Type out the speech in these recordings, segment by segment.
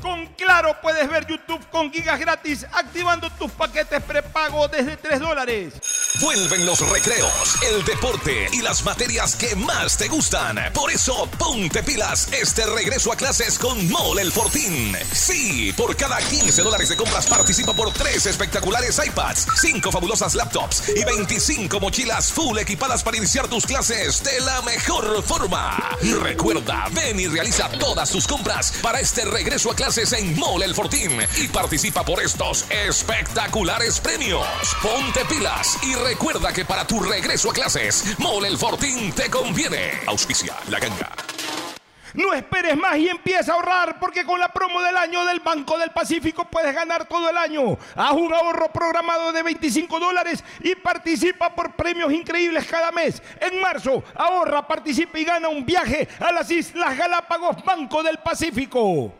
Con Claro puedes ver YouTube con gigas gratis activando tus paquetes prepago desde 3 dólares. Vuelven los recreos, el deporte y las materias que más te gustan. Por eso, ponte pilas este regreso a clases con Mole el Fortín. Sí, por cada 15 dólares de compras participa por 3 espectaculares iPads, 5 fabulosas laptops y 25 mochilas full equipadas para iniciar tus clases de la mejor forma. Recuerda, ven y realiza todas tus compras para este regreso a clases en Mole el Fortín y participa por estos espectaculares premios. Ponte pilas y recuerda que para tu regreso a clases, Mole el Fortín te conviene. Auspicia la ganga. No esperes más y empieza a ahorrar porque con la promo del año del Banco del Pacífico puedes ganar todo el año. Haz un ahorro programado de 25 dólares y participa por premios increíbles cada mes. En marzo, ahorra, participa y gana un viaje a las Islas Galápagos Banco del Pacífico.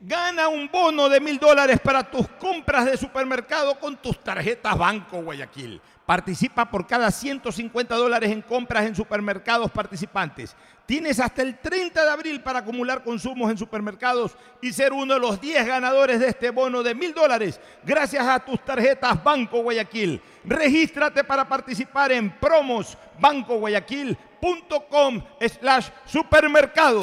Gana un bono de mil dólares para tus compras de supermercado con tus tarjetas Banco Guayaquil. Participa por cada 150 dólares en compras en supermercados participantes. Tienes hasta el 30 de abril para acumular consumos en supermercados y ser uno de los 10 ganadores de este bono de mil dólares gracias a tus tarjetas Banco Guayaquil. Regístrate para participar en promosbancoguayaquil.com slash supermercado.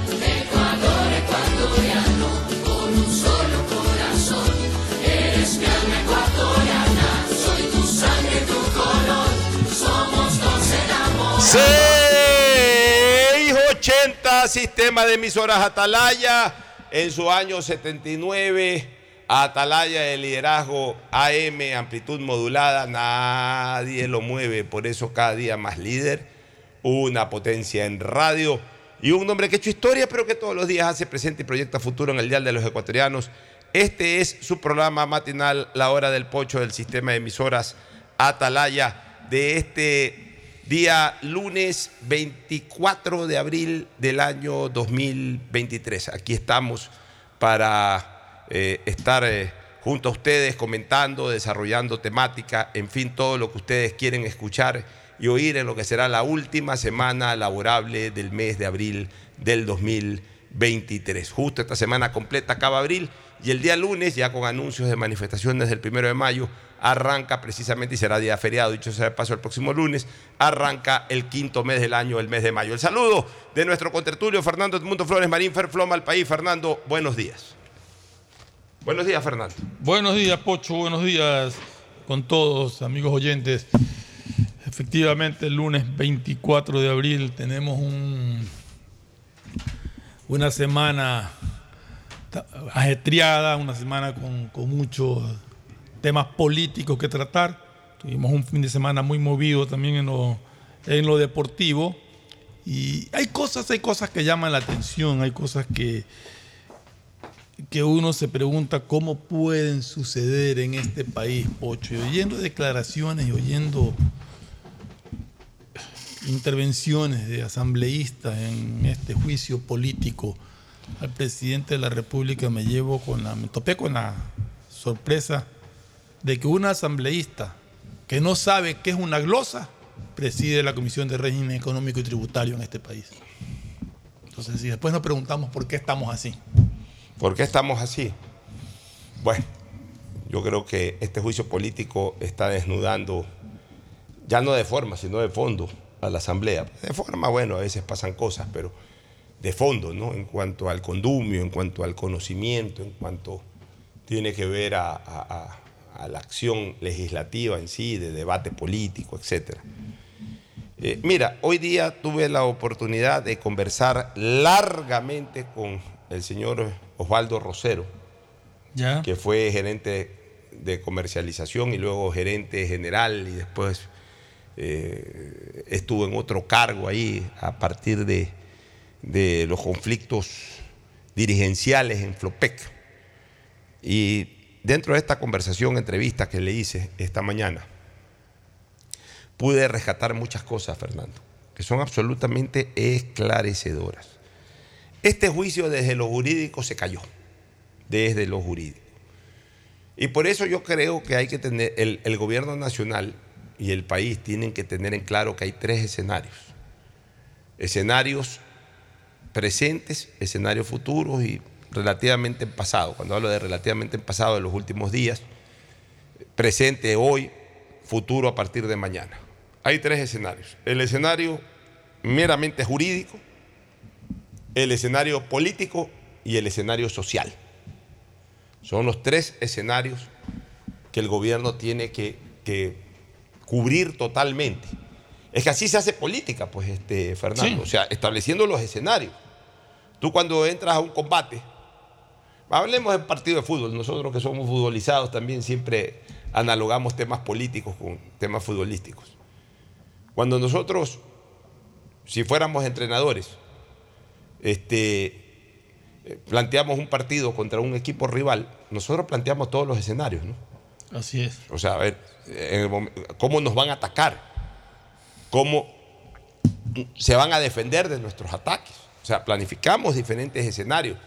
680 Sistema de emisoras Atalaya. En su año 79. Atalaya de liderazgo AM, amplitud modulada, nadie lo mueve, por eso cada día más líder, una potencia en radio y un hombre que ha hecho historia, pero que todos los días hace presente y proyecta futuro en el Dial de los Ecuatorianos. Este es su programa matinal, La Hora del Pocho del sistema de emisoras Atalaya, de este día lunes 24 de abril del año 2023. Aquí estamos para eh, estar eh, junto a ustedes comentando, desarrollando temática, en fin, todo lo que ustedes quieren escuchar y oír en lo que será la última semana laborable del mes de abril del 2023. Justo esta semana completa acaba abril y el día lunes, ya con anuncios de manifestaciones del primero de mayo, arranca precisamente y será día feriado, dicho sea de paso el próximo lunes, arranca el quinto mes del año, el mes de mayo. El saludo de nuestro contertulio Fernando Edmundo Flores Marín Ferfloma al país. Fernando, buenos días. Buenos días, Fernando. Buenos días, Pocho. Buenos días con todos, amigos oyentes. Efectivamente, el lunes 24 de abril tenemos un, una semana ajetreada, una semana con, muchos temas políticos que tratar. Tuvimos un fin de semana muy movido también en lo, en lo deportivo. Y hay cosas, hay cosas que llaman la atención, hay cosas que, que uno se pregunta cómo pueden suceder en este país, Pocho. Y oyendo declaraciones y oyendo intervenciones de asambleístas en este juicio político al presidente de la República, me llevo con la, me topé con la sorpresa de que un asambleísta que no sabe qué es una glosa preside la Comisión de Régimen Económico y Tributario en este país. Entonces, si después nos preguntamos por qué estamos así. ¿Por qué estamos así? Bueno, yo creo que este juicio político está desnudando, ya no de forma, sino de fondo, a la Asamblea. De forma, bueno, a veces pasan cosas, pero de fondo, ¿no? En cuanto al condumio, en cuanto al conocimiento, en cuanto tiene que ver a, a- a- a la acción legislativa en sí, de debate político, etc. Eh, mira, hoy día tuve la oportunidad de conversar largamente con el señor Osvaldo Rosero, ¿Ya? que fue gerente de comercialización y luego gerente general y después eh, estuvo en otro cargo ahí a partir de, los conflictos dirigenciales en Flopec. Y dentro de esta conversación, entrevista que le hice esta mañana, pude rescatar muchas cosas, Fernando, que son absolutamente esclarecedoras. Este juicio desde lo jurídico se cayó, desde lo jurídico. Y por eso yo creo que hay que tener, el gobierno nacional y el país tienen que tener en claro que hay tres escenarios. Escenarios presentes, escenarios futuros y relativamente en pasado. Cuando hablo de relativamente en pasado, de los últimos días, presente hoy, futuro a partir de mañana. Hay tres escenarios. El escenario meramente jurídico, el escenario político y el escenario social. Son los tres escenarios que el gobierno tiene que, que cubrir totalmente. Es que así se hace política, pues, este, Fernando. Sí. O sea, estableciendo los escenarios. Tú cuando entras a un combate, hablemos del partido de fútbol, nosotros que somos futbolizados también siempre analogamos temas políticos con temas futbolísticos. Cuando nosotros, si fuéramos entrenadores, este, planteamos un partido contra un equipo rival, nosotros planteamos todos los escenarios, ¿no? Así es. O sea, a ver, cómo nos van a atacar, cómo se van a defender de nuestros ataques. O sea, planificamos diferentes escenarios.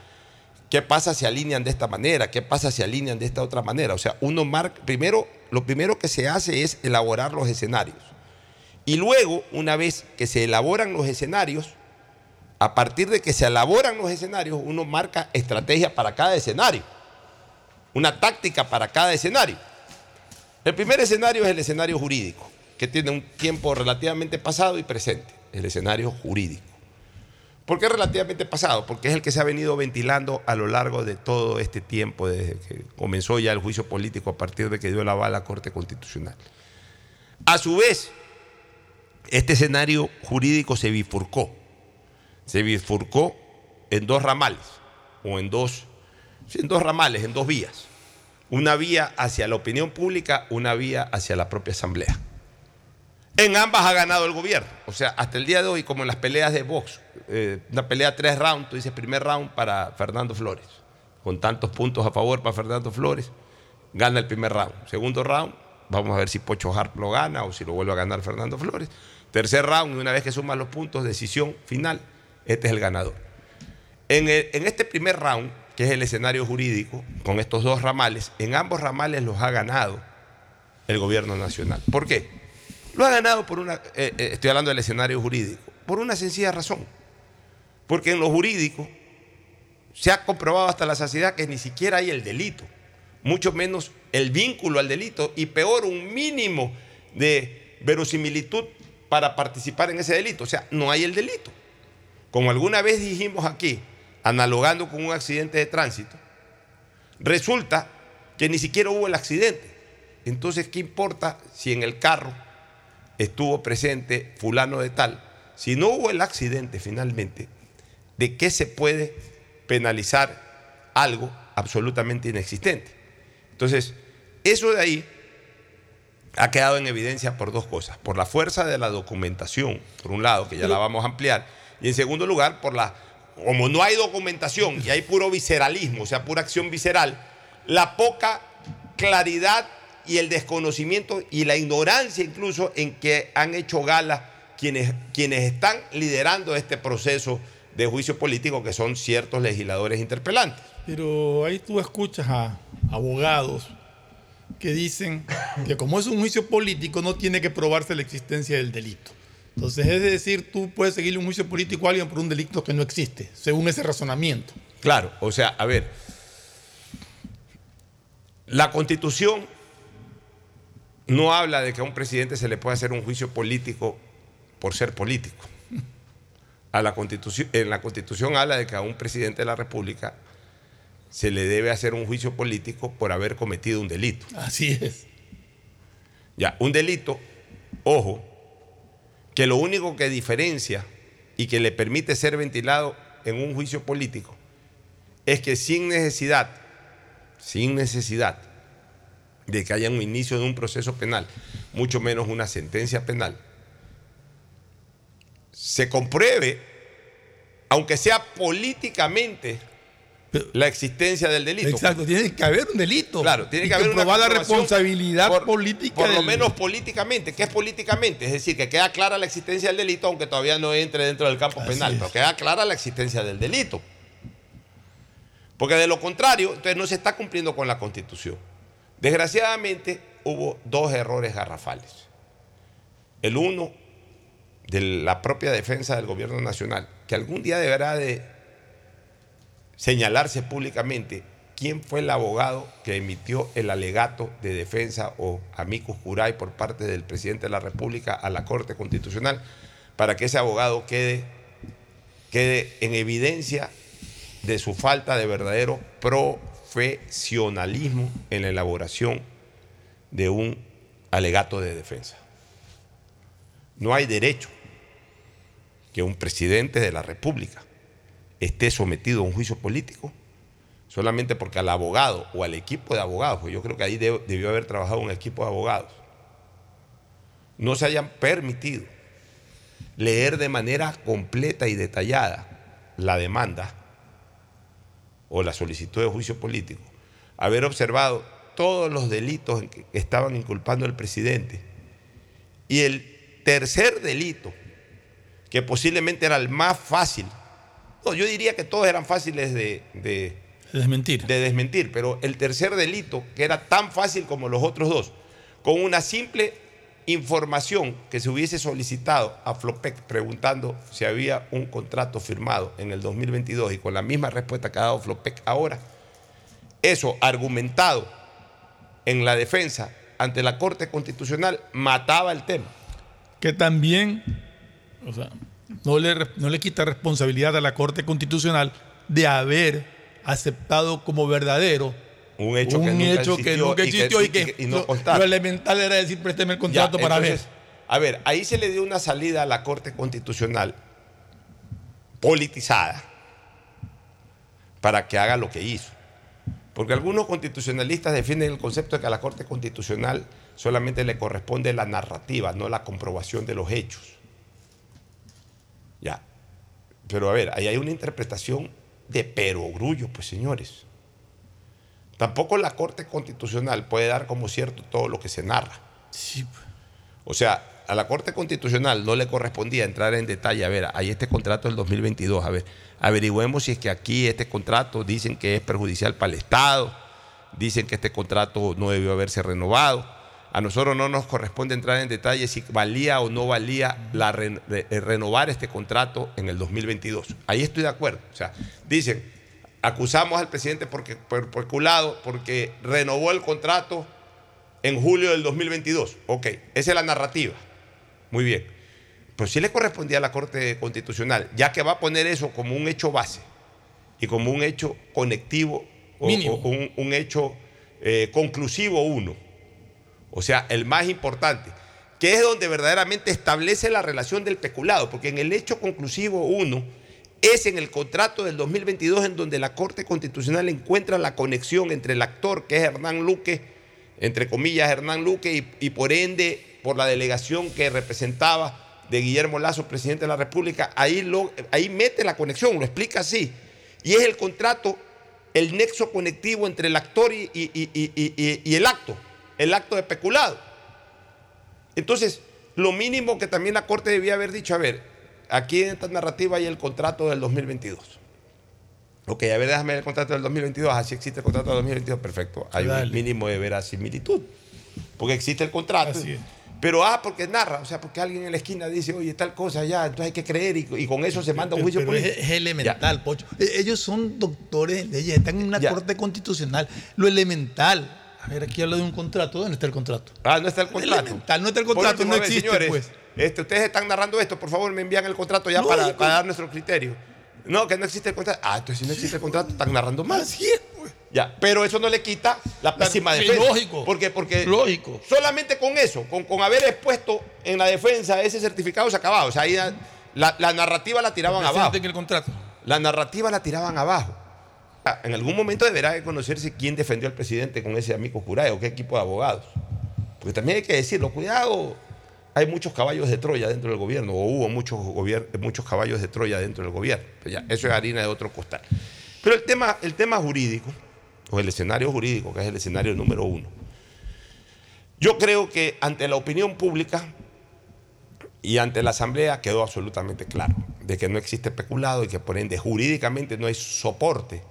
¿Qué pasa si alinean de esta manera? ¿Qué pasa si alinean de esta otra manera? O sea, uno marca, primero, lo primero que se hace es elaborar los escenarios. Y luego, una vez que se elaboran los escenarios, a partir de que se elaboran los escenarios, uno marca estrategia para cada escenario. una táctica para cada escenario. El primer escenario es el escenario jurídico, que tiene un tiempo relativamente pasado y presente, el escenario jurídico. ¿Por qué relativamente pasado? Porque es el que se ha venido ventilando a lo largo de todo este tiempo, desde que comenzó ya el juicio político a partir de que dio la bala a la Corte Constitucional. A su vez, este escenario jurídico se bifurcó. Se bifurcó en dos ramales, o en dos, en dos ramales, en dos vías. Una vía hacia la opinión pública, una vía hacia la propia Asamblea. En ambas ha ganado el gobierno. O sea, hasta el día de hoy, como en las peleas de box, eh, una pelea tres rounds, tú dices primer round para Fernando Flores, con tantos puntos a favor para Fernando Flores, gana el primer round. Segundo round, vamos a ver si Pocho Harp lo gana o si lo vuelve a ganar Fernando Flores. Tercer round, una vez que suman los puntos, decisión final, este es el ganador. En, en este primer round, que es el escenario jurídico, con estos dos ramales, en ambos ramales los ha ganado el gobierno nacional. ¿Por qué? Lo ha ganado por una, eh, eh, estoy hablando del escenario jurídico, por una sencilla razón. Porque en lo jurídico se ha comprobado hasta la saciedad que ni siquiera hay el delito, mucho menos el vínculo al delito y peor un mínimo de verosimilitud para participar en ese delito. O sea, no hay el delito. Como alguna vez dijimos aquí, analogando con un accidente de tránsito, resulta que ni siquiera hubo el accidente. Entonces, ¿qué importa si en el carro estuvo presente fulano de tal? Si no hubo el accidente finalmente, ¿de qué se puede penalizar algo absolutamente inexistente? Entonces, eso de ahí ha quedado en evidencia por dos cosas. Por la fuerza de la documentación, por un lado, que ya la vamos a ampliar, y en segundo lugar, por la, como no hay documentación y hay puro visceralismo, o sea, pura acción visceral, la poca claridad y el desconocimiento y la ignorancia incluso en que han hecho gala quienes, quienes están liderando este proceso de juicio político, que son ciertos legisladores interpelantes. Pero ahí tú escuchas a abogados que dicen que como es un juicio político no tiene que probarse la existencia del delito. Entonces, es decir, tú puedes seguirle un juicio político a alguien por un delito que no existe, según ese razonamiento. Claro, o sea, a ver, la constitución no habla de que a un presidente se le pueda hacer un juicio político por ser político. A la constitución, en la constitución habla de que a un presidente de la República se le debe hacer un juicio político por haber cometido un delito. Así es. Ya, un delito, ojo, que lo único que diferencia y que le permite ser ventilado en un juicio político es que sin necesidad, sin necesidad de que haya un inicio de un proceso penal, mucho menos una sentencia penal, se compruebe, aunque sea políticamente, la existencia del delito. Exacto, tiene que haber un delito. Claro, tiene Y que haber una la responsabilidad por- política. Por lo menos políticamente. ¿Qué es políticamente? Es decir, que queda clara la existencia del delito, aunque todavía no entre dentro del campo penal, pero queda clara la existencia del delito. Porque de lo contrario, entonces no se está cumpliendo con la Constitución. Desgraciadamente, hubo dos errores garrafales. El uno, de la propia defensa del gobierno nacional, que algún día deberá de señalarse públicamente quién fue el abogado que emitió el alegato de defensa o amicus curiae por parte del presidente de la República a la Corte Constitucional para que ese abogado quede, quede en evidencia de su falta de verdadero profesionalismo en la elaboración de un alegato de defensa. No hay derecho que un presidente de la República esté sometido a un juicio político solamente porque al abogado o al equipo de abogados, pues yo creo que ahí deb- debió haber trabajado un equipo de abogados, no se hayan permitido leer de manera completa y detallada la demanda o la solicitud de juicio político, haber observado todos los delitos que estaban inculpando al presidente y el tercer delito, que posiblemente era el más fácil, no, yo diría que todos eran fáciles de, de- desmentir. de desmentir, pero el tercer delito, que era tan fácil como los otros dos, con una simple información que se hubiese solicitado a Flopec preguntando si había un contrato firmado en el 2022 y con la misma respuesta que ha dado Flopec ahora, eso argumentado en la defensa ante la Corte Constitucional mataba el tema. Que también, o sea, no le, no le quita responsabilidad a la Corte Constitucional de haber aceptado como verdadero un hecho, que, un nunca hecho que existió y que- existió y y que, que- y no lo, elemental era decir présteme el contrato Ya, para entonces, ver. A ver, ahí se le dio una salida a la Corte Constitucional politizada para que haga lo que hizo. Porque algunos constitucionalistas defienden el concepto de que a la Corte Constitucional solamente le corresponde la narrativa, no la comprobación de los hechos. Ya. Pero a ver, ahí hay una interpretación de perogrullo, pues señores. Tampoco la Corte Constitucional puede dar como cierto todo lo que se narra. O sea, a la Corte Constitucional no le correspondía entrar en detalle, a ver, hay este contrato del 2022, a ver, averigüemos si es que aquí este contrato dicen que es perjudicial para el Estado, dicen que este contrato no debió haberse renovado. A nosotros no nos corresponde entrar en detalle si valía o no valía la re- re- eh, renovar este contrato en el 2022. Ahí estoy de acuerdo. O sea, dicen, acusamos al presidente porque, por peculado porque renovó el contrato en julio del 2022. Ok, esa es la narrativa. Muy bien. Pero sí le correspondía a la Corte Constitucional, ya que va a poner eso como un hecho base y como un hecho conectivo o, Mínimo. o un, un hecho eh, conclusivo uno. O sea, el más importante, que es donde verdaderamente establece la relación del peculado, porque en el hecho conclusivo uno es en el contrato del 2022 en donde la Corte Constitucional encuentra la conexión entre el actor, que es Hernán Luque, entre comillas Hernán Luque, y, por ende por la delegación que representaba de Guillermo Lazo, presidente de la República, ahí, lo, ahí mete la conexión, lo explica así. Y es el contrato, el nexo conectivo entre el actor y el acto, el acto de peculado. Entonces, lo mínimo que también la Corte debía haber dicho, a ver, aquí en esta narrativa hay el contrato del 2022. Ok, a ver, déjame ver el contrato del 2022. Así existe el contrato del 2022. Perfecto. Hay Dale. un mínimo de verasimilitud. Porque existe el contrato. Así es. Pero, ah, porque narra. O sea, porque alguien en la esquina dice, oye, tal cosa ya, entonces hay que creer. Y, y con eso se manda un juicio Pero político. es elemental, Pocho. E- Ellos son doctores en leyes, están en una Ya. corte constitucional. Lo elemental. A ver, aquí habla de un contrato. ¿Dónde está el contrato? Ah, no está el contrato. Elemental, no está el Por contrato, último, no existe, señores, pues. este, ustedes están narrando esto, por favor me envían el contrato ya para, dar nuestro criterio. No, que no existe el contrato. Ah, entonces si no existe el contrato, están narrando mal. Así es, pues. Ya, pero eso no le quita la pésima sí, defensa. lógico. Porque, porque Lógico. solamente con eso, con, con haber expuesto en la defensa ese certificado se acababa. O sea, ahí la, la narrativa la tiraban abajo. Presenten el contrato. La narrativa la tiraban abajo. En algún momento deberá de conocerse quién defendió al presidente con ese amigo jurado, qué equipo de abogados. Porque también hay que decirlo, cuidado, hay muchos caballos de Troya dentro del gobierno, o hubo muchos, muchos caballos de Troya dentro del gobierno. Eso es harina de otro costal. Pero el tema, el tema jurídico, o el escenario jurídico, que es el escenario número uno, yo creo que ante la opinión pública y ante la Asamblea quedó absolutamente claro de que no existe peculado y que por ende jurídicamente no hay soporte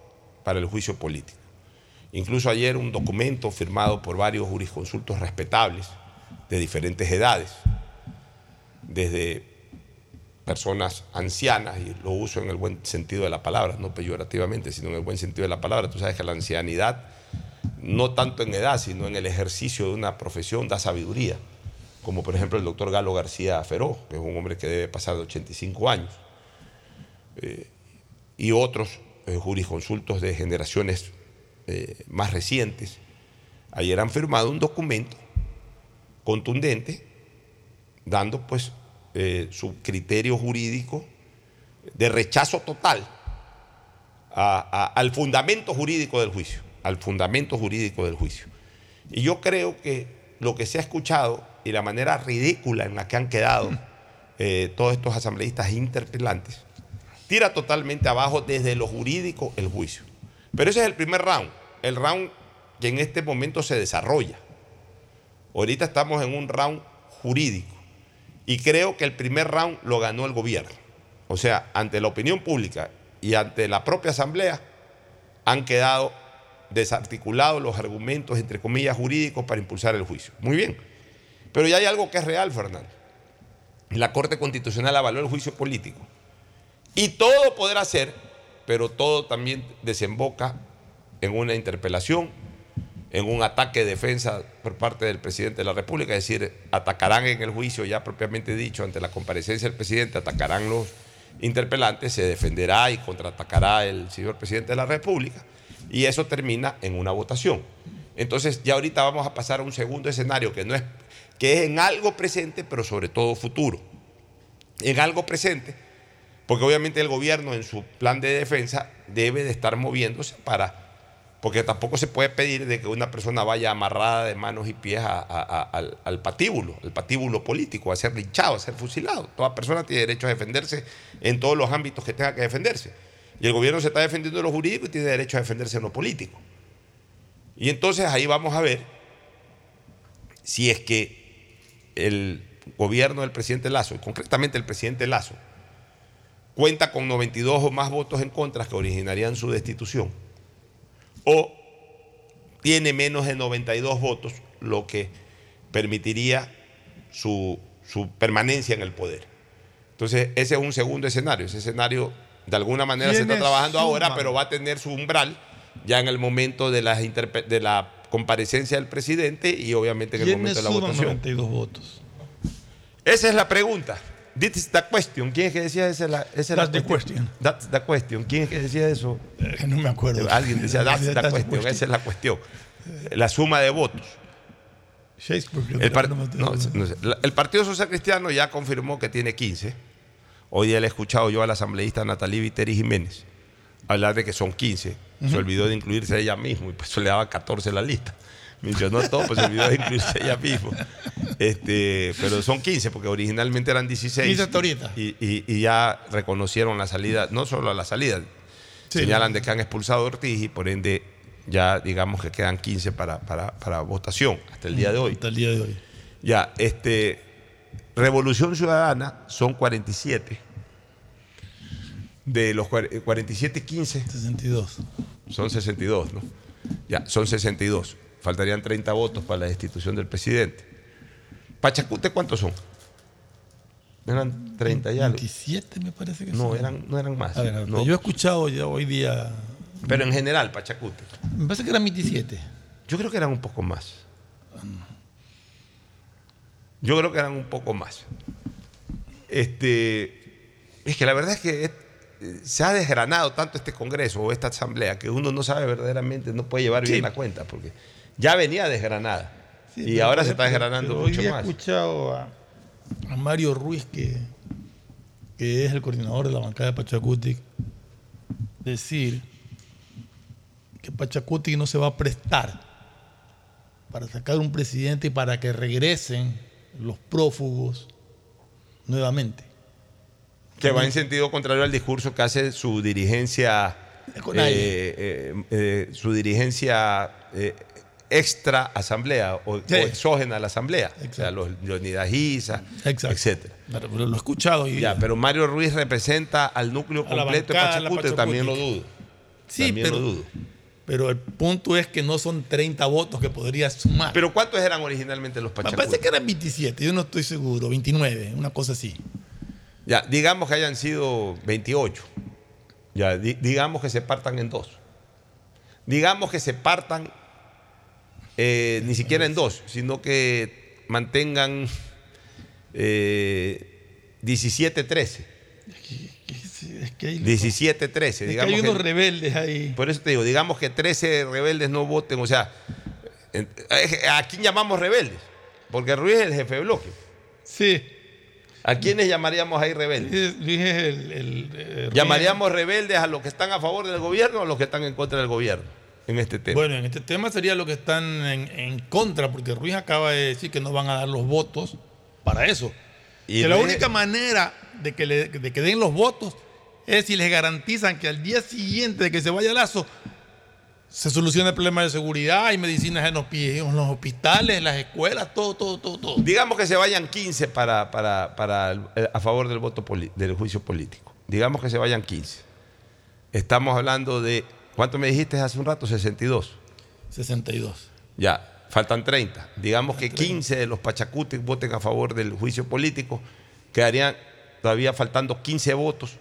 para el juicio político. Incluso ayer un documento firmado por varios jurisconsultos respetables de diferentes edades, desde personas ancianas, y lo uso en el buen sentido de la palabra, no peyorativamente, sino en el buen sentido de la palabra. Tú sabes que la ancianidad, no tanto en edad, sino en el ejercicio de una profesión, da sabiduría, como por ejemplo el doctor Galo García Feró, que es un hombre que debe pasar de 85 años, eh, y otros eh, jurisconsultos de generaciones eh, más recientes, ayer han firmado un documento contundente, dando pues eh, su criterio jurídico de rechazo total al fundamento jurídico del juicio, al fundamento jurídico del juicio. Y yo creo que lo que se ha escuchado y la manera ridícula en la que han quedado todos estos asambleístas interpelantes, tira totalmente abajo desde lo jurídico el juicio. Pero ese es el primer round, el round que en este momento se desarrolla. Ahorita estamos en un round jurídico y creo que el primer round lo ganó el gobierno. O sea, ante la opinión pública y ante la propia asamblea han quedado desarticulados los argumentos, entre comillas, jurídicos para impulsar el juicio. Muy bien. Pero ya hay algo que es real, Fernando. La Corte Constitucional avaló el juicio político. Y todo podrá ser, pero todo también desemboca en una interpelación, en un ataque de defensa por parte del presidente de la República, es decir, atacarán en el juicio ya propiamente dicho, ante la comparecencia del presidente, atacarán los interpelantes, se defenderá y contraatacará el señor presidente de la República, y eso termina en una votación. Entonces, ya ahorita vamos a pasar a un segundo escenario que no es que es en algo presente, pero sobre todo futuro. En algo presente, porque obviamente el gobierno en su plan de defensa debe de estar moviéndose para porque tampoco se puede pedir de que una persona vaya amarrada de manos y pies al, al patíbulo, el patíbulo político, a ser linchado, a ser fusilado. Toda persona tiene derecho a defenderse en todos los ámbitos que tenga que defenderse. Y el gobierno se está defendiendo en lo jurídico y tiene derecho a defenderse en lo político. Y entonces ahí vamos a ver si es que el gobierno del presidente Lazo, concretamente el presidente Lazo, cuenta con 92 o más votos en contra que originarían su destitución, o tiene menos de 92 votos, lo que permitiría su, su permanencia en el poder. Entonces, ese es un segundo escenario. Ese escenario, de alguna manera, se está ¿Quiénes trabajando ahora, pero va a tener su umbral ya en el momento de, las de la comparecencia del presidente y obviamente en el ¿Quiénes momento de la votación. 92 votos? Esa es la pregunta. This is the question. ¿Quién es que decía esa? es la- esa es la That's the question. That's the question. ¿Quién es que decía eso? Eh, no me acuerdo. Alguien decía, that's the That's the question. question. Esa es la cuestión. La suma de votos. Shakespeare. El, par- no no, sé. Partido Social Cristiano ya confirmó que tiene 15. Hoy día le he escuchado yo a la asambleísta Natalie Viteri Jiménez hablar de que son 15. Se olvidó de incluirse ella mismo y pues le daba 14 en la lista. Mencionó todo, pues se olvidó de incluirse ella mismo. Este, pero son 15 porque originalmente eran 16. 15 hasta ahorita. Y, y- y ya reconocieron la salida, no solo a la salida, Sí. señalan de que han expulsado a Ortiz y por ende ya digamos que quedan 15 para, para, para votación hasta el día de hoy. Hasta el día de hoy. Ya, este, Revolución Ciudadana son 47. De los cuar- eh, 47, 15 62. son 62, ¿no? Ya, son 62. Faltarían 30 votos para la destitución del presidente. ¿Pachacute cuántos son? Eran 30 ya. 27 me parece que No, son. eran, no eran más. Ver, no. yo he escuchado ya hoy día. Pero en general, Pachacute. Me parece que eran 27. Yo creo que eran un poco más. Yo creo que eran un poco más. Este, es que la verdad es que es- se ha desgranado tanto este Congreso o esta Asamblea que uno no sabe verdaderamente, no puede llevar bien la cuenta, porque ya venía desgranada. Sí, y ahora se está desgranando hoy mucho día más. He escuchado a, a Mario Ruiz, que, que es el coordinador de la bancada de Pachacutic, decir que Pachacutic no se va a prestar para sacar un presidente y para que regresen los prófugos nuevamente. Que va en sentido contrario al discurso que hace su dirigencia, eh, eh, eh, su dirigencia extra asamblea o, Sí. o exógena a la asamblea, o sea, los Leonidas Giza, etcétera. Pero, pero lo he escuchado y Ya, pero Mario Ruiz representa al núcleo A completo de bancada de Pachacute, también lo dudo. Sí, también pero, lo dudo. pero el punto es que no son 30 votos que podría sumar. Pero ¿cuántos eran originalmente los Me Pachacute? parece que eran 27, yo no estoy seguro, 29, una cosa así. Ya, digamos que hayan sido 28. Ya, di- digamos que se partan en dos. Digamos que se partan eh, ni siquiera en dos, sino que mantengan eh, 17-13. Es que hay, 17-13. es que digamos hay que- unos rebeldes ahí. Por eso te digo, digamos que 13 rebeldes no voten, o sea, en- ¿a quién llamamos rebeldes? Porque Ruiz es el jefe de bloque. Sí. ¿A quiénes llamaríamos ahí rebeldes? Luis es el, el- eh, ¿Llamaríamos rebeldes a los que están a favor del gobierno o a los que están en contra del gobierno en este tema? Bueno, en este tema sería lo que están en, en contra, porque Ruiz acaba de decir que no van a dar los votos para eso. Y que la única manera de que, le- de que den los votos es si les garantizan que al día siguiente de que se vaya Lazo se solucione el problema de seguridad y medicinas en los, en los hospitales, en las escuelas, todo, todo, todo, todo. Digamos que se vayan 15 para, para- para el- eh, a favor del voto del juicio político. Digamos que se vayan 15. Estamos hablando de, ¿cuánto me dijiste hace un rato? 62. 62. Ya, faltan 30. Digamos que 15 de los pachacutes voten a favor del juicio político. Quedarían todavía faltando 15 votos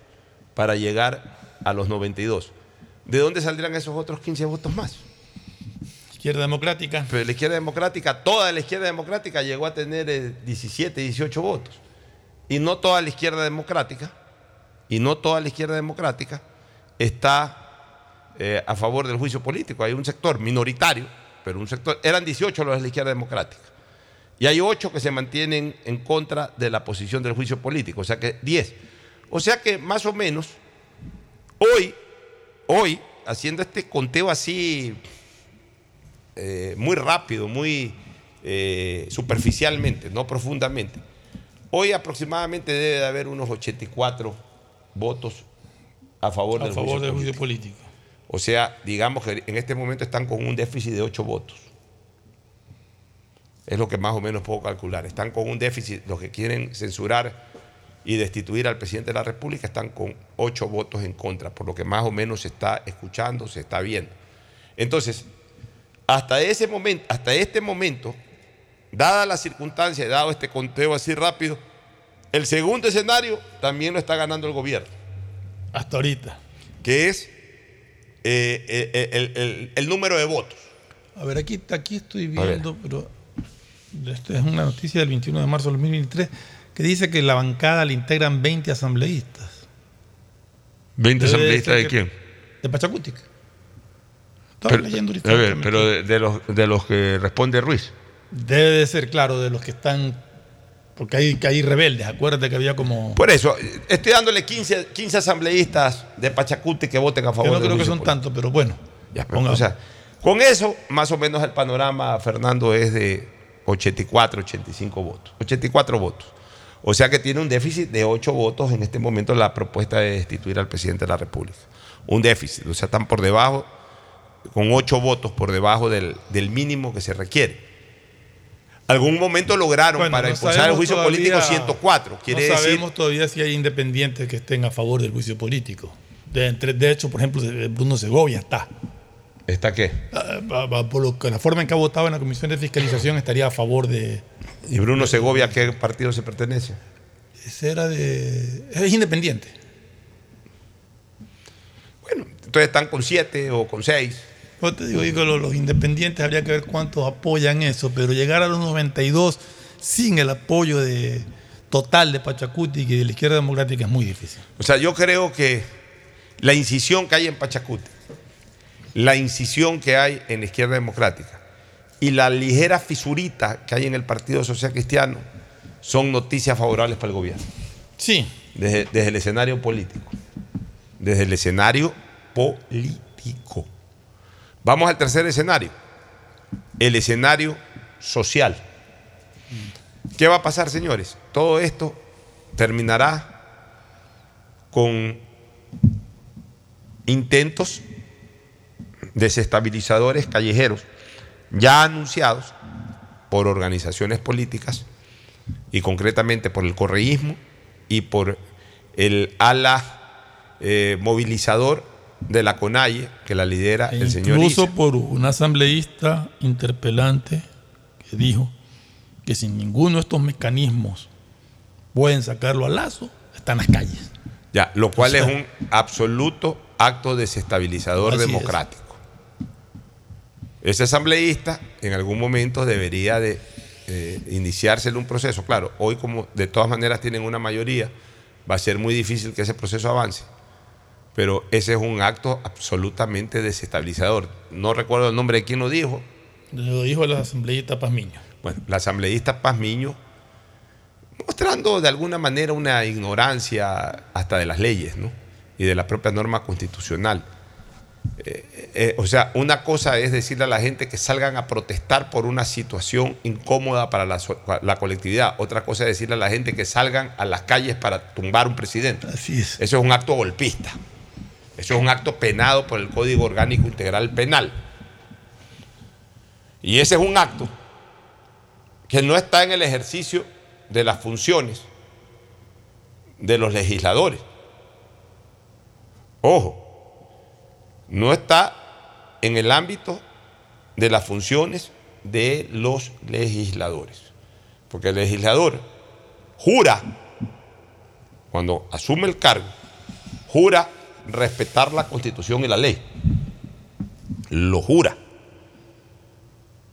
para llegar a los 92. ¿de dónde saldrían esos otros 15 votos más? Izquierda Democrática. Pero la izquierda democrática, toda la izquierda democrática llegó a tener eh, 17, 18 votos. Y no toda la izquierda democrática, y no toda la izquierda democrática está eh, a favor del juicio político. Hay un sector minoritario, pero un sector, eran 18 los de la izquierda democrática. Y hay 8 que se mantienen en contra de la posición del juicio político, o sea que 10. O sea que más o menos, hoy, hoy, haciendo este conteo así eh, muy rápido, muy eh, superficialmente, no profundamente. Hoy aproximadamente debe de haber unos 84 votos a favor, A del, favor juicio del juicio político. O sea, digamos que en este momento están con un déficit de 8 votos. Es lo que más o menos puedo calcular. Están con un déficit, los que quieren censurar y destituir al presidente de la República están con 8 votos en contra, por lo que más o menos se está escuchando, se está viendo. Entonces, hasta ese momento, hasta este momento, dada la circunstancia, dado este conteo así rápido, el segundo escenario también lo está ganando el gobierno. Hasta ahorita. Que es eh, eh, el, el- el número de votos. A ver, aquí, aquí estoy viendo, pero esta es una noticia del 21 de marzo del 2023 que dice que la bancada le integran 20 asambleístas. ¿20 Debe asambleístas de quién? De Pachacútica. Estaba Pero, leyendo ahorita a ver, pero de, de los, de los que responde Ruiz. Debe de ser, claro, de los que están. Porque hay, que hay rebeldes. Acuérdate que había como. Por eso, estoy dándole 15, 15 asambleístas de Pachacuti que voten a Yo favor no del creo que son tantos, pero bueno. Ya, pero, o sea, con eso, más o menos el panorama, Fernando, es de 84, 85 votos. 84 votos. O sea que tiene un déficit de 8 votos en este momento la propuesta de destituir al presidente de la República. Un déficit. O sea, están por debajo, con 8 votos por debajo del, del mínimo que se requiere. Algún momento lograron Bueno, para no impulsar el juicio todavía- político 104. Quiere no decir sabemos todavía si hay independientes que estén a favor del juicio político. De, hecho, por ejemplo, Bruno Segovia está. ¿Está qué? Ah, Por lo que- la forma en que ha votado en la Comisión de Fiscalización estaría a favor de. ¿Y Bruno Segovia a qué partido se pertenece? Ese era de. Es independiente. Entonces están con 7 o con 6. Yo te digo, digo, los, los independientes habría que ver cuántos apoyan eso, pero llegar a los 92 sin el apoyo de, total de Pachacuti y de la izquierda democrática es muy difícil. O sea, yo creo que la incisión que hay en Pachacuti, la incisión que hay en la izquierda democrática y la ligera fisurita que hay en el Partido Social Cristiano son noticias favorables para el gobierno. Sí. Desde, desde el escenario político. Desde el escenario político. Vamos al tercer escenario. El escenario social. ¿Qué va a pasar, señores? Todo esto terminará con intentos desestabilizadores callejeros ya anunciados por organizaciones políticas y concretamente por el correísmo y por el ala eh, movilizador de la CONAIE, que la lidera el señor Incluso por un asambleísta interpelante que dijo que sin ninguno de estos mecanismos pueden sacarlo al lazo, están las calles. Ya, lo cual O sea, es un absoluto acto desestabilizador Así es. democrático. Ese asambleísta en algún momento debería de eh, iniciársele un proceso. Claro, hoy como de todas maneras tienen una mayoría, va a ser muy difícil que ese proceso avance. Pero ese es un acto absolutamente desestabilizador. No recuerdo el nombre de quién lo dijo. Lo dijo el asambleísta Pazmiño. Bueno, la asambleísta Pazmiño, mostrando de alguna manera una ignorancia hasta de las leyes, ¿no? Y de la propia norma constitucional. Eh, eh, o sea, una cosa es decirle a la gente que salgan a protestar por una situación incómoda para la, la colectividad. Otra cosa es decirle a la gente que salgan a las calles para tumbar un presidente. Así es. Eso es un acto golpista. Eso es un acto penado por el Código Orgánico Integral Penal. Y ese es un acto que no está en el ejercicio de las funciones de los legisladores. Ojo, no está en el ámbito de las funciones de los legisladores. Porque el legislador jura, cuando asume el cargo, jura respetar la constitución y la ley. lo jura.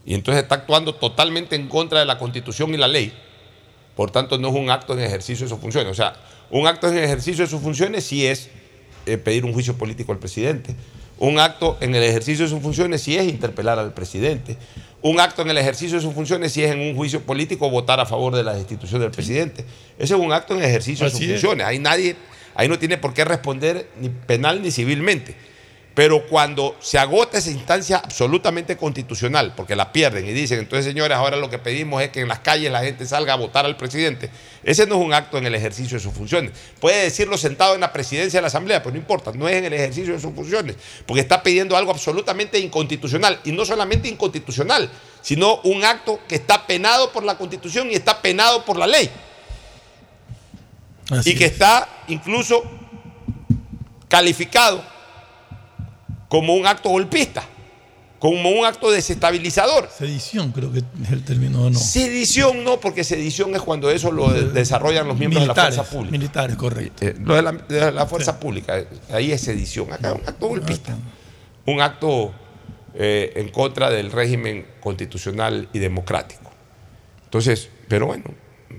Y entonces está actuando totalmente en contra de la constitución y la ley. Por tanto, no es un acto en ejercicio de sus funciones. O sea, un acto en ejercicio de sus funciones sí es eh, pedir un juicio político al presidente. Un acto en el ejercicio de sus funciones sí es interpelar al presidente. Un acto en el ejercicio de sus funciones sí es en un juicio político votar a favor de la destitución del presidente. Ese es un acto en ejercicio de sus es. funciones. Ahí nadie, ahí no tiene por qué responder ni penal ni civilmente. Pero cuando se agota esa instancia absolutamente constitucional, porque la pierden y dicen, entonces señores, ahora lo que pedimos es que en las calles la gente salga a votar al presidente, ese no es un acto en el ejercicio de sus funciones. Puede decirlo sentado en la presidencia de la Asamblea, pero no importa, no es en el ejercicio de sus funciones, porque está pidiendo algo absolutamente inconstitucional, y no solamente inconstitucional, sino un acto que está penado por la Constitución y está penado por la ley Así y que es. está incluso calificado como un acto golpista, como un acto desestabilizador. Sedición, creo que es el término, ¿no? Sedición no, porque sedición es cuando eso lo de- desarrollan los miembros militares, de la fuerza pública. Militares, correcto. Eh, lo de la, de la fuerza pública, eh, ahí es sedición. Acá es un acto golpista. Un acto eh, en contra del régimen constitucional y democrático. Entonces, pero bueno,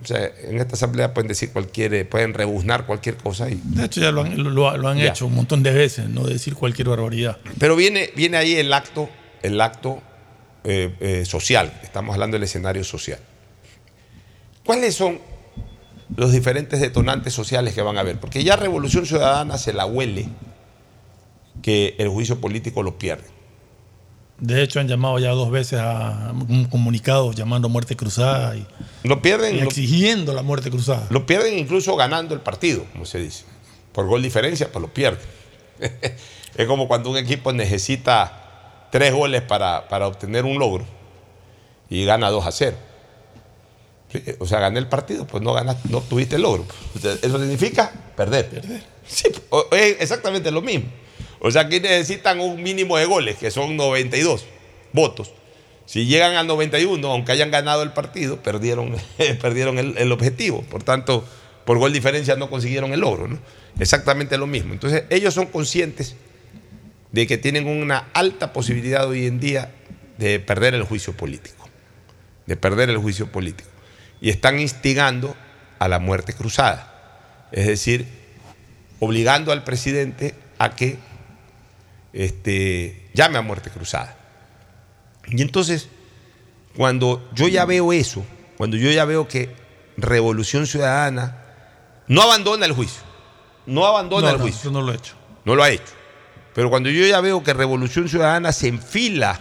o sea, en esta asamblea pueden decir cualquier, eh, pueden rebuznar cualquier cosa y De hecho, ya lo han, lo- lo han Ya. hecho un montón de veces, no decir cualquier barbaridad. Pero viene, viene ahí el acto, el acto eh, eh, social. Estamos hablando del escenario social. ¿Cuáles son los diferentes detonantes sociales que van a haber? Porque ya Revolución Ciudadana se la huele que el juicio político lo pierde. De hecho, han llamado ya dos veces a un comunicado llamando muerte cruzada y, Lo pierden, y lo, exigiendo la muerte cruzada. lo pierden incluso ganando el partido, como se dice. Por gol diferencia, pues lo pierden. es como cuando un equipo necesita tres goles para, para obtener un logro y gana 2 a 0. Sí, O sea, gané el partido, pues no ganaste, no tuviste el logro. Eso significa perder. Sí, o- es exactamente lo mismo. O sea, aquí necesitan un mínimo de goles, que son 92 votos. Si llegan al 91, aunque hayan ganado el partido, perdieron, perdieron el, el objetivo. Por tanto, por gol diferencia no consiguieron el logro. ¿no? Exactamente lo mismo. Entonces, ellos son conscientes de que tienen una alta posibilidad hoy en día de perder el juicio político. De perder el juicio político. Y están instigando a la muerte cruzada. Es decir, obligando al presidente a que este, llame a muerte cruzada. Y entonces, cuando yo ya veo eso, cuando yo ya veo que Revolución Ciudadana no abandona el juicio, no abandona No, el no, juicio, yo no lo he hecho. no lo ha hecho. Pero cuando yo ya veo que Revolución Ciudadana se enfila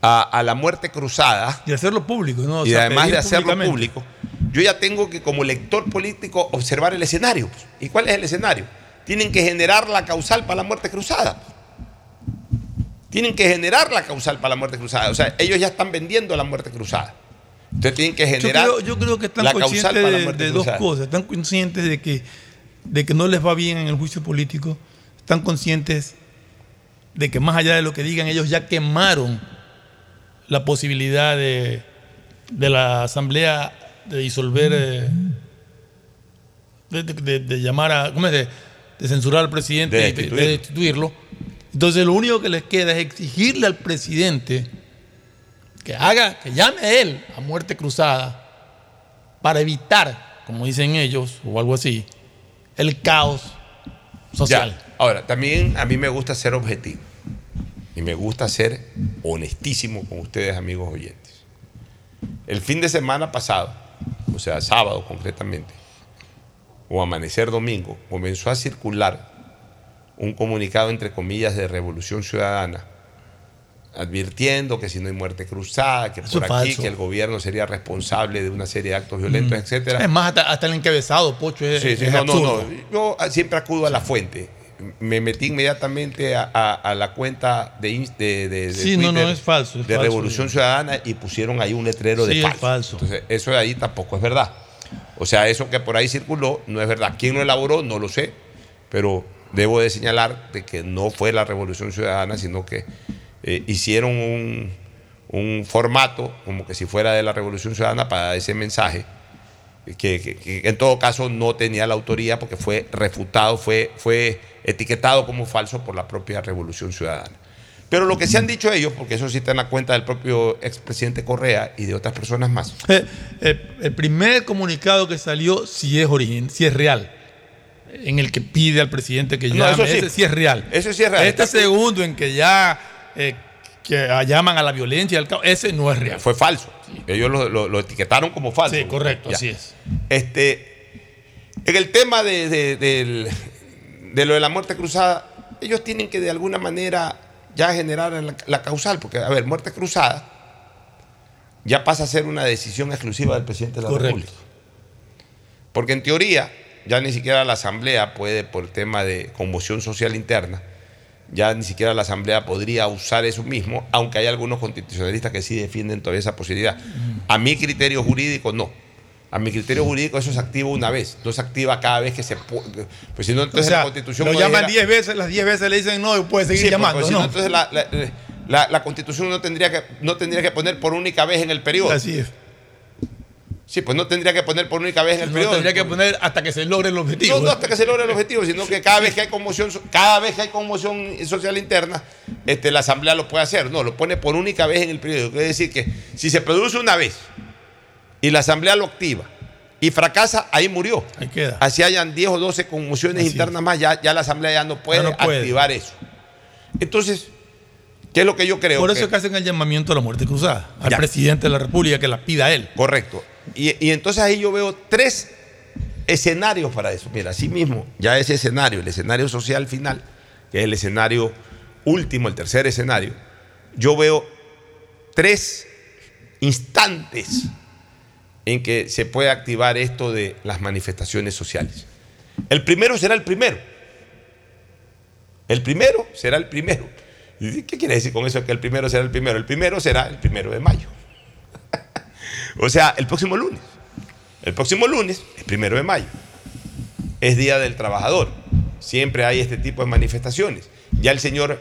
a, a la muerte cruzada, Y hacerlo público, ¿no? O y sea, además de hacerlo público, yo ya tengo que como lector político observar el escenario. ¿Y cuál es el escenario? Tienen que generar la causal para la muerte cruzada. Tienen que generar la causal para la muerte cruzada. O sea, ellos ya están vendiendo la muerte cruzada. Entonces tienen que Yo generar creo, yo creo que están la conscientes para la de, dos cosas. Están conscientes de que, de que no les va bien en el juicio político. Están conscientes de que más allá de lo que digan, ellos ya quemaron la posibilidad de, de la Asamblea de disolver, eh, de, de- de- de llamar a, ¿cómo es? De, censurar al presidente De y de- de destituirlo. destituirlo. Entonces lo único que les queda es exigirle al presidente que haga, que llame a él a muerte cruzada para evitar, como dicen ellos, o algo así, el caos social. Ya. Ahora, también a mí me gusta ser objetivo. Y me gusta ser honestísimo con ustedes, amigos oyentes. El fin de semana pasado, o sea, sábado concretamente, o amanecer domingo, comenzó a circular un comunicado, entre comillas, de Revolución Ciudadana, advirtiendo que si no hay muerte cruzada, que Eso por es aquí, falso. que el gobierno sería responsable de una serie de actos violentos, Mm. etcétera. Es más, hasta, hasta el encabezado, Pocho, es, Sí, sí, es no, no, absurdo. no. Yo siempre acudo a la fuente. Me metí inmediatamente a, a- a la cuenta de, de, de- de Sí, no, no, es falso, es de falso. Revolución Ciudadana y pusieron ahí un letrero Sí, de es falso. falso. Entonces, eso de ahí tampoco es verdad. O sea, eso que por ahí circuló no es verdad. ¿Quién lo elaboró? No lo sé. Pero debo de señalar de que no fue la Revolución Ciudadana, sino que eh, hicieron un, formato como que si fuera de la Revolución Ciudadana para ese mensaje que, que- que en todo caso no tenía la autoría porque fue refutado, fue, fue etiquetado como falso por la propia Revolución Ciudadana. Pero lo que se han dicho ellos, porque eso sí está en la cuenta del propio expresidente Correa y de otras personas más. Eh, eh, el primer comunicado que salió sí es origen, sí es real. En el que pide al presidente que No, llame, eso sí. ese sí es real. Eso sí es real. Este segundo en que ya eh, que llaman a la violencia, ese no es real. Fue falso. Ellos lo, lo- lo etiquetaron como falso. Sí, correcto, Ya. así es. Este, en el tema de, de lo de la muerte cruzada, ellos tienen que de alguna manera ya generar la, la causal, porque, a ver, muerte cruzada ya pasa a ser una decisión exclusiva del presidente de la Correcto. República. Porque en teoría, ya ni siquiera la Asamblea puede, por tema de conmoción social interna, ya ni siquiera la Asamblea podría usar eso mismo, aunque hay algunos constitucionalistas que sí defienden todavía esa posibilidad. A mi criterio jurídico, no. A mi criterio jurídico eso se activa una vez, no se activa cada vez que se puede. Pues si no, O entonces sea, la Constitución lo llaman dijera- 10 veces, las 10 veces le dicen no y puede seguir Sí, porque llamando. si ¿no? entonces la, la- la- la Constitución no tendría, que, no tendría que poner por única vez en el periodo. Así es. Sí, pues no tendría que poner por única vez en el No periodo. tendría que poner hasta que se logre el objetivo. No, no hasta que se logre el objetivo, sino que cada vez que hay conmoción, cada vez que hay conmoción social interna, este, la asamblea lo puede hacer. No, lo pone por única vez en el periodo. Quiere decir que si se produce una vez y la asamblea lo activa y fracasa, ahí murió. Ahí queda. Así hayan 10 o 12 conmociones Así internas más, ya, ya la asamblea ya no puede, no puede. activar eso. Entonces, ¿qué es lo que yo creo? Por eso Que- es que hacen el llamamiento a la muerte cruzada. Al Ya. presidente de la República que la pida a él. Correcto. Y, y entonces ahí yo veo tres escenarios para eso. Mira, así mismo, ya ese escenario, el escenario social final, que es el escenario último, el tercer escenario, yo veo tres instantes en que se puede activar esto de las manifestaciones sociales. El primero será el primero. El primero será el primero. ¿Y ¿Qué quiere decir con eso que el primero será el primero? El primero será el primero de mayo. O sea, el próximo lunes. El próximo lunes, el primero de mayo, es Día del Trabajador. Siempre hay este tipo de manifestaciones. Ya el señor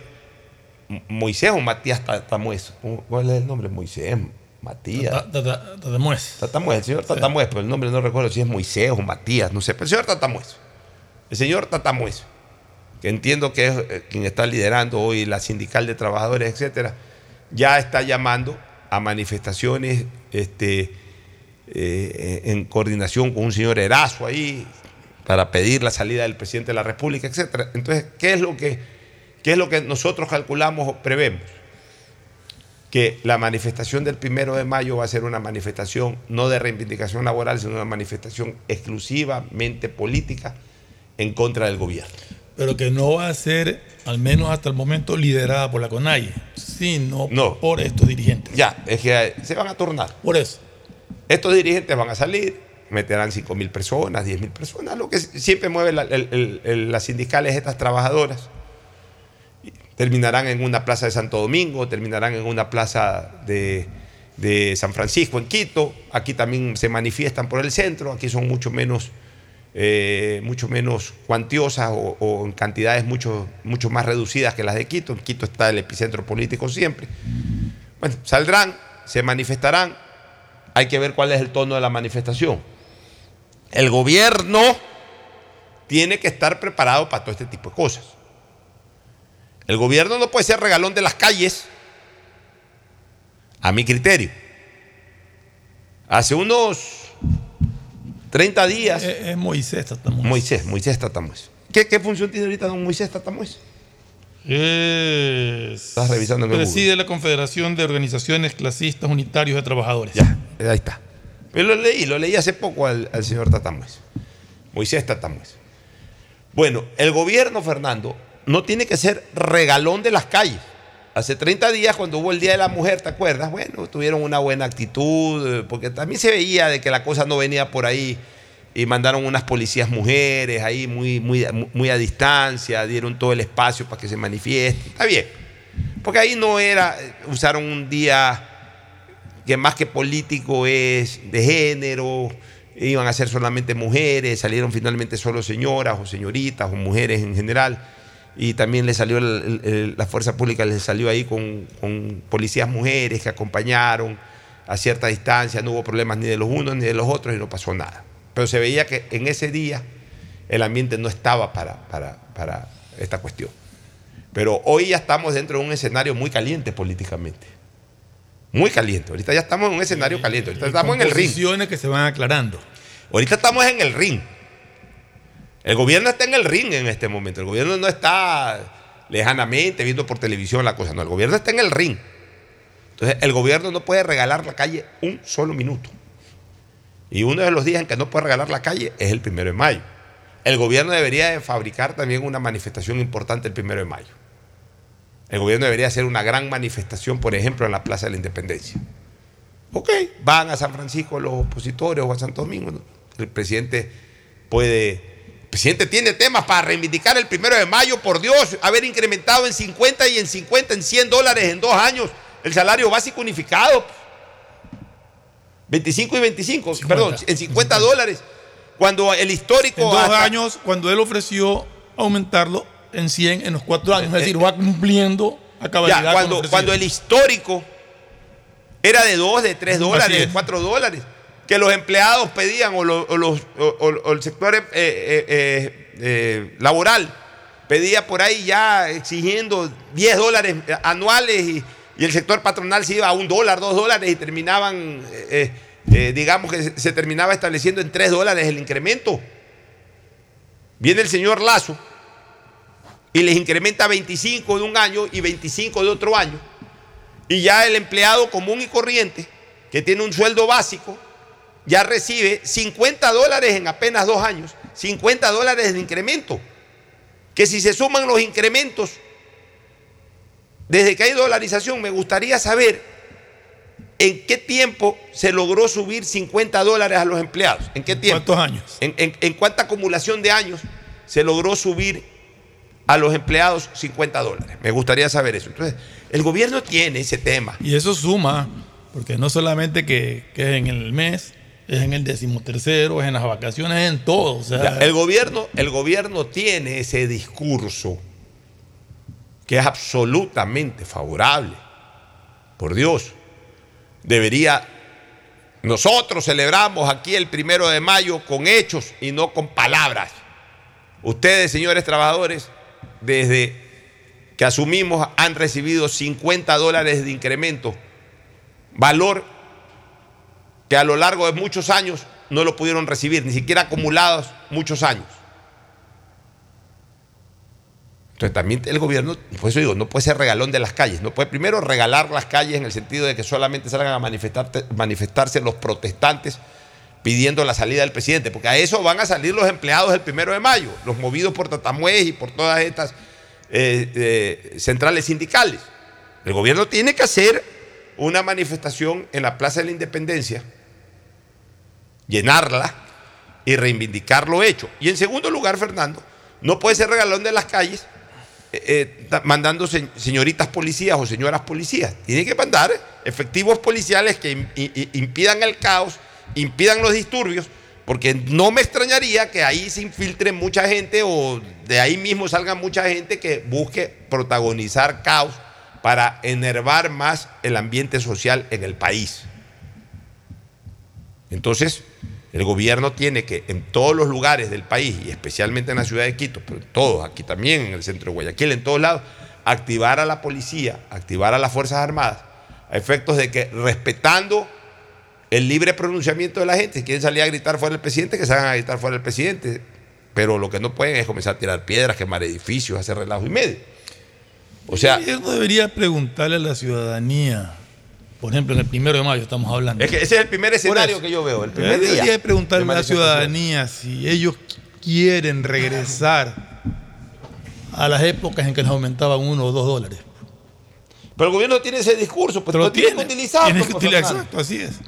Moisés o Matías Tatamuez, ¿cuál es el nombre? Moisés, Matías. Ta- ta- ta- Tatamuez. Tatamuez, el señor Tatamuez, pero el nombre no recuerdo si es Moisés o Matías, no sé, pero el señor Tatamuez. El señor Tatamuez, que entiendo que es eh, quien está liderando hoy la sindical de trabajadores, etcétera, ya está llamando a manifestaciones este, eh, en coordinación con un señor Erazo ahí para pedir la salida del presidente de la República, etcétera. Entonces, ¿qué es lo que, qué es lo que nosotros calculamos o prevemos? Que la manifestación del primero de mayo va a ser una manifestación no de reivindicación laboral, sino una manifestación exclusivamente política en contra del gobierno. Pero que no va a ser, al menos hasta el momento, liderada por la CONAIE, sino No. por estos dirigentes. Ya, es que se van a tornar. Por eso. Estos dirigentes van a salir, meterán 5 mil personas, 10 mil personas, lo que siempre mueve la- el- el- el- las sindicales, estas trabajadoras. Terminarán en una plaza de Santo Domingo, terminarán en una plaza de, de San Francisco, en Quito. Aquí también se manifiestan por el centro, aquí son mucho menos, eh, mucho menos cuantiosas o, o en cantidades mucho, mucho más reducidas que las de Quito. En Quito está el epicentro político siempre. Bueno, saldrán, se manifestarán, hay que ver cuál es el tono de la manifestación. El gobierno tiene que estar preparado para todo este tipo de cosas. El gobierno no puede ser regalón de las calles, a mi criterio. Hace unos 30 días, Es, es Moisés Tatamuez. Moisés, Moisés Tatamuez. ¿Qué, ¿Qué función tiene ahorita don Moisés Tatamuez? Es- Estás revisando en el Preside la Confederación de Organizaciones Clasistas Unitarios de Trabajadores. Ya, ahí está. Pero lo leí, lo leí hace poco al, al señor Tatamuez. Moisés Tatamuez. Bueno, el gobierno, Fernando, no tiene que ser regalón de las calles. Hace 30 días, cuando hubo el Día de la Mujer, ¿te acuerdas? Bueno, tuvieron una buena actitud, eh, porque también se veía de que la cosa no venía por ahí. Y mandaron unas policías mujeres ahí muy, muy, muy a distancia, dieron todo el espacio para que se manifieste. Está bien. Porque ahí no era, eh, usaron un día que más que político es de género, iban a ser solamente mujeres, salieron finalmente solo señoras o señoritas o mujeres en general, y también le salió el- el- la fuerza pública, les salió ahí con, con policías mujeres que acompañaron a cierta distancia, no hubo problemas ni de los unos ni de los otros y no pasó nada. Pero se veía que en ese día el ambiente no estaba para, para, para esta cuestión. Pero hoy ya estamos dentro de un escenario muy caliente políticamente. Muy caliente. Ahorita ya estamos en un escenario caliente. Ahorita estamos en el ring. Que se van aclarando. Ahorita estamos en el ring. El gobierno está en el ring en este momento. El gobierno no está lejanamente viendo por televisión la cosa. No, el gobierno está en el ring. Entonces, el gobierno no puede regalar la calle un solo minuto. Y uno de los días en que no puede regalar la calle es el primero de mayo. El gobierno debería de fabricar también una manifestación importante el primero de mayo. El gobierno debería hacer una gran manifestación, por ejemplo, en la Plaza de la Independencia. Ok, van a San Francisco los opositores o a Santo Domingo. El presidente puede. El presidente tiene temas para reivindicar el primero de mayo, por Dios, haber incrementado en 50 y en 50, en 100 dólares en dos años el salario básico unificado. 25 y 25, perdón, en 50 dólares. Cuando el histórico. En dos hasta- años, cuando él ofreció aumentarlo en 100 en los cuatro años. Es decir, va cumpliendo a cabalidad. Ya, cuando, cuando el histórico era de 2, de 3 dólares, de es. 4 dólares, que los empleados pedían o, lo- o los, el sector eh, eh, eh, laboral pedía por ahí ya exigiendo 10 dólares anuales y, y el sector patronal se iba a un dólar, 2 dólares y terminaban, digamos que se terminaba estableciendo en 3 dólares el incremento. Viene el señor Lazo y les incrementa 25 de un año y 25 de otro año. Y ya el empleado común y corriente, que tiene un sueldo básico, ya recibe 50 dólares en apenas dos años, 50 dólares de incremento. Que si se suman los incrementos, desde que hay dolarización, me gustaría saber en qué tiempo se logró subir 50 dólares a los empleados. ¿En qué tiempo? ¿Cuántos años? ¿En, en- en cuánta acumulación de años se logró subir a los empleados 50 dólares? Me gustaría saber eso. Entonces, el gobierno tiene ese tema. Y eso suma, porque no solamente que, en el mes, es en el decimotercero, es en las vacaciones, es en todo. El, gobierno, el gobierno tiene ese discurso que es absolutamente favorable. Por Dios. Debería. Nosotros celebramos aquí el primero de mayo con hechos y no con palabras. Ustedes, señores trabajadores, desde que asumimos han recibido 50 dólares de incremento, valor que a lo largo de muchos años no lo pudieron recibir, ni siquiera acumulados muchos años. Entonces también el gobierno, por eso digo, no puede ser regalón de las calles, no puede primero regalar las calles en el sentido de que solamente salgan a manifestarse los protestantes pidiendo la salida del presidente, porque a eso van a salir los empleados el primero de mayo, los movidos por Tatamuez y por todas estas eh, eh, centrales sindicales. El gobierno tiene que hacer una manifestación en la Plaza de la Independencia, llenarla y reivindicar lo hecho. Y en segundo lugar, Fernando, no puede ser regalón de las calles eh, eh, mandando se- señoritas policías o señoras policías. Tiene que mandar efectivos policiales que impidan el caos, impidan los disturbios, porque no me extrañaría que ahí se infiltre mucha gente o de ahí mismo salga mucha gente que busque protagonizar caos para enervar más el ambiente social en el país. Entonces, el gobierno tiene que en todos los lugares del país, y especialmente en la ciudad de Quito, pero en todos, aquí también, en el centro de Guayaquil, en todos lados, activar a la policía, activar a las Fuerzas Armadas, a efectos de que respetando el libre pronunciamiento de la gente, si quieren salir a gritar fuera del presidente, que salgan a gritar fuera del presidente, pero lo que no pueden es comenzar a tirar piedras, quemar edificios, hacer relajo y medio. O sea, el gobierno debería preguntarle a la ciudadanía, por ejemplo, en el primero de mayo estamos hablando. es que ese es el primer escenario que yo veo, el primer día. preguntarle a la ciudadanía si ellos quieren regresar a las épocas en que nos aumentaban uno o dos dólares. Pero el gobierno tiene ese discurso, pues Pero lo tiene que utilizar. tiene pues, que utilizar, exacto, así es.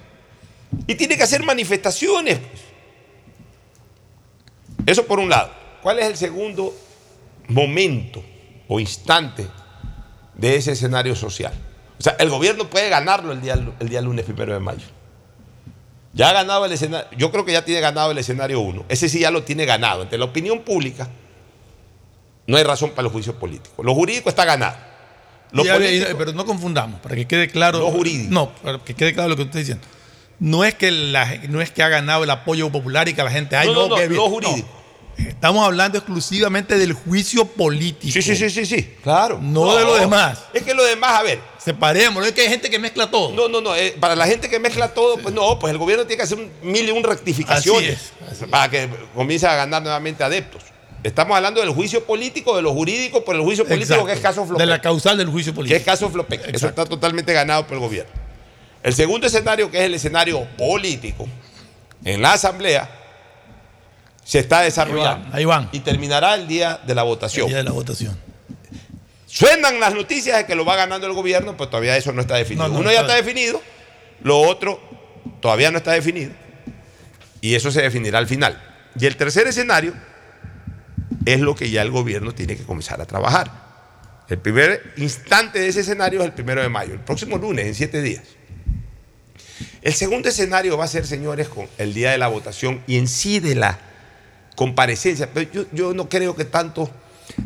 Y tiene que hacer manifestaciones. pues. Eso por un lado. ¿Cuál es el segundo momento o instante de ese escenario social? O sea, el gobierno puede ganarlo el día, el día lunes primero de mayo. Ya ha ganado el escenario, yo creo que ya tiene ganado el escenario 1. Ese sí ya lo tiene ganado. Ante la opinión pública no hay razón para los juicios políticos. Lo jurídico está ganado. Pero no confundamos, para que quede claro. Lo jurídico. No, para que quede claro lo que usted está diciendo. No es que, la, no es que ha ganado el apoyo popular y que la gente. Ay, No, no, no, qué bien. lo jurídico. Estamos hablando exclusivamente del juicio político. Sí, sí, sí, sí, sí, claro. No, de lo demás. Es que lo demás, a ver. Separemos, es que hay gente que mezcla todo. No, no, no. eh, para la gente que mezcla todo, pues no, pues el gobierno tiene que hacer un, mil y un rectificaciones Así es, para que comience a ganar nuevamente adeptos. Estamos hablando del juicio político, de lo jurídico, por el juicio político Exacto. que es caso De Flopec. la causal del juicio que político. es caso Flopec. Eso está totalmente ganado por el gobierno. El segundo escenario, que es el escenario político, en la asamblea, se está desarrollando. Ahí van. Y terminará el día de la votación. El día de la votación. Suenan las noticias de que lo va ganando el gobierno, pues todavía eso no está definido. No, no, Uno ya está está definido, lo otro todavía no está definido. Y eso se definirá al final. Y el tercer escenario es lo que ya el gobierno tiene que comenzar a trabajar. El primer instante de ese escenario es el primero de mayo, el próximo lunes, en siete días. El segundo escenario va a ser, señores, con el día de la votación y en sí de la comparecencia. Pero yo, yo no creo que tanto.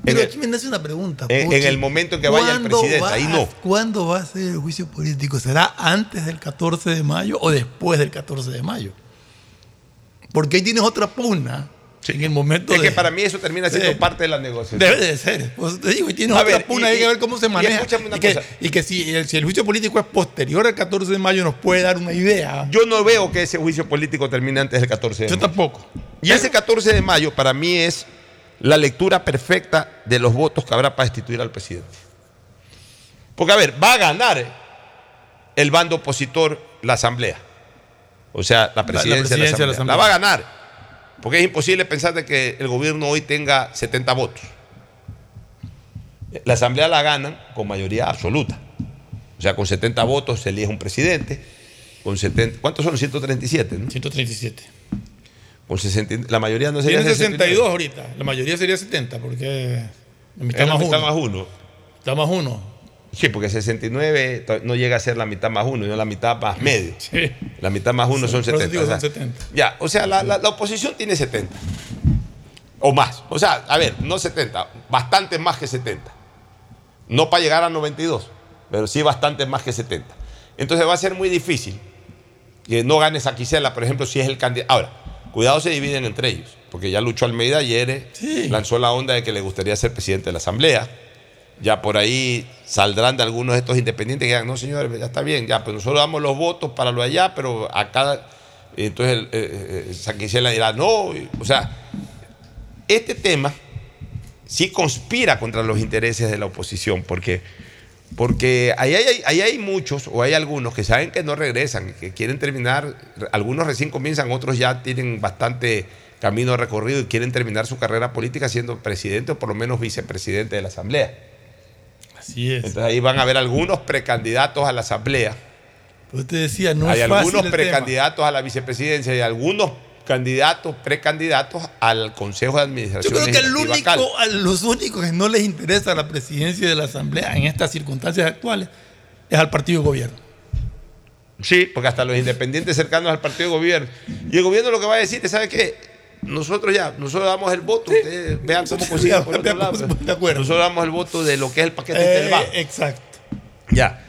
Pero el- aquí me nace una pregunta. en- el momento en que vaya el ¿Cuándo presidente, va ahí no. ¿Cuándo va a ser el juicio político? ¿Será antes del 14 de mayo o después del 14 de mayo? Porque ahí tienes otra pugna en el momento Es de... que para mí eso termina siendo Sí. parte de la negociación. Debe de ser. Pues te digo, y tienes A otra ver, pugna, y- hay que ver cómo se maneja. escúchame una y que, cosa. y que si, el, si el juicio político es posterior al 14 de mayo nos puede dar una idea. Yo no veo que ese juicio político termine antes del 14 de Yo mayo. tampoco. Y ese 14 de mayo para mí es la lectura perfecta de los votos que habrá para destituir al presidente. Porque, a ver, va a ganar el bando opositor la asamblea. O sea, la presidencia, presidencia de de la la asamblea. La va a ganar. Porque es imposible pensar de que el gobierno hoy tenga 70 votos. La asamblea la ganan con mayoría absoluta. O sea, con 70 votos se elige un presidente. Con 70, ¿Cuántos son? 137, ¿no? 137. Con 60, la mayoría no sería Tiene 69. 62 ahorita. La mayoría sería 70 porque la mitad Es la más uno. más uno. Mitad más uno. Sí, porque 69 to- no llega a ser la mitad más uno, sino la mitad más medio. Sí. La mitad más uno Sí, son por eso 70. digo, o sea, son 70. Ya, o sea, la, la- la oposición tiene 70. O más. O sea, a ver, no 70, bastante más que 70. No para llegar a 92, pero sí bastante más que 70. Entonces va a ser muy difícil que no gane Saquicela, por ejemplo, si es el candidato. Ahora, cuidado, se dividen entre ellos, porque ya Lucho Almeida ayer eh, Sí. lanzó la onda de que le gustaría ser presidente de la Asamblea. Ya por ahí saldrán de algunos de estos independientes que digan, no señores, ya está bien, ya, pues nosotros damos los votos para lo allá, pero acá, entonces el, eh, eh, Saquicela dirá, no, o sea, este tema sí conspira contra los intereses de la oposición, porque, porque ahí hay, ahí hay muchos o hay algunos que saben que no regresan, que quieren terminar, algunos recién comienzan, otros ya tienen bastante camino recorrido y quieren terminar su carrera política siendo presidente o por lo menos vicepresidente de la Asamblea. Así es. Entonces ahí van a haber algunos precandidatos a la Asamblea, Pues te decía, no hay es fácil algunos el tema. precandidatos a la vicepresidencia y algunos candidatos, precandidatos al Consejo de Yo Administración. creo que el Legislativa Cal. único, a los únicos que no les interesa la presidencia de la Asamblea en estas circunstancias actuales es al partido de gobierno. Sí, porque hasta los independientes cercanos al partido de gobierno. Y el gobierno lo que va a decir es, ¿sabe qué? Nosotros ya, nosotros damos el voto, ustedes vean cómo consiguen por otro lado. De acuerdo. Nosotros damos el voto de lo que es el paquete Eh, del banco. exacto. Ya.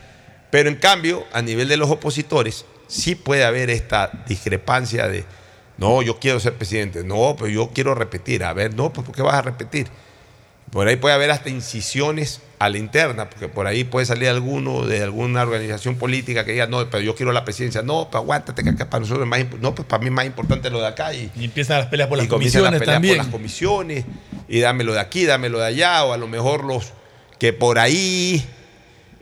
Pero en cambio, a nivel de los opositores, sí puede haber esta discrepancia de, no, yo quiero ser presidente, no, pero yo quiero repetir. A ver, no, pues ¿por qué vas a repetir? Por ahí puede haber hasta incisiones a la interna, porque por ahí puede salir alguno de alguna organización política que diga, no, pero yo quiero la presidencia. No, pero aguántate, que acá para nosotros es más imp- No, pues para mí es más importante lo de acá. Y, Y empiezan las peleas por las y comienzan las comisiones peleas también. por las comisiones y dámelo de aquí, dámelo de allá, o a lo mejor los que por ahí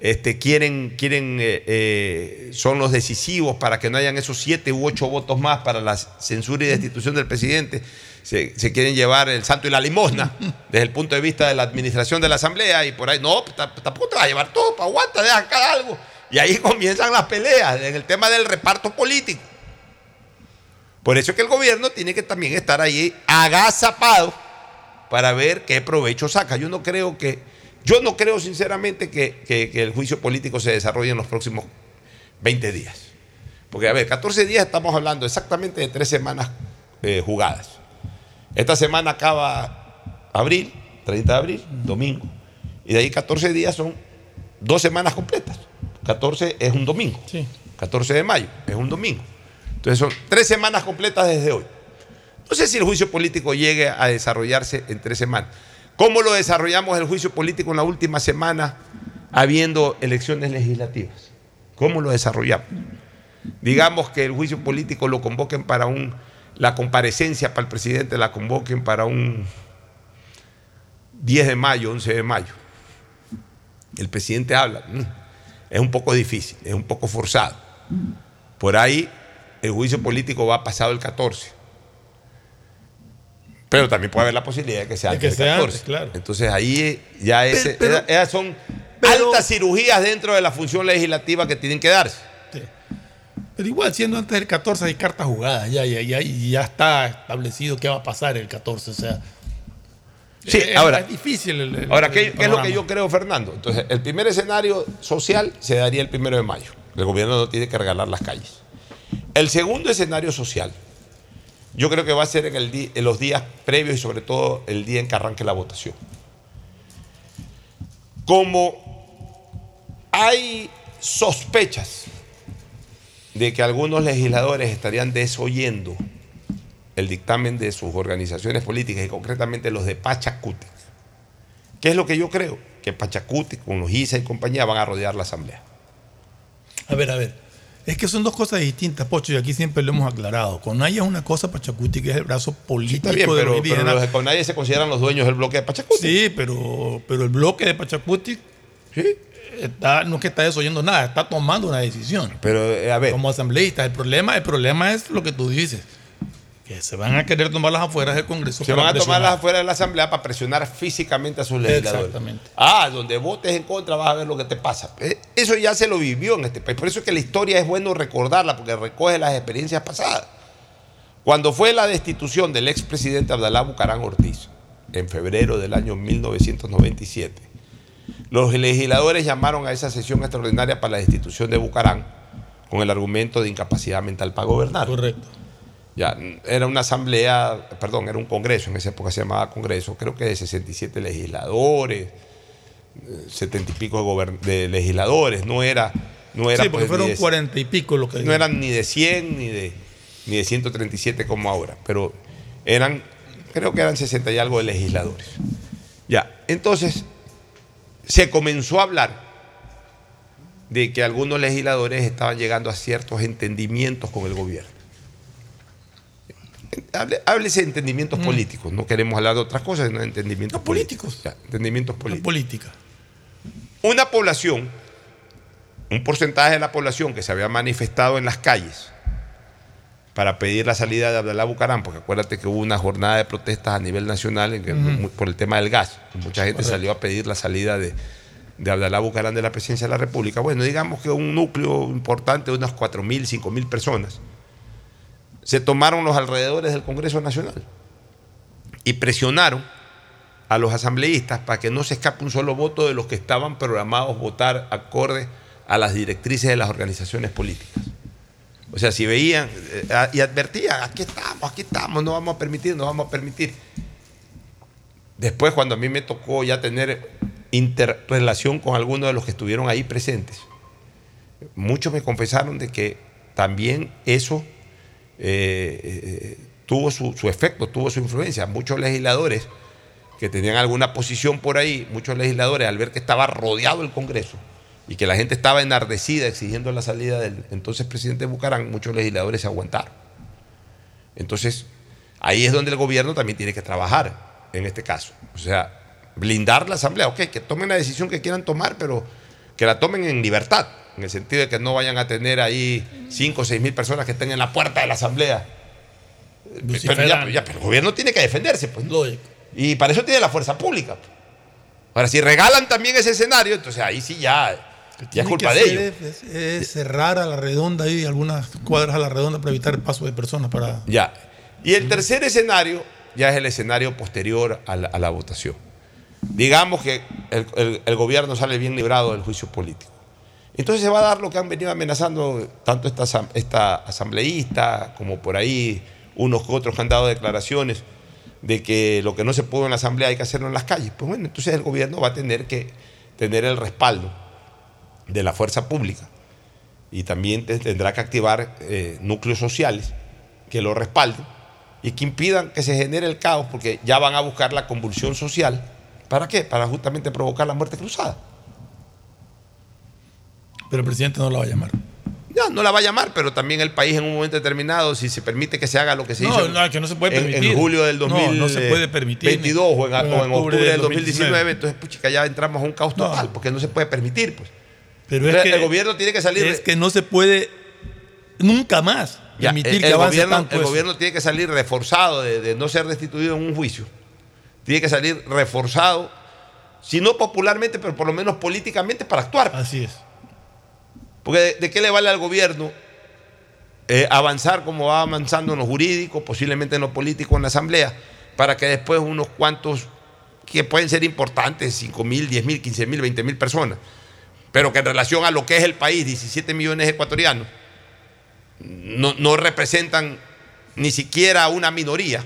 este, quieren, quieren eh, eh, son los decisivos para que no hayan esos siete u ocho votos más para la censura y destitución del presidente. Se, se quieren llevar el santo y la limosna desde el punto de vista de la administración de la Asamblea y por ahí, no, tampoco te vas a llevar todo, pa, aguanta, deja acá algo. Y ahí comienzan las peleas en el tema del reparto político. Por eso es que el gobierno tiene que también estar ahí agazapado para ver qué provecho saca. Yo no creo que, yo no creo sinceramente que, que- que el juicio político se desarrolle en los próximos 20 días. Porque, a ver, 14 días estamos hablando exactamente de tres semanas eh, jugadas. Esta semana acaba abril, 30 de abril, domingo. Y de ahí 14 días son dos semanas completas. 14 es un domingo. Sí. 14 de mayo es un domingo. Entonces son tres semanas completas desde hoy. No sé si el juicio político llegue a desarrollarse en tres semanas. ¿Cómo lo desarrollamos el juicio político en la última semana habiendo elecciones legislativas? ¿Cómo lo desarrollamos? Digamos que el juicio político lo convoquen para un, la comparecencia para el presidente la convoquen para un 10 de mayo, 11 de mayo. El presidente habla. mm, Es un poco difícil, es un poco forzado. Por ahí el juicio político va pasado el 14. Pero también puede haber la posibilidad de que sea De que sea 14. antes, claro. Entonces ahí ya ese- pero- esas son altas cirugías dentro de la función legislativa que tienen que darse. Pero igual, siendo antes del 14 hay cartas jugadas, ya, ya, ya, ya está establecido qué va a pasar el 14. O sea, Sí, es, ahora- es difícil. el- el- Ahora, el ¿qué, es lo que yo creo, Fernando? Entonces, el primer escenario social se daría el primero de mayo. El gobierno no tiene que regalar las calles. El segundo escenario social, yo creo que va a ser en, el en los días previos y sobre todo el día en que arranque la votación. Como hay sospechas de que algunos legisladores estarían desoyendo el dictamen de sus organizaciones políticas y concretamente los de Pachacuti. ¿Qué es lo que yo creo? Que Pachacuti, con los ISA y compañía, van a rodear la asamblea. A ver, a ver. Es que son dos cosas distintas, Pocho, y aquí siempre lo hemos aclarado. Conaya es una cosa, Pachacuti, que es el brazo político Está bien, de pero, los pero los de Conadie se consideran los dueños del bloque de Pachacuti. Sí, pero, pero el bloque de Pachacuti está, no es que está desoyendo nada, está tomando una decisión. Pero, eh, a ver. Como asambleísta, el problema, el problema es lo que tú dices. Que se van a querer tomar las afueras del Congreso. Se van a tomar presionar. las afuera de la asamblea para presionar físicamente a sus legisladores. Exactamente. Ah, donde votes en contra vas a ver lo que te pasa. Eh, Eso ya se lo vivió en este país. Por eso es que la historia es bueno recordarla, porque recoge las experiencias pasadas. Cuando fue la destitución del expresidente Abdalá Bucarán Ortiz, en febrero del año 1997, los legisladores llamaron a esa sesión extraordinaria para la destitución de Bucarán con el argumento de incapacidad mental para gobernar. Correcto. Ya, era una asamblea, perdón, era un congreso, en esa época se llamaba congreso, creo que de 67 legisladores, eh, 70 y pico de, legisladores, no era, no era sí, porque pues, fueron ni de- cuarenta y pico lo que no eran ni de 100 ni de, ni de 137 como ahora, pero eran, creo que eran 60 y algo de legisladores. Ya, entonces se comenzó a hablar de que algunos legisladores estaban llegando a ciertos entendimientos con el gobierno. Háblese de entendimientos Mm. políticos, no queremos hablar de otras cosas, sino de entendimientos políticos. Ya, entendimientos políticos. política. Una población, un porcentaje de la población que se había manifestado en las calles para pedir la salida de Abdalá Bucarán, porque acuérdate que hubo una jornada de protestas a nivel nacional en que- por el tema del gas. Mucha gente salió a pedir la salida de, de Abdalá Bucarán de la presidencia de la República. Bueno, digamos que un núcleo importante de unas 4.000, 5.000 personas se tomaron los alrededores del Congreso Nacional y presionaron a los asambleístas para que no se escape un solo voto de los que estaban programados votar acorde a las directrices de las organizaciones políticas. O sea, si veían eh, y advertían, aquí estamos, aquí estamos, no vamos a permitir, no vamos a permitir. Después, cuando a mí me tocó ya tener interrelación con algunos de los que estuvieron ahí presentes, muchos me confesaron de que también eso eh, eh, tuvo su efecto, tuvo su influencia. Muchos legisladores que tenían alguna posición por ahí, muchos legisladores al ver que estaba rodeado el Congreso y que la gente estaba enardecida exigiendo la salida del entonces presidente Bucarán, muchos legisladores se aguantaron. Entonces, ahí es donde el gobierno también tiene que trabajar en este caso. O sea, blindar la asamblea, ok, que tomen la decisión que quieran tomar, pero que la tomen en libertad, en el sentido de que no vayan a tener ahí 5 o 6 mil personas que estén en la puerta de la asamblea. Pero, ya, ya, pero el gobierno tiene que defenderse, pues. Y para eso tiene la fuerza pública. pues. Ahora, si regalan también ese escenario, entonces ahí sí ya, ya es culpa de ellos. Es, es cerrar a la redonda ahí algunas cuadras a la redonda para evitar el paso de personas para. Ya. Y el tercer escenario ya es el escenario posterior a la, a la votación. Digamos que el, el- el gobierno sale bien librado del juicio político. Entonces se va a dar lo que han venido amenazando tanto esta, esta asambleísta como por ahí unos que otros que han dado declaraciones de que lo que no se pudo en la asamblea hay que hacerlo en las calles. Pues bueno, entonces el gobierno va a tener que tener el respaldo de la fuerza pública y también te- tendrá que activar eh, núcleos sociales que lo respalden y que impidan que se genere el caos, porque ya van a buscar la convulsión social. ¿Para qué? Para justamente provocar la muerte cruzada. Pero el presidente no la va a llamar. Ya, no la va a llamar, pero también el país en un momento determinado, si se permite que se haga lo que se No, hizo no, que no se puede en- en, permitir. julio del No, 2022 no se puede permitir. o en, O en en octubre del 2019, 2019, entonces puchica, ya entramos a un caos total, porque no se puede permitir. Pues. Pero es Entonces, que el gobierno tiene que salir... Es que no se puede nunca más Ya, permitir el, que el avance gobierno, tanto el eso. gobierno tiene que salir reforzado de, de no ser destituido en un juicio. Tiene que salir reforzado, si no popularmente, pero por lo menos políticamente para actuar. Así es. Porque de, de qué le vale al gobierno eh, avanzar como va avanzando en lo jurídico, posiblemente en lo político en la asamblea, para que después unos cuantos que pueden ser importantes, 5 mil, 10 mil, 15 mil, 20 mil personas, pero que en relación a lo que es el país, 17 millones de ecuatorianos, no, representan ni siquiera una minoría,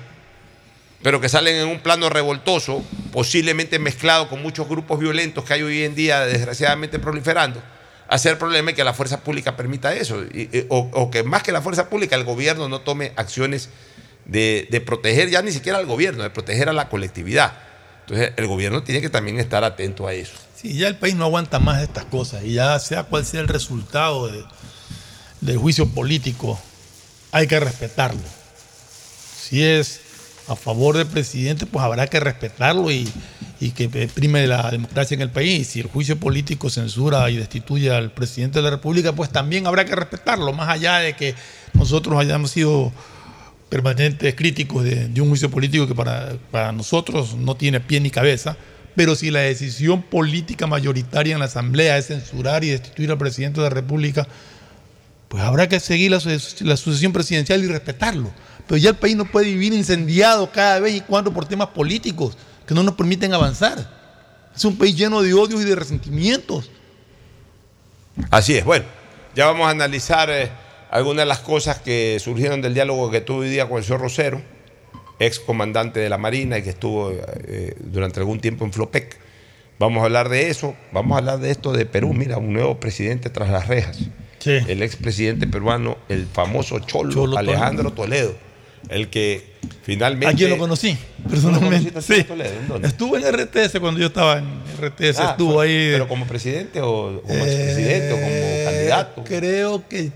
pero que salen en un plano revoltoso, posiblemente mezclado con muchos grupos violentos que hay hoy en día, desgraciadamente proliferando, hacer problema y que la fuerza pública permita eso, y- o, que más que la fuerza pública, el gobierno no tome acciones de proteger ya ni siquiera al gobierno, de proteger a la colectividad. Entonces, el gobierno tiene que también estar atento a eso. Sí, ya el país no aguanta más estas cosas y ya sea cual sea el resultado de- del juicio político, hay que respetarlo. Si es a favor del presidente, pues habrá que respetarlo y, y que prime la democracia en el país. Si el juicio político censura y destituye al presidente de la República, pues también habrá que respetarlo, más allá de que nosotros hayamos sido permanentes críticos de, un juicio político que para, para nosotros no tiene pie ni cabeza, pero si la decisión política mayoritaria en la Asamblea es censurar y destituir al presidente de la República, pues habrá que seguir la, su- la sucesión presidencial y respetarlo. Pero ya el país no puede vivir incendiado cada vez y cuando por temas políticos que no nos permiten avanzar. Es un país lleno de odios y de resentimientos. Así es. Bueno, ya vamos a analizar eh, algunas de las cosas que surgieron del diálogo que tuve hoy día con el señor Rosero, ex comandante de la Marina y que estuvo eh, durante algún tiempo en Flopec. Vamos a hablar de eso, vamos a hablar de esto de Perú. Mira, un nuevo presidente tras las rejas. El expresidente peruano, el famoso Cholo, Cholo Alejandro Toledo, el que finalmente... ¿A quién lo conocí? Personalmente. a Sí. Toledo? ¿En? Estuvo en RTS cuando yo estaba en RTS, Ah, estuvo fue- ahí. ¿Pero como presidente o como expresidente o como Eh, candidato? Creo que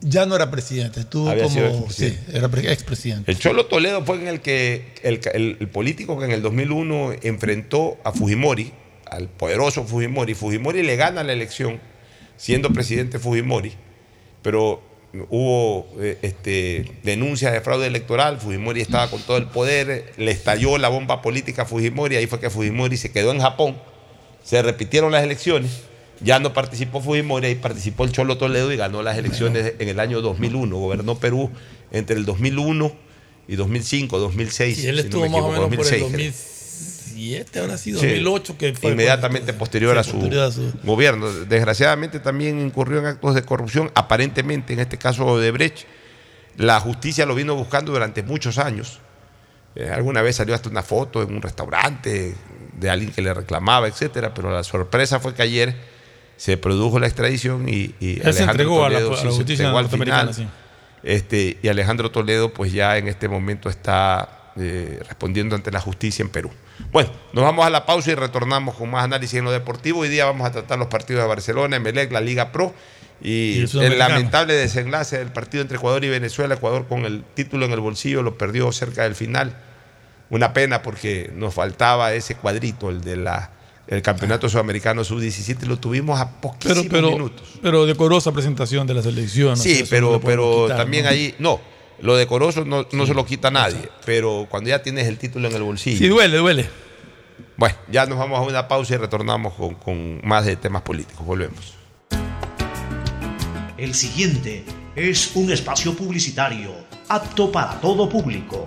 ya no era presidente, estuvo Había como. Sí, expresidente. era pre- expresidente. El Cholo Toledo fue en el que el, el- el político que en el 2001 enfrentó a Fujimori, al poderoso Fujimori. Fujimori le gana la elección siendo presidente Fujimori, pero hubo eh, este, denuncias de fraude electoral, Fujimori estaba con todo el poder, le estalló la bomba política a Fujimori, ahí fue que Fujimori se quedó en Japón, se repitieron las elecciones, ya no participó Fujimori, participó el Cholo Toledo y ganó las elecciones en el año 2001, gobernó Perú entre el 2001 y 2005, 2006. Y él si no me más o equivoco, menos por el 2006, creo. 2007, ahora sí, Sí, 2008, que fue. inmediatamente cuando- posterior, sí, a, su posterior a su- gobierno. Desgraciadamente también incurrió en actos de corrupción, aparentemente en este caso de Brecht. La justicia lo vino buscando durante muchos años. Eh, alguna vez salió hasta una foto en un restaurante de alguien que le reclamaba, etcétera, pero la sorpresa fue que ayer se produjo la extradición y, y Él se entregó a la- a la se justicia al norteamericana, final. sí. Este, y Alejandro Toledo, pues ya en este momento está eh, respondiendo ante la justicia en Perú. Bueno, nos vamos a la pausa y retornamos con más análisis en lo deportivo. Hoy día vamos a tratar los partidos de Barcelona, Emelec, la Liga Pro y, Y el lamentable desenlace del partido entre Ecuador y Venezuela. Ecuador con el título en el bolsillo lo perdió cerca del final. Una pena porque nos faltaba ese cuadrito, el de la el campeonato sudamericano sub-17, y lo tuvimos a poquísimos Pero, pero, minutos. pero decorosa presentación de la selección. Sí, pero, pero quitar, también ¿no? ahí, no, lo decoroso no, no se lo quita nadie, pero cuando ya tienes el título en el bolsillo. Sí, duele, duele. Bueno, ya nos vamos a una pausa y retornamos con, con más de temas políticos. Volvemos. El siguiente es un espacio publicitario apto para todo público.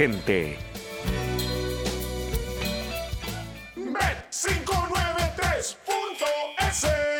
gente. Bet593.es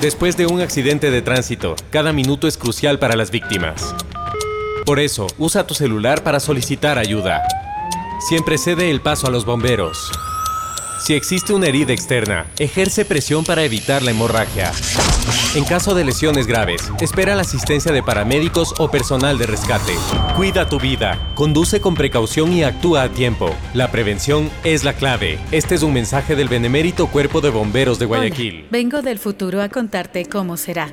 Después de un accidente de tránsito, cada minuto es crucial para las víctimas. Por eso, usa tu celular para solicitar ayuda. Siempre cede el paso a los bomberos. Si existe una herida externa, ejerce presión para evitar la hemorragia. En caso de lesiones graves, espera la asistencia de paramédicos o personal de rescate. Cuida tu vida, conduce con precaución y actúa a tiempo. La prevención es la clave. Este es un mensaje del benemérito Cuerpo de Bomberos de Guayaquil. Hola, vengo del futuro a contarte cómo será.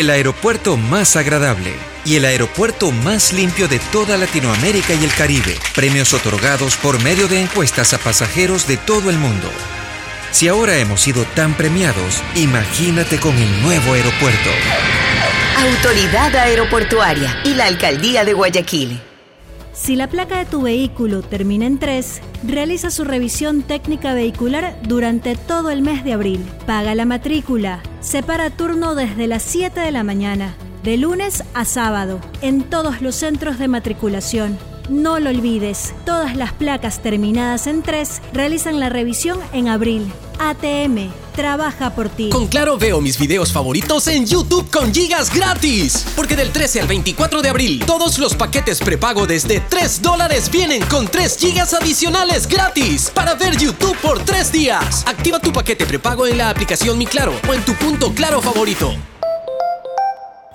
el aeropuerto más agradable y el aeropuerto más limpio de toda Latinoamérica y el Caribe. Premios otorgados por medio de encuestas a pasajeros de todo el mundo. Si ahora hemos sido tan premiados, imagínate con el nuevo aeropuerto. Autoridad Aeroportuaria y la Alcaldía de Guayaquil. Si la placa de tu vehículo termina en 3, realiza su revisión técnica vehicular durante todo el mes de abril. Paga la matrícula. Separa turno desde las 7 de la mañana, de lunes a sábado, en todos los centros de matriculación. No lo olvides, todas las placas terminadas en 3 realizan la revisión en abril. ATM, trabaja por ti. Con Claro veo mis videos favoritos en YouTube con gigas gratis. Porque del 13 al 24 de abril, todos los paquetes prepago desde 3 dólares vienen con 3 gigas adicionales gratis para ver YouTube por 3 días. Activa tu paquete prepago en la aplicación Mi Claro o en tu punto claro favorito.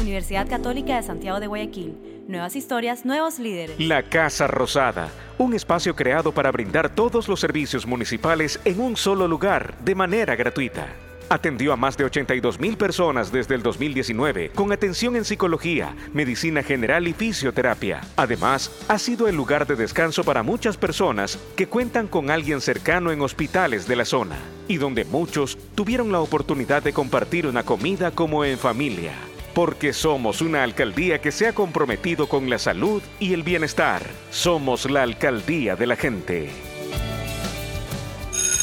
Universidad Católica de Santiago de Guayaquil. Nuevas historias, nuevos líderes. La Casa Rosada, un espacio creado para brindar todos los servicios municipales en un solo lugar, de manera gratuita. Atendió a más de 82 mil personas desde el 2019 con atención en psicología, medicina general y fisioterapia. Además, ha sido el lugar de descanso para muchas personas que cuentan con alguien cercano en hospitales de la zona y donde muchos tuvieron la oportunidad de compartir una comida como en familia. Porque somos una alcaldía que se ha comprometido con la salud y el bienestar. Somos la alcaldía de la gente.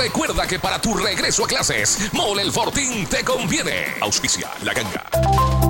recuerda que para tu regreso a clases, Mole el Fortín te conviene. Auspicia la ganga.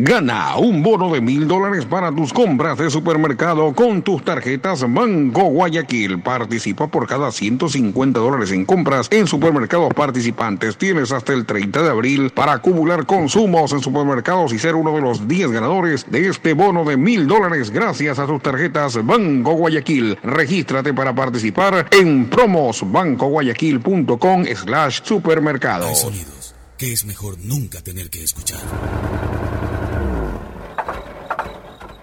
Gana un bono de mil dólares para tus compras de supermercado con tus tarjetas Banco Guayaquil. Participa por cada 150 dólares en compras en supermercados participantes. Tienes hasta el 30 de abril para acumular consumos en supermercados y ser uno de los 10 ganadores de este bono de mil dólares gracias a tus tarjetas Banco Guayaquil. Regístrate para participar en promosbancoguayaquil.com slash supermercado. Hay sonidos es mejor nunca tener que escuchar.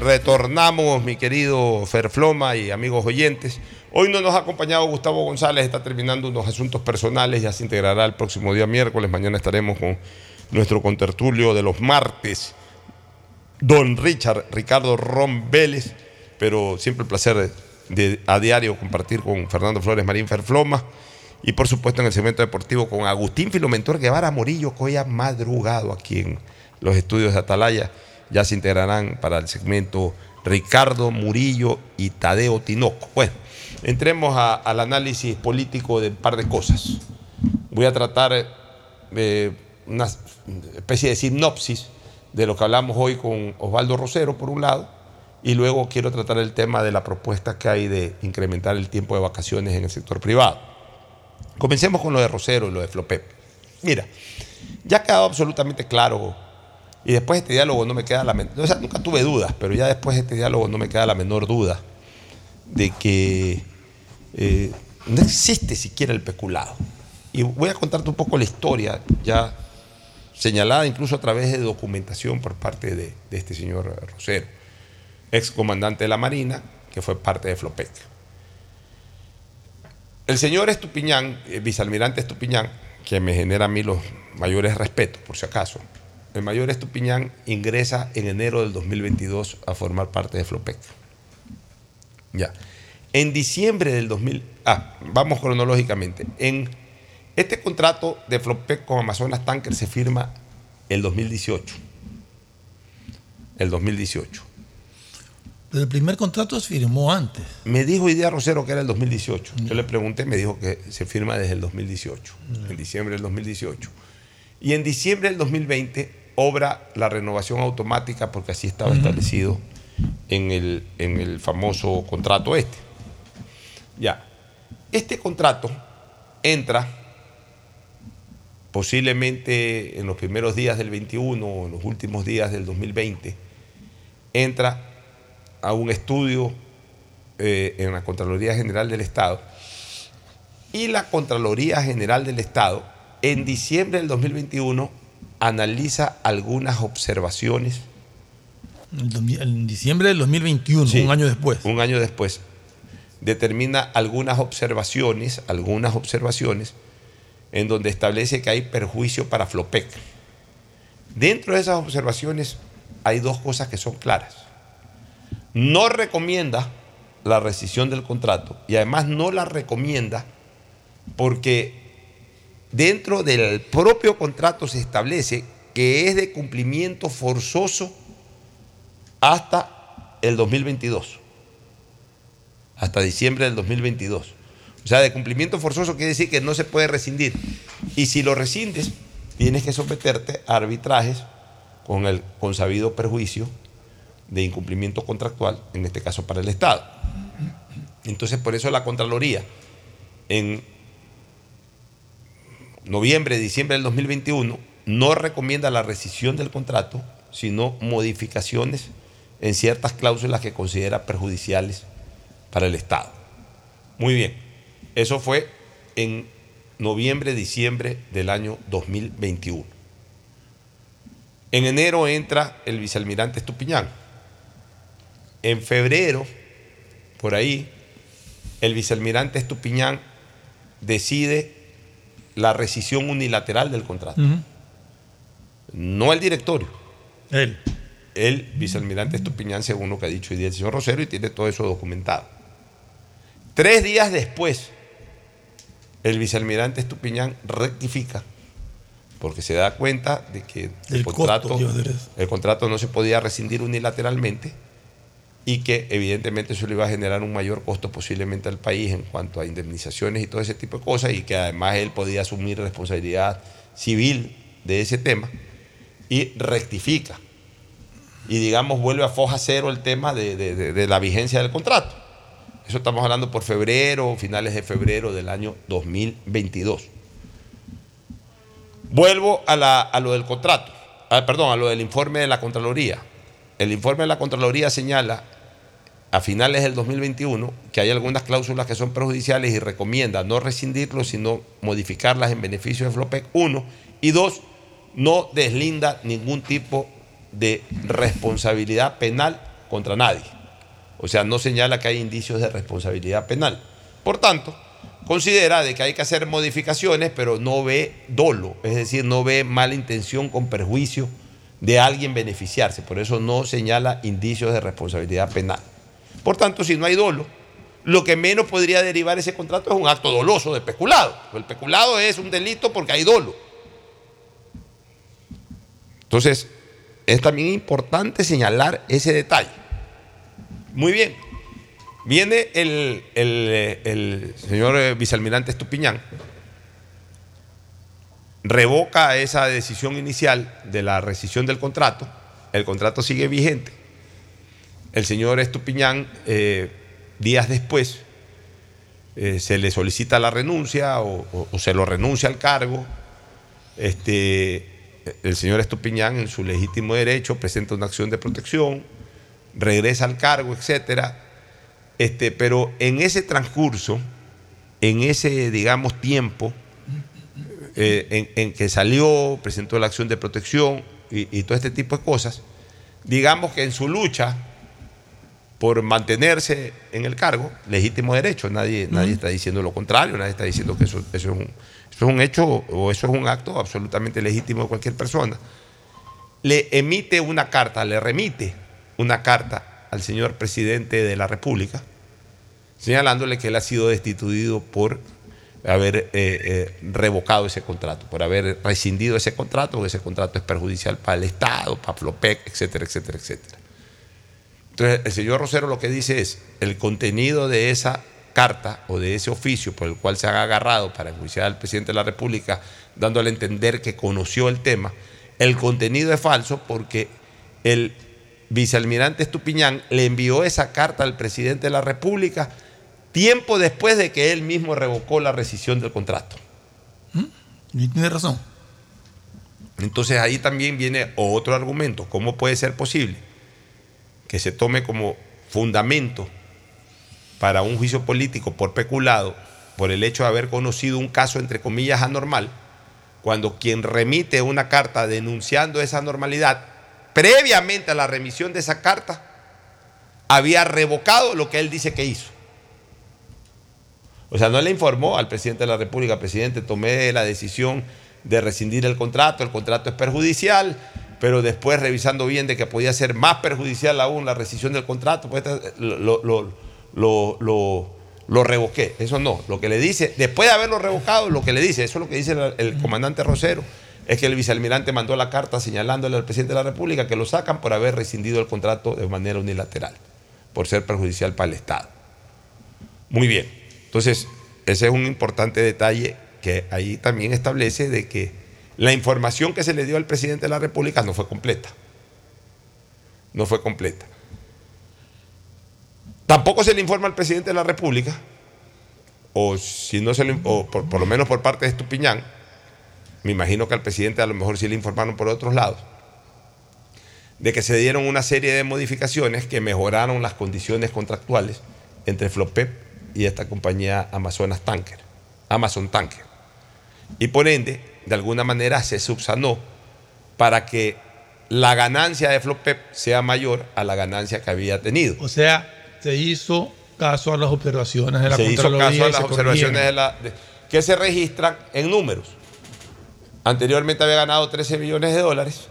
retornamos, mi querido Ferfloma y amigos oyentes. Hoy no nos ha acompañado Gustavo González, está terminando unos asuntos personales, ya se integrará el próximo día miércoles. Mañana estaremos con nuestro contertulio de los martes, don Richard Ricardo Ron pero siempre el placer de, a diario compartir con Fernando Flores Marín Ferfloma. Y por supuesto en el segmento deportivo con Agustín Filomentor Guevara Morillo, que hoy ha madrugado aquí en los estudios de Atalaya ya se integrarán para el segmento Ricardo Murillo y Tadeo Tinoco. Bueno, entremos al análisis político de un par de cosas. Voy a tratar eh, una especie de sinopsis de lo que hablamos hoy con Osvaldo Rosero, por un lado, y luego quiero tratar el tema de la propuesta que hay de incrementar el tiempo de vacaciones en el sector privado. Comencemos con lo de Rosero y lo de Flopep. Mira, ya ha quedado absolutamente claro, y después de este diálogo no me queda la menor, o sea, nunca tuve dudas, pero ya después de este diálogo no me queda la menor duda de que eh, no existe siquiera el peculado. Y voy a contarte un poco la historia, ya señalada incluso a través de documentación por parte de, este señor Rosero, ex comandante de la Marina, que fue parte de Flopec. El señor Estupiñán, el vicealmirante Estupiñán, que me genera a mí los mayores respetos, por si acaso, el mayor Estupiñán ingresa en enero del 2022 a formar parte de Flopec. Ya. En diciembre del 2000, ah, vamos cronológicamente. En este contrato de Flopec con Amazonas Tanker se firma el 2018. El 2018. Pero el primer contrato se firmó antes. Me dijo día Rosero que era el 2018. Yo le pregunté, me dijo que se firma desde el 2018, en diciembre del 2018. Y en diciembre del 2020 obra la renovación automática porque así estaba establecido en el, en el famoso contrato este. Ya. Este contrato entra posiblemente en los primeros días del 21 o en los últimos días del 2020, entra a un estudio eh, en la Contraloría General del Estado y la Contraloría General del Estado en diciembre del 2021 analiza algunas observaciones. En diciembre del 2021, Sí, un año después. Un año después. Determina algunas observaciones, algunas observaciones, en donde establece que hay perjuicio para Flopec. Dentro de esas observaciones hay dos cosas que son claras. No recomienda la rescisión del contrato y además no la recomienda porque dentro del propio contrato se establece que es de cumplimiento forzoso hasta el 2022, hasta diciembre del 2022. O sea, de cumplimiento forzoso quiere decir que no se puede rescindir. Y si lo rescindes, tienes que someterte a arbitrajes con el consabido perjuicio de incumplimiento contractual, en este caso para el Estado. Entonces, por eso la Contraloría, en noviembre, diciembre del 2021, no recomienda la rescisión del contrato, sino modificaciones en ciertas cláusulas que considera perjudiciales para el Estado. Muy bien, eso fue en noviembre, diciembre del año 2021. En enero entra el vicealmirante Estupiñán. En febrero, por ahí, el vicealmirante Estupiñán decide la rescisión unilateral del contrato. No el directorio. Él. El vicealmirante Estupiñán, según lo que ha dicho hoy día el señor Rosero, y tiene todo eso documentado. Tres días después, el vicealmirante Estupiñán rectifica porque se da cuenta de que el contrato, el contrato no se podía rescindir unilateralmente y que evidentemente eso le iba a generar un mayor costo posiblemente al país en cuanto a indemnizaciones y todo ese tipo de cosas y que además él podía asumir responsabilidad civil de ese tema y rectifica y digamos vuelve a foja cero el tema de, de- la vigencia del contrato. Eso estamos hablando por febrero, finales de febrero del año 2022. Vuelvo a, la- a lo del contrato, ah, perdón, a lo del informe de la Contraloría. El informe de la Contraloría señala a finales del 2021 que hay algunas cláusulas que son perjudiciales y recomienda no rescindirlo, sino modificarlas en beneficio de Flopec, uno, y dos, no deslinda ningún tipo de responsabilidad penal contra nadie. O sea, no señala que hay indicios de responsabilidad penal. Por tanto, considera de que hay que hacer modificaciones, pero no ve dolo, es decir, no ve mala intención con perjuicio de alguien beneficiarse. Por eso no señala indicios de responsabilidad penal. Por tanto, si no hay dolo, lo que menos podría derivar ese contrato es un acto doloso de peculado. El peculado es un delito porque hay dolo. Entonces, es también importante señalar ese detalle. Muy bien. Viene el, el, el señor eh, vicealmirante Estupiñán, revoca esa decisión inicial de la rescisión del contrato, el contrato sigue vigente. El señor Estupiñán, eh, días después, eh, se le solicita la renuncia o, se lo renuncia al cargo. Este, el señor Estupiñán, en su legítimo derecho, presenta una acción de protección, regresa al cargo, etcétera. Este, pero en ese transcurso, en ese, digamos, tiempo eh, en, que salió, presentó la acción de protección y todo este tipo de cosas, digamos que en su lucha por mantenerse en el cargo, legítimo derecho, nadie, nadie está diciendo lo contrario, nadie está diciendo que eso, eso, es un, eso es un hecho o eso es un acto absolutamente legítimo de cualquier persona, le emite una carta, le remite una carta al señor presidente de la República, señalándole que él ha sido destituido por haber eh, eh, revocado ese contrato, por haber rescindido ese contrato, porque ese contrato es perjudicial para el Estado, para Flopec, etcétera, etcétera, etcétera. Entonces, el señor Rosero lo que dice es, el contenido de esa carta o de ese oficio por el cual se ha agarrado para enjuiciar al presidente de la República, dándole a entender que conoció el tema, el contenido es falso porque el vicealmirante Estupiñán le envió esa carta al presidente de la República tiempo después de que él mismo revocó la rescisión del contrato. Y tiene razón. Entonces ahí también viene otro argumento. ¿Cómo puede ser posible que se tome como fundamento para un juicio político por peculado por el hecho de haber conocido un caso entre comillas anormal, cuando quien remite una carta denunciando esa anormalidad, previamente a la remisión de esa carta, había revocado lo que él dice que hizo? O sea, no le informó al presidente de la República, presidente, tomé la decisión de rescindir el contrato, el contrato es perjudicial, pero después revisando bien de que podía ser más perjudicial aún la rescisión del contrato, pues lo, lo, lo, lo, lo- lo revoqué. Eso no, lo que le dice, después de haberlo revocado, lo que le dice, eso es lo que dice el, el comandante Rosero, es que el vicealmirante mandó la carta señalándole al presidente de la República que lo sacan por haber rescindido el contrato de manera unilateral, por ser perjudicial para el Estado. Muy bien. Entonces, ese es un importante detalle que ahí también establece de que la información que se le dio al presidente de la República no fue completa. No fue completa. Tampoco se le informa al presidente de la República, o si no se le, o por, lo menos por parte de Estupiñán, me imagino que al presidente a lo mejor sí le informaron por otros lados, de que se dieron una serie de modificaciones que mejoraron las condiciones contractuales entre Flopep y esta compañía Amazonas Tanker, Amazon Tanker. Y por ende, de alguna manera se subsanó para que la ganancia de Flopep sea mayor a la ganancia que había tenido. O sea, se hizo caso a las observaciones de la se hizo caso a las se observaciones de la, de- que se registran en números. Anteriormente había ganado 13 millones de dólares.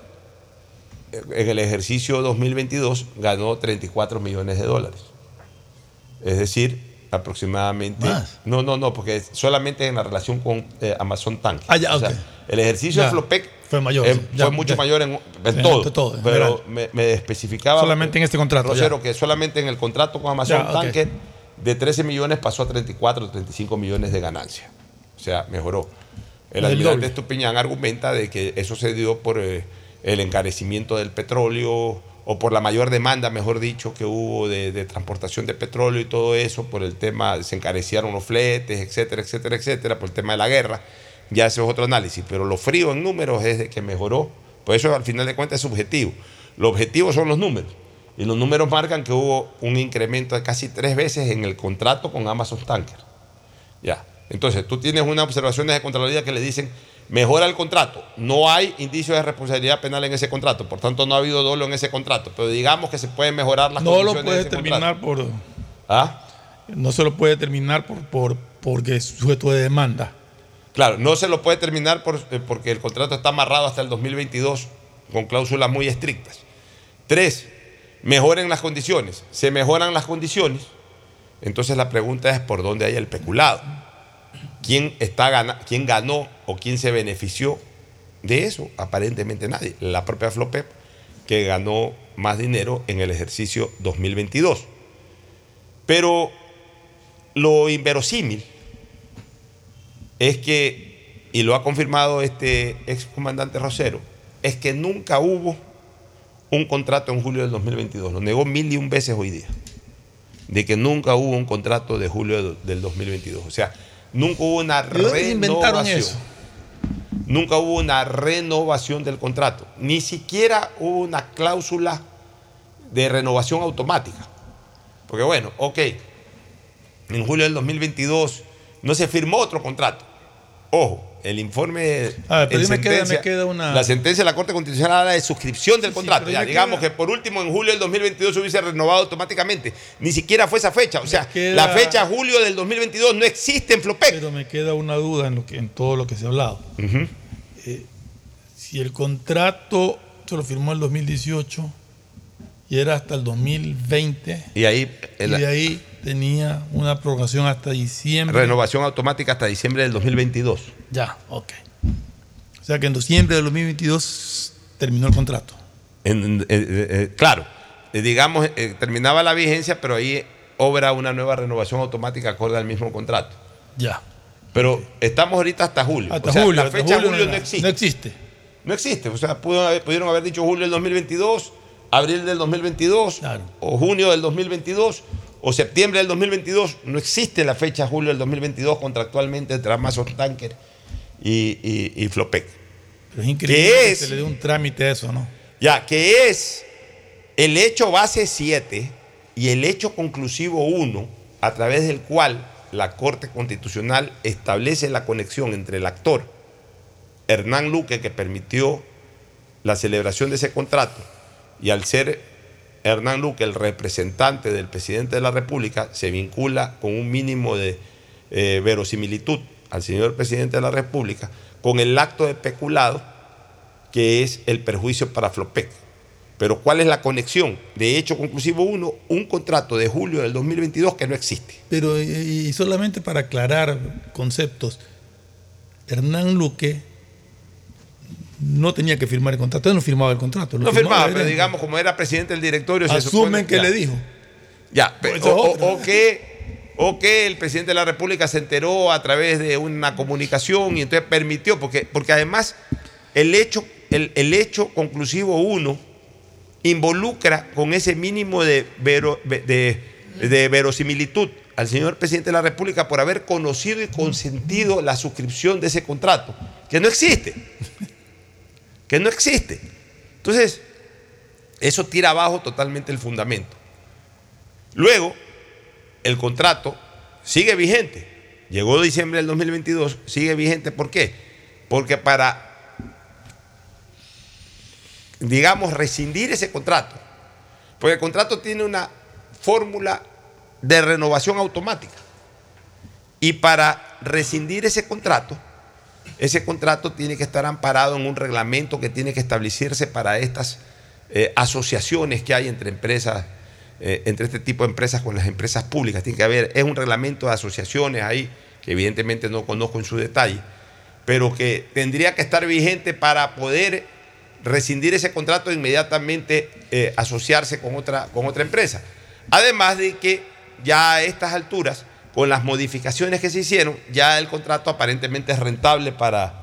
En el ejercicio 2022 ganó 34 millones de dólares. Es decir, aproximadamente. Más. No, no, no, porque solamente en la relación con eh, Amazon Tank. Ah, ya, O sea, el ejercicio Ya. de Flopec Fue mayor, eh. Ya, fue mucho ya. mayor en, todo. en todo, pero me, me especificaba. Solamente en este contrato, Rosero, que solamente en el contrato con Amazon. Tanker de 13 millones pasó a 34 o 35 millones de ganancia. O sea, mejoró. El El almirante. Estupiñán argumenta de que eso se dio por eh, el encarecimiento del petróleo o por la mayor demanda, mejor dicho, que hubo de, de transportación de petróleo y todo eso, por el tema, se encarecieron los fletes, etcétera, etcétera, etcétera, por el tema de la guerra. Ya ese es otro análisis, pero lo frío en números es de que mejoró. Por eso al final de cuentas es subjetivo. Los objetivos son los números. Y los números marcan que hubo un incremento de casi tres veces en el contrato con Amazon Tanker. Ya. Entonces, tú tienes unas observaciones de Contraloría que le dicen, mejora el contrato. No hay indicios de responsabilidad penal en ese contrato. Por tanto, no ha habido dolo en ese contrato. Pero digamos que se pueden mejorar las No lo condiciones de puede ese terminar contrato. por. ¿Ah? No se lo puede terminar por, por porque es sujeto de demanda. Claro, no se lo puede terminar por- eh, porque el contrato está amarrado hasta el 2022 con cláusulas muy estrictas. Tres, mejoren las condiciones. Se mejoran las condiciones. Entonces la pregunta es por dónde hay el peculado. ¿Quién, está quién ganó o quién se benefició de eso? Aparentemente nadie. La propia Flopep, que ganó más dinero en el ejercicio 2022. Pero lo inverosímil es que, y lo ha confirmado este ex comandante Rosero, es que nunca hubo un contrato en julio del 2022. Lo negó mil y un veces hoy día. de que nunca hubo un contrato de julio del 2022. O sea, nunca hubo una ¿De dónde se inventaron renovación. eso? Nunca hubo una renovación del contrato. Ni siquiera hubo una cláusula de renovación automática. Porque bueno, ok, en julio del 2022 no se firmó otro contrato. Ojo, el informe. A ver, pero en ahí me queda- me queda una- La sentencia de la Corte Constitucional habla de suscripción del contrato. Ya, digamos queda- que por último en julio del 2022 se hubiese renovado automáticamente. Ni siquiera fue esa fecha. O sea, queda- la fecha julio del 2022 no existe en Flopec. Pero me queda una duda en, lo que, en todo lo que se ha hablado. Eh, si el contrato se lo firmó el 2018 y era hasta el 2020, Y ahí y el- de ahí tenía una prorrogación hasta diciembre. renovación automática hasta diciembre del 2022. Ya, ok. O sea que en diciembre del 2022 terminó el contrato. En- eh, eh, eh, claro, eh, digamos, terminaba la vigencia, pero ahí obra una nueva renovación automática acorde al mismo contrato. Ya. Pero estamos ahorita hasta julio. Hasta o sea, julio, la fecha julio julio, no existe. no existe. No existe. O sea, pudieron haber, pudieron haber dicho julio del 2022, abril del 2022, o junio del 2022, o septiembre del 2022. No existe la fecha julio del 2022 contractualmente entre Amazon Tanker y, y, y Flopec. Pero es increíble ¿Qué que es? se le dé un trámite a eso, ¿no? Ya, que es el hecho base 7 y el hecho conclusivo 1, a través del cual la Corte Constitucional establece la conexión entre el actor Hernán Luque, que permitió la celebración de ese contrato, y al ser Hernán Luque el representante del presidente de la República, se vincula con un mínimo de eh, verosimilitud al señor presidente de la República con el acto de peculado que es el perjuicio para Flopec. Pero ¿cuál es la conexión? De hecho conclusivo 1, un contrato de julio del 2022 que no existe. Pero, y y solamente para aclarar conceptos, Hernán Luque no tenía que firmar el contrato, él no firmaba el contrato. No firmaba, pero digamos, como era presidente del directorio, se Asumen supone- que ya. le dijo. Ya, pe- Eso es o, o- que, o que el presidente de la República se enteró a través de una comunicación y entonces permitió, porque, porque además el hecho, el, el hecho conclusivo 1 involucra con ese mínimo de, vero- de, de verosimilitud al señor presidente de la República por haber conocido y consentido la suscripción de ese contrato, que no existe, que no existe. Entonces, eso tira abajo totalmente el fundamento. Luego, el contrato sigue vigente. Llegó diciembre del 2022, sigue vigente. ¿Por qué? Porque para, digamos, rescindir ese contrato, porque el contrato tiene una fórmula de renovación automática. Y para rescindir ese contrato, ese contrato tiene que estar amparado en un reglamento que tiene que establecerse para estas eh, asociaciones que hay entre empresas, eh, entre este tipo de empresas con las empresas públicas. Tiene que haber, es un reglamento de asociaciones ahí, que evidentemente no conozco en su detalle, pero que tendría que estar vigente para poder rescindir ese contrato e inmediatamente eh, asociarse con otra, con otra empresa. Además de que ya a estas alturas, con las modificaciones que se hicieron, ya el contrato aparentemente es rentable para,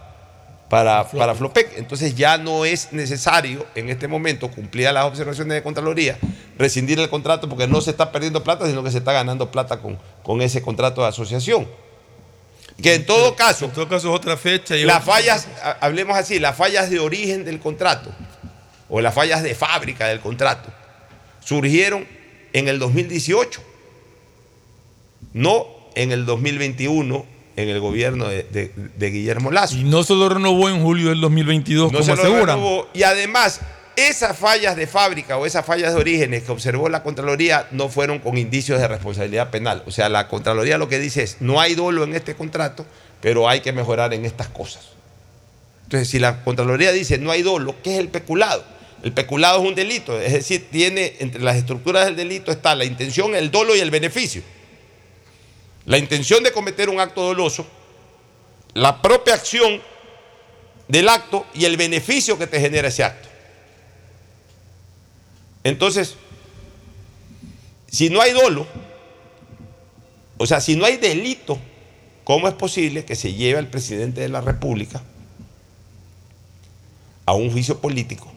para, para Flopec. Entonces ya no es necesario en este momento, cumplidas las observaciones de Contraloría, rescindir el contrato porque no se está perdiendo plata, sino que se está ganando plata con, con ese contrato de asociación. Que en todo caso, En todo caso es otra fecha. y las fallas, ha- hablemos así, las fallas de origen del contrato o las fallas de fábrica del contrato surgieron en el 2018, no en el 2021 en el gobierno de, de- de Guillermo Lazo. Y no se lo renovó en julio del 2022, No como se lo aseguran. renovó. Y además, esas fallas de fábrica o esas fallas de orígenes que observó la Contraloría no fueron con indicios de responsabilidad penal. O sea, la Contraloría lo que dice es, no hay dolo en este contrato, pero hay que mejorar en estas cosas. Entonces, si la Contraloría dice no hay dolo, ¿qué es el peculado? El peculado es un delito, es decir, tiene entre las estructuras del delito está la intención, el dolo y el beneficio. La intención de cometer un acto doloso, la propia acción del acto y el beneficio que te genera ese acto. Entonces, si no hay dolo, o sea, si no hay delito, ¿cómo es posible que se lleve al presidente de la República a un juicio político?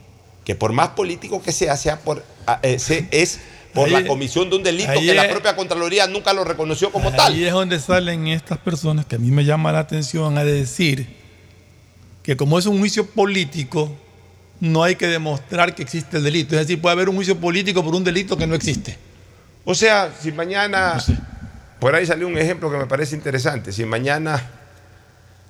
Que por más político que sea, sea por, eh, se- es por Ahí- la comisión de un delito que la propia Contraloría nunca lo reconoció como tal. Ahí es donde salen estas personas que a mí me llama la atención a decir que como es un juicio político, no hay que demostrar que existe el delito. Es decir, puede haber un juicio político por un delito que no existe. O sea, si mañana, por ahí salió un ejemplo que me parece interesante, si mañana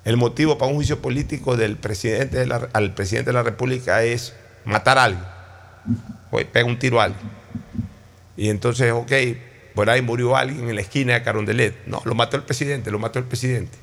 el motivo para un juicio político del presidente de la- al presidente de la República es matar a alguien, o pega un tiro a alguien, y entonces, ok, por ahí murió alguien en la esquina de Carondelet, no, lo mató el presidente, lo mató el presidente.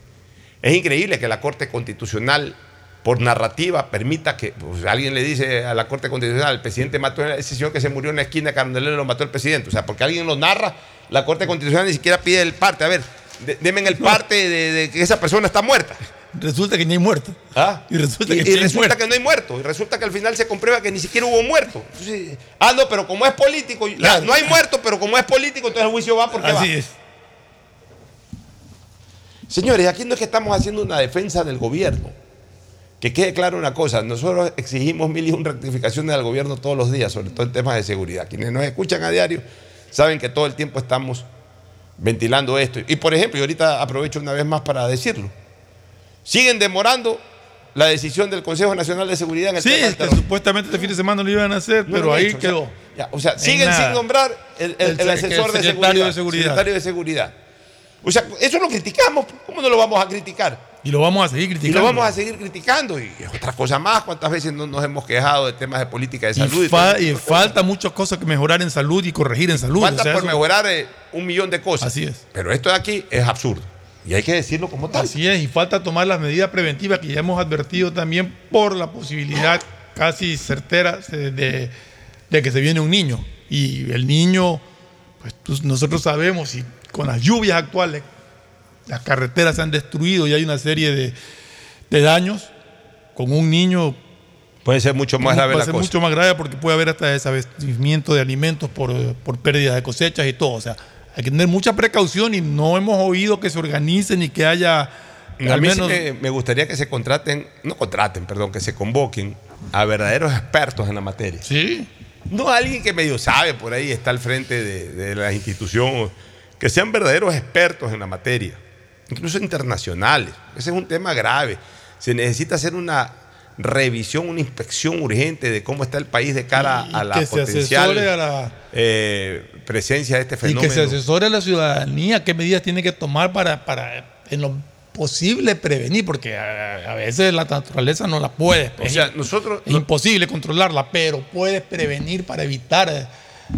Es increíble que la Corte Constitucional, por narrativa, permita que pues, alguien le dice a la Corte Constitucional, el presidente mató a ese señor que se murió en la esquina de Carondelet, lo mató el presidente. O sea, porque alguien lo narra, la Corte Constitucional ni siquiera pide el parte. A ver, de- denme el parte de, de que esa persona está muerta. Resulta que ni hay muerto. ¿Ah? Y resulta que y sí hay resulta muerto. que no hay muerto. Y resulta que al final se comprueba que ni siquiera hubo muerto. Entonces, ah, no, pero como es político, no hay muerto, pero como es político, entonces el juicio va porque Así va. es. Señores, aquí no es que estamos haciendo una defensa del gobierno. Que quede claro una cosa, nosotros exigimos mil y un rectificaciones al gobierno todos los días, sobre todo en temas de seguridad. Quienes nos escuchan a diario saben que todo el tiempo estamos ventilando esto. Y por ejemplo, y ahorita aprovecho una vez más para decirlo, siguen demorando la decisión del Consejo Nacional de Seguridad en el Sí, tema del es que terror. supuestamente este fin de semana lo iban a hacer, pero ahí hecho, quedó. ya, o sea, En siguen nada. sin nombrar el, el- El- el asesor de seguridad. de seguridad. secretario de seguridad. O sea, eso lo criticamos. ¿Cómo no lo vamos a criticar? Y lo vamos a seguir Y criticando. lo vamos a seguir criticando. Y otra cosa más, ¿cuántas veces no nos hemos quejado de temas de política de Y, salud? fa- y falta muchas cosas que mejorar en salud y corregir en salud. Falta o sea, por eso- mejorar eh, un millón de cosas. Así es. Pero esto de aquí es absurdo. Y hay que decirlo como tal. Así es, y falta tomar las medidas preventivas que ya hemos advertido también por la posibilidad casi certera de, de- que se viene un niño. Y el niño, pues nosotros sabemos, y con las lluvias actuales, las carreteras se han destruido y hay una serie de, de daños. Con un niño Puede ser mucho más grave puede la ser cosa. mucho más grave porque puede haber hasta desabastecimiento de alimentos por, por pérdida de cosechas y todo. O sea, hay que tener mucha precaución y no hemos oído que se organicen y que haya A sí menos me, me gustaría que se contraten, no contraten, perdón, que se convoquen a verdaderos expertos en la materia. Sí. No alguien que medio sabe por ahí, está al frente de, de la institución, que sean verdaderos expertos en la materia, incluso internacionales. Ese es un tema grave. Se necesita hacer una revisión, una inspección urgente de cómo está el país de cara Y a la potencial a la- eh, presencia de este y fenómeno. que se asesore a la ciudadanía qué medidas tiene que tomar para, para en lo posible prevenir, porque a, a veces la naturaleza no la puede. O sea, nosotros es imposible controlarla, pero puedes prevenir para evitar. eh,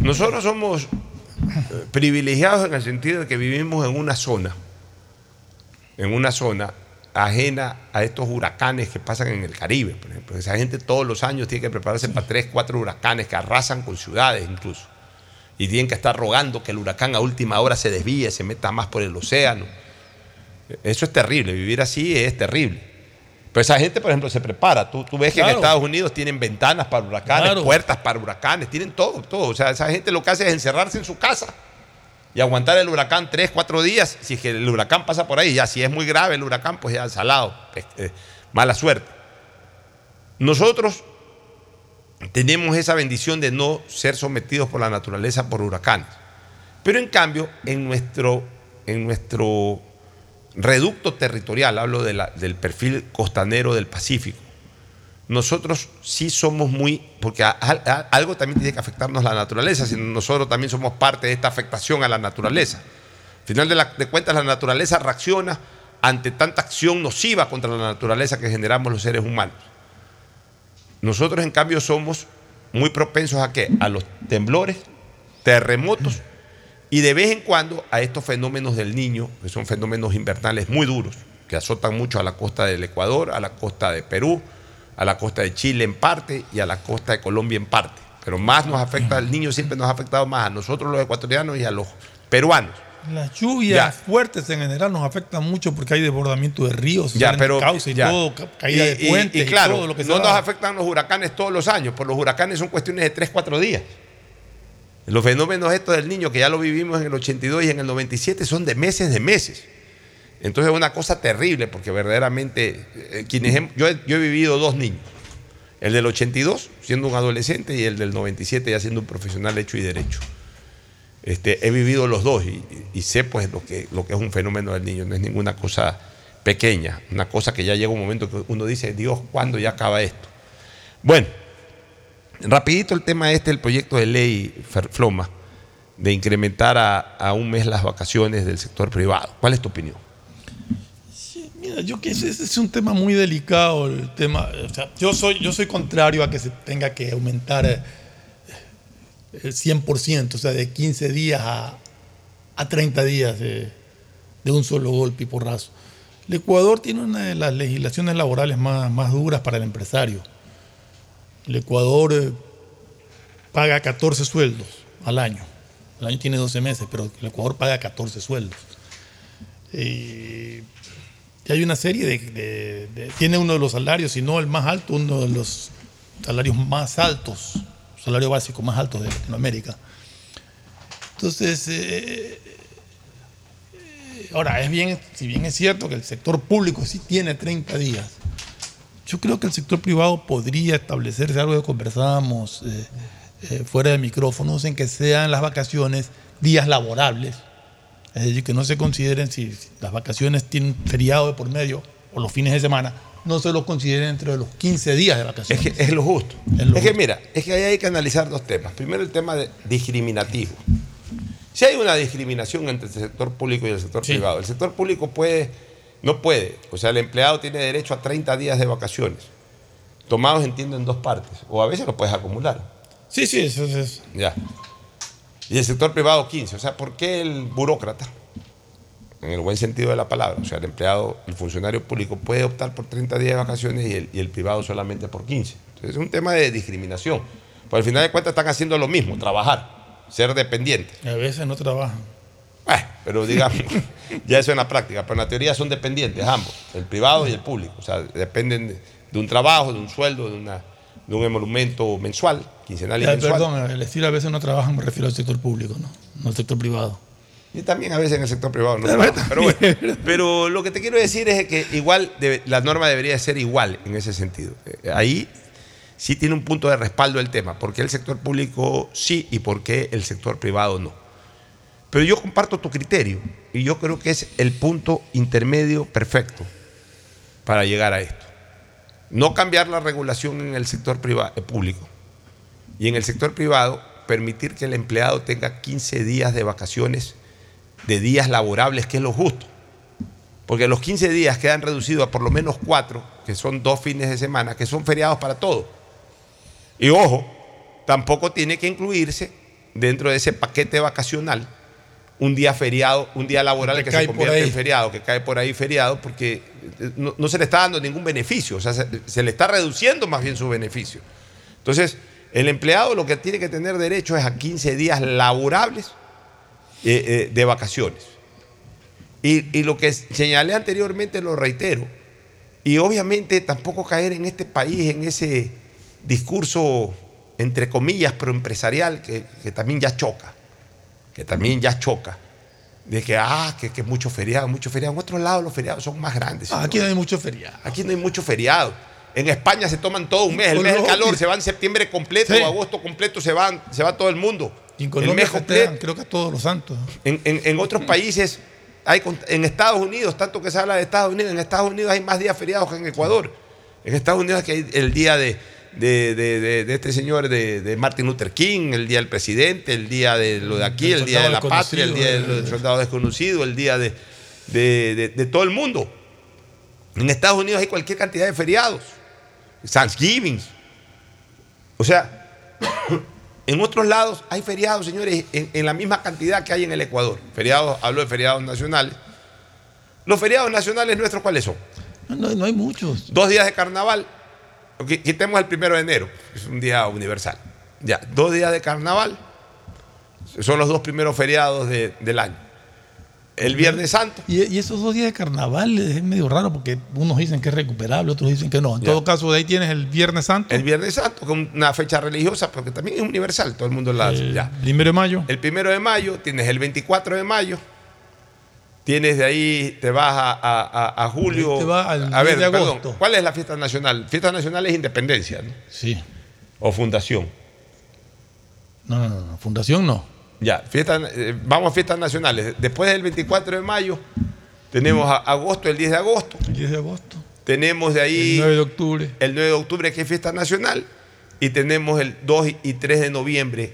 Nosotros somos eh, privilegiados en el sentido de que vivimos en una zona, en una zona ajena a estos huracanes que pasan en el Caribe, por ejemplo. Esa gente todos los años tiene que prepararse para tres, cuatro huracanes que arrasan con ciudades incluso. Y tienen que estar rogando que el huracán a última hora se desvíe, se meta más por el océano. Eso es terrible, vivir así es terrible. Pero esa gente, por ejemplo, se prepara. Tú, tú ves que en. Estados Unidos tienen ventanas para huracanes, Claro. puertas para huracanes, tienen todo, todo. O sea, esa gente lo que hace es encerrarse en su casa y aguantar el huracán tres, cuatro días. Si es que el huracán pasa por ahí, ya si es muy grave el huracán, pues ya salado, eh, mala suerte. Nosotros tenemos esa bendición de no ser sometidos por la naturaleza por huracanes. Pero en cambio, en nuestro, en nuestro reducto territorial, hablo del perfil costanero del Pacífico, nosotros sí somos muy, porque a- a- algo también tiene que afectarnos la naturaleza, si nosotros también somos parte de esta afectación a la naturaleza. Al final de, la- cuentas, la naturaleza reacciona ante tanta acción nociva contra la naturaleza que generamos los seres humanos. Nosotros, en cambio, somos muy propensos a qué? A los temblores, terremotos y de vez en cuando a estos fenómenos del niño, que son fenómenos invernales muy duros, que azotan mucho a la costa del Ecuador, a la costa de Perú, a la costa de Chile en parte y a la costa de Colombia en parte. Pero más nos afecta, al niño siempre nos ha afectado más a nosotros los ecuatorianos y a los peruanos. Las lluvias fuertes en general nos afectan mucho porque hay desbordamiento de ríos, Ya, pero cauces y ya. todo, ca- caída Y- de y- puentes y, claro, todo lo que no nos afectan los huracanes todos los años, por los huracanes son cuestiones de 3, 4 días. Los fenómenos estos del niño, que ya lo vivimos en el 82 y en el 97, son de meses de meses. Entonces es una cosa terrible, porque verdaderamente, eh, quienes yo, he, yo he vivido dos niños. El del 82, siendo un adolescente, y el del 97, ya siendo un profesional hecho y derecho. Este, he vivido los dos y, sé pues lo que, lo que es un fenómeno del niño, no es ninguna cosa pequeña, una cosa que ya llega un momento que uno dice, Dios, ¿cuándo ya acaba esto? Bueno, rapidito el tema este, el proyecto de ley Floma, de incrementar a, a un mes las vacaciones del sector privado. ¿Cuál es tu opinión? Mira, yo que ese, es un tema muy delicado, el tema, o sea, yo soy, yo soy contrario a que se tenga que aumentar eh, el 100%, o sea, de 15 días a, a 30 días de, de un solo golpe y porrazo. El Ecuador tiene una de las legislaciones laborales más, más duras para el empresario. El Ecuador eh, paga 14 sueldos al año. El año tiene 12 meses, pero el Ecuador paga 14 sueldos. Y y hay una serie de, Tiene uno de los salarios, si no el más alto, uno de los salarios más altos, salario básico más alto de Latinoamérica. Entonces, eh, eh, ahora, es bien, si bien es cierto que el sector público sí tiene 30 días, yo creo que el sector privado podría establecerse algo que conversábamos eh, fuera de micrófonos, en que sean las vacaciones días laborables. Es decir, que no se consideren si, si las vacaciones tienen feriado de por medio o los fines de semana, no se los consideren dentro de los 15 días de vacaciones. Es que es lo justo. Es lo Es que mira, es que ahí hay que analizar dos temas. Primero el tema de discriminativo. Si hay una discriminación entre el sector público y el sector privado, el sector público puede, no puede, o sea, el empleado tiene derecho a 30 días de vacaciones, tomados entiendo en dos partes, o a veces lo puedes acumular. Sí, sí, eso es. Ya. Y el sector privado 15, o sea, ¿por qué el burócrata? En el buen sentido de la palabra, o sea, el empleado, el funcionario público puede optar por 30 días de vacaciones y el, y el privado solamente por 15. Entonces es un tema de discriminación. Pues al final de cuentas están haciendo lo mismo, trabajar, ser dependientes. A veces no trabajan. Eh, pero digamos, ya eso en la práctica, pero en la teoría son dependientes ambos, el privado y el público. O sea, dependen de, de un trabajo, de un sueldo, de, una, de un emolumento mensual, quincenal y Ya, mensual. perdón, el decir a veces no trabajan me refiero al sector público, no, no al sector privado. Y también a veces en el sector privado no pero bueno. Pero lo que te quiero decir es que igual debe- la norma debería ser igual en ese sentido. Eh, Ahí sí tiene un punto de respaldo el tema, porque el sector público sí y por qué el sector privado no. Pero yo comparto tu criterio y yo creo que es el punto intermedio perfecto para llegar a esto. No cambiar la regulación en el sector priva- eh, público y en el sector privado permitir que el empleado tenga 15 días de vacaciones de días laborables, que es lo justo. Porque los 15 días quedan reducidos a por lo menos cuatro, que son dos fines de semana, que son feriados para todo. Y ojo, tampoco tiene que incluirse dentro de ese paquete vacacional un día feriado, un día laboral Que que, se convierte en feriado, que cae por ahí feriado, porque eh, no, no se le está dando ningún beneficio, o sea, se, se le está reduciendo más bien su beneficio. Entonces, el empleado lo que tiene que tener derecho es a 15 días laborables eh, eh, de vacaciones. Y, y lo que señalé anteriormente lo reitero. Y obviamente tampoco caer en este país en ese discurso, entre comillas, proempresarial, que, que también ya choca. Que también ya choca. De que, ah, que, que mucho feriado, mucho feriado. En otros lados los feriados son más grandes. Ah, aquí no hay mucho feriado. Aquí no hay mucho feriado. En España se toman todo un mes. El mes del calor se va en septiembre completo, Sí. o agosto completo, se, van, se va todo el mundo. Y en el Colombia mes completo. creo que a todos los santos. En, en- en otros países, hay, en Estados Unidos, tanto que se habla de Estados Unidos, en Estados Unidos hay más días feriados que en Ecuador. En Estados Unidos que hay el día de, de- de- de- de este señor, de, de Martin Luther King, el día del presidente, el día de lo de aquí, el día de la patria, el día del soldado desconocido, el día de, de- de- de todo el mundo. En Estados Unidos hay cualquier cantidad de feriados. Thanksgiving. O sea, en otros lados hay feriados, señores, en, en la misma cantidad que hay en el Ecuador. Feriados, hablo de feriados nacionales. Los feriados nacionales nuestros, ¿cuáles son? No, no hay muchos. Dos días de carnaval. Qui- Quitemos el primero de enero, es un día universal. Ya, dos días de carnaval. Son los dos primeros feriados de- del año. El Viernes Santo. Y, y esos dos días de carnaval es medio raro porque unos dicen que es recuperable, otros dicen que no. En Ya. todo caso, de ahí tienes el Viernes Santo. El Viernes Santo, que es una fecha religiosa, porque también es universal, todo el mundo la hace. ya. Primero de mayo. El primero de mayo, tienes el 24 de mayo, tienes de ahí, te vas a, a- julio. Te vas al a ver, 10 de perdón, agosto. ¿cuál es la fiesta nacional? Fiesta nacional es independencia, ¿no? Sí. O fundación. No, no, no, no, fundación no. Ya, fiesta, eh, vamos a fiestas nacionales. Después del 24 de mayo, tenemos a- agosto, el 10 de agosto. El 10 de agosto. Tenemos de ahí. El 9 de octubre. El 9 de octubre, que es fiesta nacional. Y tenemos el 2 y 3 de noviembre,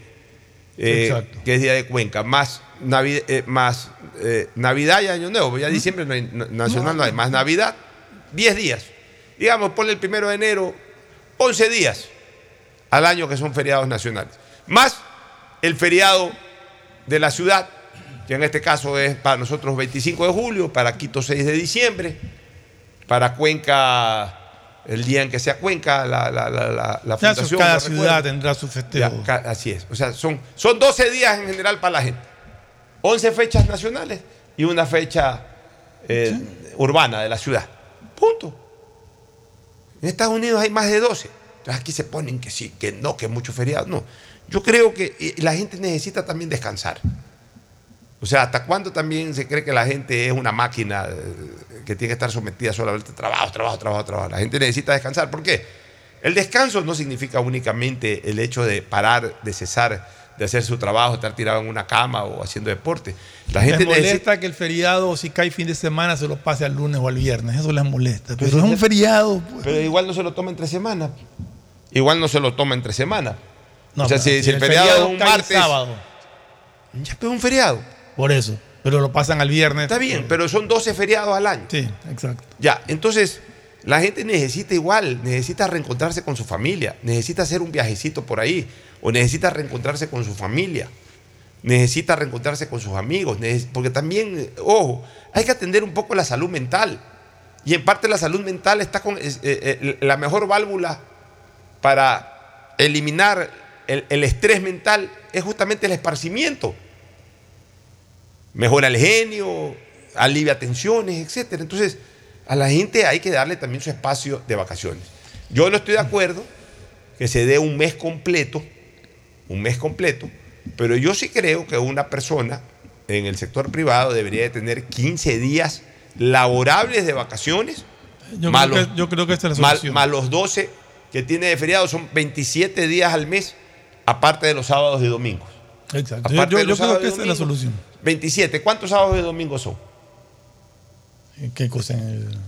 eh, que es Día de Cuenca. Más, Eh, más eh, Navidad y Año Nuevo. Ya diciembre no hay, nacional no hay. Más Navidad, 10 días. Digamos, ponle el primero de enero, 11 días al año que son feriados nacionales. Más el feriado de la ciudad, que en este caso es para nosotros 25 de julio, para Quito 6 de diciembre, para Cuenca el día en que sea Cuenca, la, la, la, la, fundación. cada ciudad tendrá su festejo. Ya, así es. O sea, son, son 12 días en general para la gente. 11 fechas nacionales y una fecha eh, urbana de la ciudad. Punto. En Estados Unidos hay más de 12. Entonces aquí se ponen que sí, que no, que mucho feriado. No. Yo creo que eh, la gente necesita también descansar. O sea, ¿hasta cuándo también se cree que la gente es una máquina eh, que tiene que estar sometida solamente a trabajo, trabajo, trabajo, trabajo? La gente necesita descansar. ¿Por qué? El descanso no significa únicamente el hecho de parar, de cesar, de hacer su trabajo, estar tirado en una cama o haciendo deporte. La gente les molesta necesita... que el feriado, si cae fin de semana, se lo pase al lunes o al viernes. Eso les molesta. Pero es un feriado. pues. Pero igual no se lo toma entre semana. Igual no se lo toma entre semana. No, o sea, si, si el, feriado, es un martes... sábado. Ya, pero es un feriado. Por eso. Pero lo pasan al viernes. Está bien, pero son 12 feriados al año. Sí, exacto. Ya, entonces la gente necesita igual, necesita reencontrarse con su familia, necesita hacer un viajecito por ahí, o necesita reencontrarse con su familia, necesita reencontrarse con sus amigos, porque también, ojo, hay que atender un poco la salud mental. Y en parte la salud mental está con eh, eh, la mejor válvula para eliminar el, el estrés mental es justamente el esparcimiento. Mejora el genio, alivia tensiones, etc. Entonces, a la gente hay que darle también su espacio de vacaciones. Yo no estoy de acuerdo que se dé un mes completo, un mes completo, pero yo sí creo que una persona en el sector privado debería de tener 15 días laborables de vacaciones, Yo, más creo los- que, yo creo que esta es la solución. más los 12 que tiene de feriado, son 27 días al mes, aparte de los sábados y domingos. Exacto. Aparte yo- creo sábados que es la solución. 27. ¿Cuántos sábados y domingos son? ¿Qué cosa? El-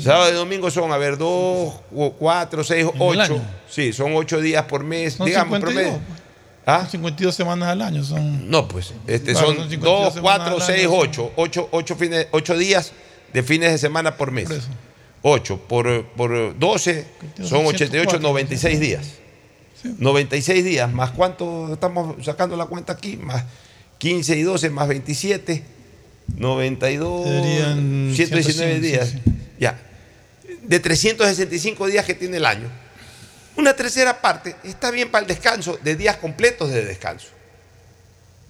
Sábado y domingo son, a ver, 2, 4, 6, el 8. año? Sí, son 8 días por mes, Son digamos, 52, promedio. pues. ¿Ah? Son 52 semanas al año. Son... No, pues, este Claro, son son 52 2, 4, semanas al 6, año, 8. 8, 8, fines, 8 días de fines de semana por mes. 8 por, por 12 son 88, 104, 96 días. 96 días, más cuánto estamos sacando la cuenta aquí, más 15 y 12, más 27, 92, Serían 119 105, días. sí, Ya. De 365 días que tiene el año, una tercera parte está bien para el descanso, de días completos de descanso.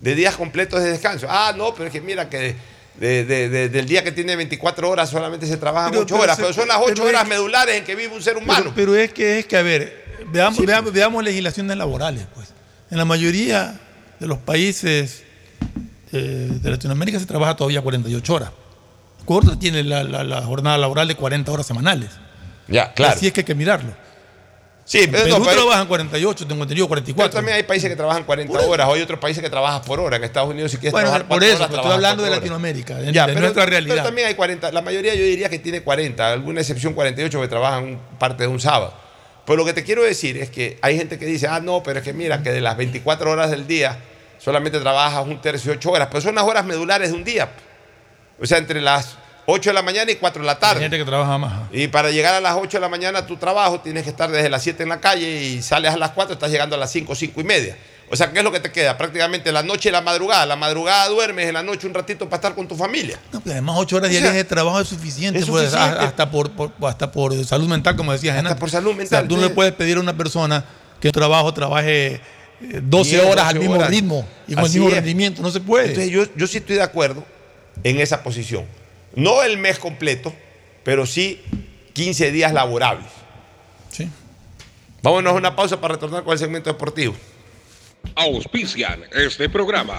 De días completos de descanso. Ah, no, pero es que mira que de- de- de- del día que tiene 24 horas solamente se trabajan Pero- 8 pero horas, se- pero son las 8 pero es- horas medulares en que vive un ser humano. Pero, pero es que es que, a ver, veamos, veamos, veamos legislaciones laborales, pues. En la mayoría de los países eh, de Latinoamérica se trabaja todavía 48 horas. Ecuador tiene la, la- la jornada laboral de 40 horas semanales. Ya, claro. Así es que hay que mirarlo. Sí, En pero, Perú no, pero- trabajan 48, tengo entendido pero 44. también hay países que trabajan 40 horas, o hay otros países que trabajan por hora. En Estados Unidos, si quieres Bueno, trabajar por eso, horas, pero estoy hablando de. Latinoamérica, de- Ya, de pero- nuestra Pero realidad. también hay 40, la mayoría yo diría que tiene 40, alguna excepción 48 que trabajan parte de un sábado. Pero lo que te quiero decir es que hay gente que dice, ah, no, pero es que mira, que de las 24 horas del día solamente trabajas un tercio, 8 horas, pero son las horas medulares de un día. O sea, entre las 8 de la mañana y 4 de la tarde. Hay gente que trabaja más. Y para llegar a las 8 de la mañana a tu trabajo tienes que estar desde las 7 en la calle y sales a las 4, estás llegando a las 5, 5 y media. O sea, ¿qué es lo que te queda? Prácticamente la noche y la madrugada. La madrugada duermes, en la noche un ratito para estar con tu familia. No, pero además 8 horas O sea, diarias de trabajo es suficiente, es pues, suficiente. hasta, por, por- hasta por salud mental, como decía Hasta por salud O sea, mental, tú no pues. le puedes pedir a una persona que trabajo trabaje 12 10, horas al 12 mismo horas. ritmo y con Así el mismo es. rendimiento, no se puede. Entonces yo, yo sí estoy de acuerdo en esa posición. No el mes completo, pero sí 15 días laborables. Sí. Vámonos a una pausa para retornar con el segmento deportivo. Auspician este programa.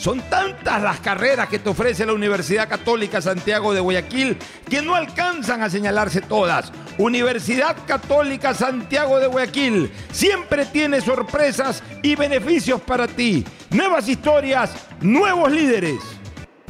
Son tantas las carreras que te ofrece la Universidad Católica Santiago de Guayaquil que no alcanzan a señalarse todas. Universidad Católica Santiago de Guayaquil siempre tiene sorpresas y beneficios para ti. Nuevas historias, nuevos líderes.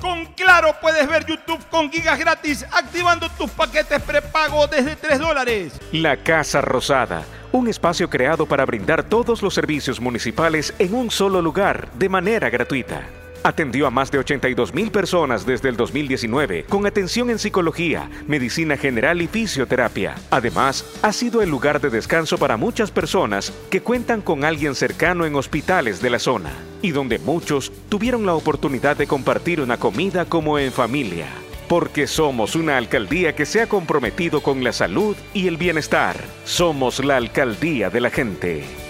Con Claro puedes ver YouTube con gigas gratis activando tus paquetes prepago desde 3 dólares. La Casa Rosada, un espacio creado para brindar todos los servicios municipales en un solo lugar de manera gratuita. Atendió a más de 82 mil personas desde el 2019 con atención en psicología, medicina general y fisioterapia. Además, ha sido el lugar de descanso para muchas personas que cuentan con alguien cercano en hospitales de la zona y donde muchos tuvieron la oportunidad de compartir una comida como en familia. Porque somos una alcaldía que se ha comprometido con la salud y el bienestar. Somos la alcaldía de la gente.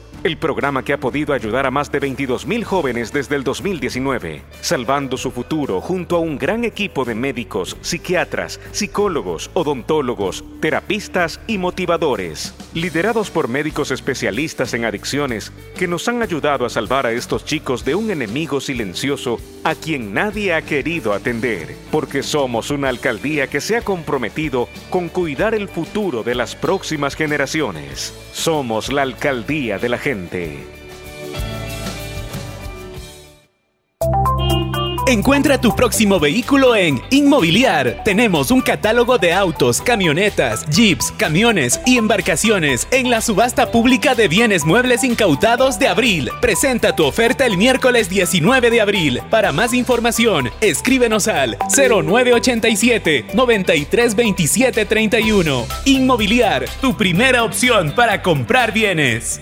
El programa que ha podido ayudar a más de 22 mil jóvenes desde el 2019, salvando su futuro junto a un gran equipo de médicos, psiquiatras, psicólogos, odontólogos, terapistas y motivadores, liderados por médicos especialistas en adicciones que nos han ayudado a salvar a estos chicos de un enemigo silencioso a quien nadie ha querido atender, porque somos una alcaldía que se ha comprometido con cuidar el futuro de las próximas generaciones. Somos la alcaldía de la Encuentra tu próximo vehículo en Inmobiliar. Tenemos un catálogo de autos, camionetas, jeeps, camiones y embarcaciones en la subasta pública de bienes muebles incautados de abril. Presenta tu oferta el miércoles 19 de abril. Para más información, escríbenos al 0987 932731. Inmobiliar, tu primera opción para comprar bienes.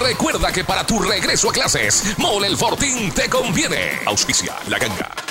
recuerda que para tu regreso a clases, Mole el Fortín te conviene. Auspicia la ganga.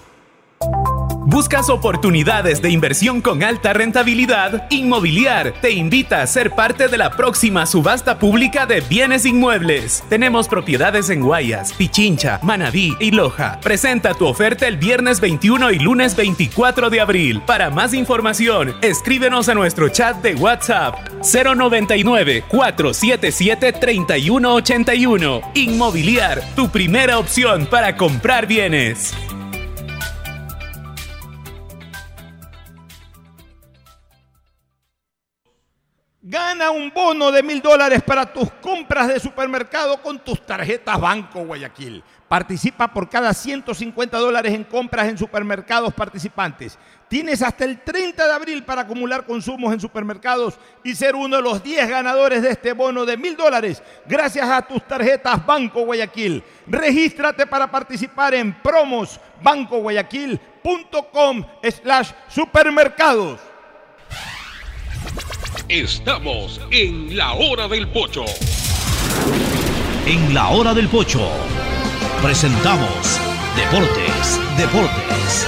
¿Buscas oportunidades de inversión con alta rentabilidad? Inmobiliar te invita a ser parte de la próxima subasta pública de bienes inmuebles. Tenemos propiedades en Guayas, Pichincha, Manabí y Loja. Presenta tu oferta el viernes 21 y lunes 24 de abril. Para más información, escríbenos a nuestro chat de WhatsApp 099 477 3181. Inmobiliar, tu primera opción para comprar bienes. Gana un bono de mil dólares para tus compras de supermercado con tus tarjetas Banco Guayaquil. Participa por cada 150 dólares en compras en supermercados participantes. Tienes hasta el 30 de abril para acumular consumos en supermercados y ser uno de los 10 ganadores de este bono de mil dólares gracias a tus tarjetas Banco Guayaquil. Regístrate para participar en promosbancoguayaquil.com slash supermercados. Estamos en la hora del pocho. En la hora del pocho presentamos Deportes, Deportes.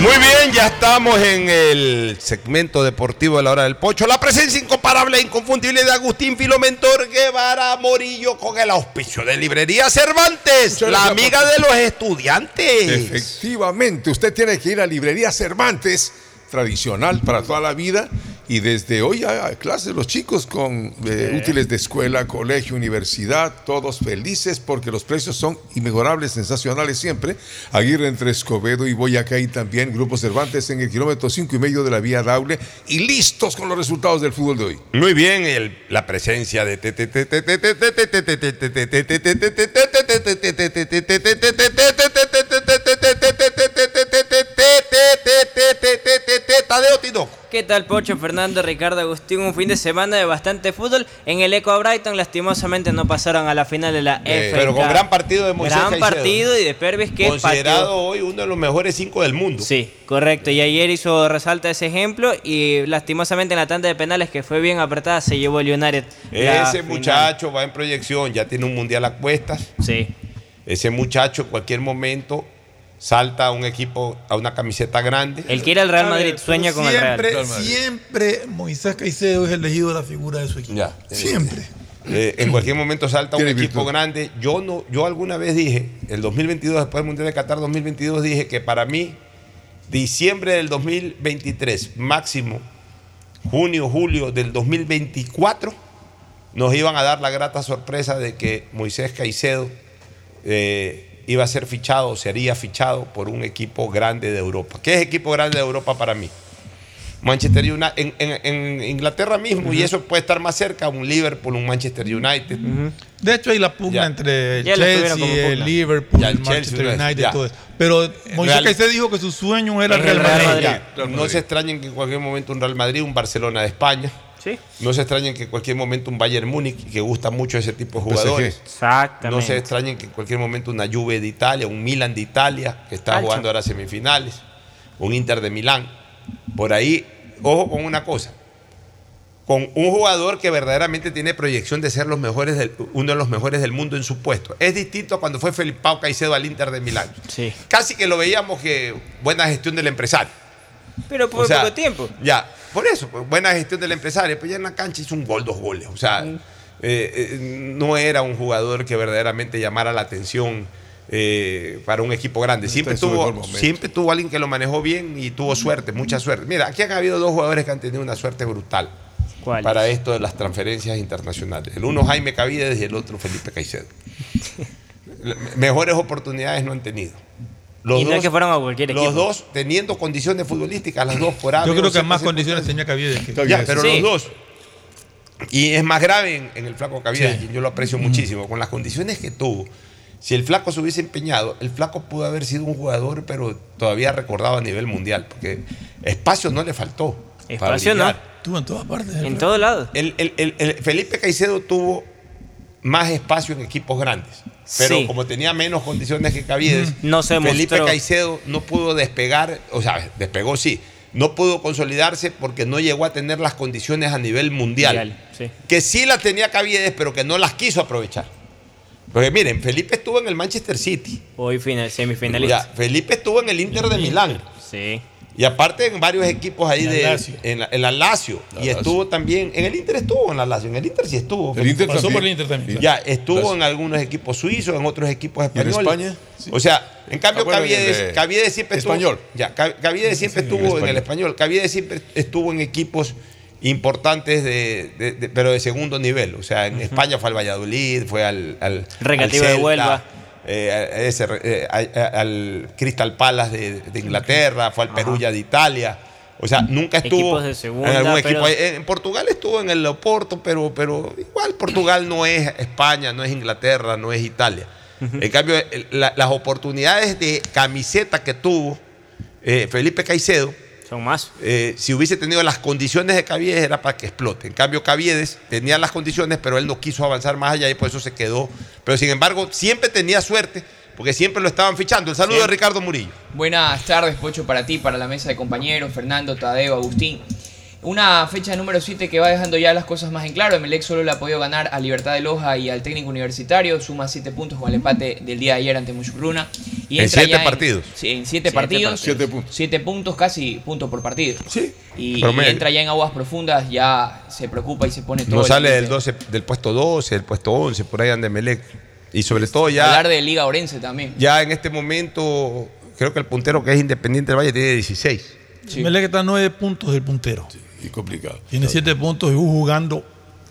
Muy bien, ya estamos en el segmento deportivo de la hora del pocho. La presencia incomparable e inconfundible de Agustín Filomentor Guevara Morillo con el auspicio de Librería Cervantes, la amiga de los estudiantes. Efectivamente, usted tiene que ir a Librería Cervantes, tradicional para toda la vida, y desde hoy a clases los chicos con eh, útiles de escuela, colegio, universidad, todos felices porque los precios son inmejorables, sensacionales siempre. Aguirre entre Escobedo y Boyacá y también Grupo Cervantes en el kilómetro cinco y medio de la vía Daule y listos con los resultados del fútbol de hoy. Muy bien, el- la presencia de Tadeo Tinoco. ¿Qué tal, Pocho, Fernando, Ricardo, Agustín? Un fin de semana de bastante fútbol. En el Eco Brighton, lastimosamente, no pasaron a la final de la Eh, pero con gran partido de Moisés Gran Caicedo. partido y de Pervis que Considerado pateó. hoy uno de los mejores cinco del mundo. Sí, correcto. Y ayer hizo resalta ese ejemplo y lastimosamente en la tanda de penales que fue bien apretada se llevó el United. Ese final. muchacho va en proyección, ya tiene un mundial a cuestas. Sí. Ese muchacho en cualquier momento salta a un equipo, a una camiseta grande. El que era el Real Madrid ver, sueña con el siempre, Real. Siempre Moisés Caicedo es elegido la figura de su equipo. Ya. Siempre. Eh, en cualquier momento salta un equipo virtud. grande. Yo no, yo alguna vez dije, el 2022, después del Mundial de Qatar 2022, dije que para mí, diciembre del 2023, máximo junio, julio del 2024, nos iban a dar la grata sorpresa de que Moisés Caicedo eh, iba a ser fichado, o sería fichado por un equipo grande de Europa. ¿Qué es equipo grande de Europa para mí? Manchester United, en, en- en Inglaterra mismo, y eso puede estar más cerca, un Liverpool, un Manchester United. De hecho, hay la pugna Ya. entre el Chelsea, como el pugna. Liverpool, Ya, el el Chelsea, Manchester ya. United, Ya. todo eso. Pero Moisés Real- Caicedo dijo que su sueño era el En Real Madrid. Ya. No se extrañen que en cualquier momento un Real Madrid, un Barcelona de España. Sí. No se extrañen que en cualquier momento un Bayern Múnich, que gusta mucho ese tipo de PSG. jugadores. Exactamente. No se extrañen que en cualquier momento una Juve de Italia, un Milan de Italia, que está jugando ahora semifinales, un Inter de Milán. Por ahí, ojo con una cosa. Con un jugador que verdaderamente tiene proyección de ser los mejores del- uno de los mejores del mundo en su puesto. Es distinto a cuando fue Felipao Caicedo al Inter de Milán. Sí. Casi que lo veíamos que buena gestión del empresario. Pero por O sea, poco tiempo. Ya, por eso, pues, buena gestión del empresario. Pues ya en la cancha hizo un gol, dos goles. O sea, eh, eh, no era un jugador que verdaderamente llamara la atención eh, para un equipo grande. Siempre tuvo, siempre tuvo alguien que lo manejó bien y tuvo suerte, mucha suerte. Mira, aquí han habido dos jugadores que han tenido una suerte brutal para esto de las transferencias internacionales. El uno Jaime Cavides y el otro Felipe Caicedo. Mejores oportunidades no han tenido. Los Y no es que fueron a cualquier Los equipo. dos teniendo condiciones futbolísticas, las dos por Yo creo que más condiciones tenía Caviedes que ya, pero Sí. los dos. Y es más grave en, en el flaco Cavides, quien yo lo aprecio muchísimo, con las condiciones que tuvo. Si el flaco se hubiese empeñado, el flaco pudo haber sido un jugador, pero todavía recordado a nivel mundial, porque espacio no le faltó. para Espacio no. brillar. Estuvo en todas partes. En todos lados. El, el- el- el Felipe Caicedo tuvo más espacio en equipos grandes. Pero Sí. como tenía menos condiciones que Caviedes, No se Felipe mostró. Caicedo no pudo despegar, o sea, despegó sí, no pudo consolidarse porque no llegó a tener las condiciones a nivel mundial. Mundial, sí. Que sí las tenía Caviedes, pero que no las quiso aprovechar. Porque miren, Felipe estuvo en el Manchester City. Hoy final, semifinalista. Ya, Felipe estuvo en el Inter de Milán. Sí. Y aparte en varios equipos ahí En de. Lazio. En la, en la Lazio. y estuvo también. En el Inter estuvo en la Lazio. En el Inter sí estuvo. El Inter Pasó también. por el Inter también. Ya, estuvo Lazio. en algunos equipos suizos, en otros equipos ¿Y en españoles. España? Sí. O sea, en cambio, Ah, bueno, Caviedes, Caviedes siempre español. estuvo. Ya, Ca- Caviedes siempre Sí, estuvo en el español. español. Caviedes siempre estuvo en equipos importantes, de, de- de- pero de segundo nivel. O sea, en España fue al Valladolid, fue al. al Recreativo al de Huelva. Eh, a ese, eh, a- a- al Crystal Palace de, de Inglaterra, fue al Perugia de Italia. O sea, nunca estuvo Equipos de segunda, en algún equipo. En Portugal estuvo en el Oporto, pero, pero igual Portugal no es España, no es Inglaterra, no es Italia. En cambio, la- las oportunidades de camiseta que tuvo eh, Felipe Caicedo, Son más. eh, si hubiese tenido las condiciones de Caviedes era para que explote. En cambio, Caviedes tenía las condiciones, pero él no quiso avanzar más allá y por eso se quedó. Pero sin embargo, siempre tenía suerte, porque siempre lo estaban fichando. El saludo de Ricardo Murillo. Buenas tardes, Pocho, para ti, para la mesa de compañeros, Fernando, Tadeo, Agustín. Una fecha número 7 que va dejando ya las cosas más en claro. Emelec solo le ha podido ganar a Libertad de Loja y al técnico universitario. Suma 7 puntos con el empate del día de ayer ante Muchucruna. Y En entra siete ya partidos. sí, en 7 Siete partidos. partidos. Siete puntos. 7 puntos, casi punto por partido. Sí. Y, entra ya en aguas profundas, ya se preocupa y se pone todo. No sale del, límite. 12, del puesto 12, del puesto 11, por ahí anda Melec. Y sobre todo ya, Hablar de Liga Orense también. ya en este momento, creo que el puntero que es Independiente del Valle tiene 16. Sí. Melec está a nueve puntos del puntero. Y complicado. Tiene siete puntos y jugando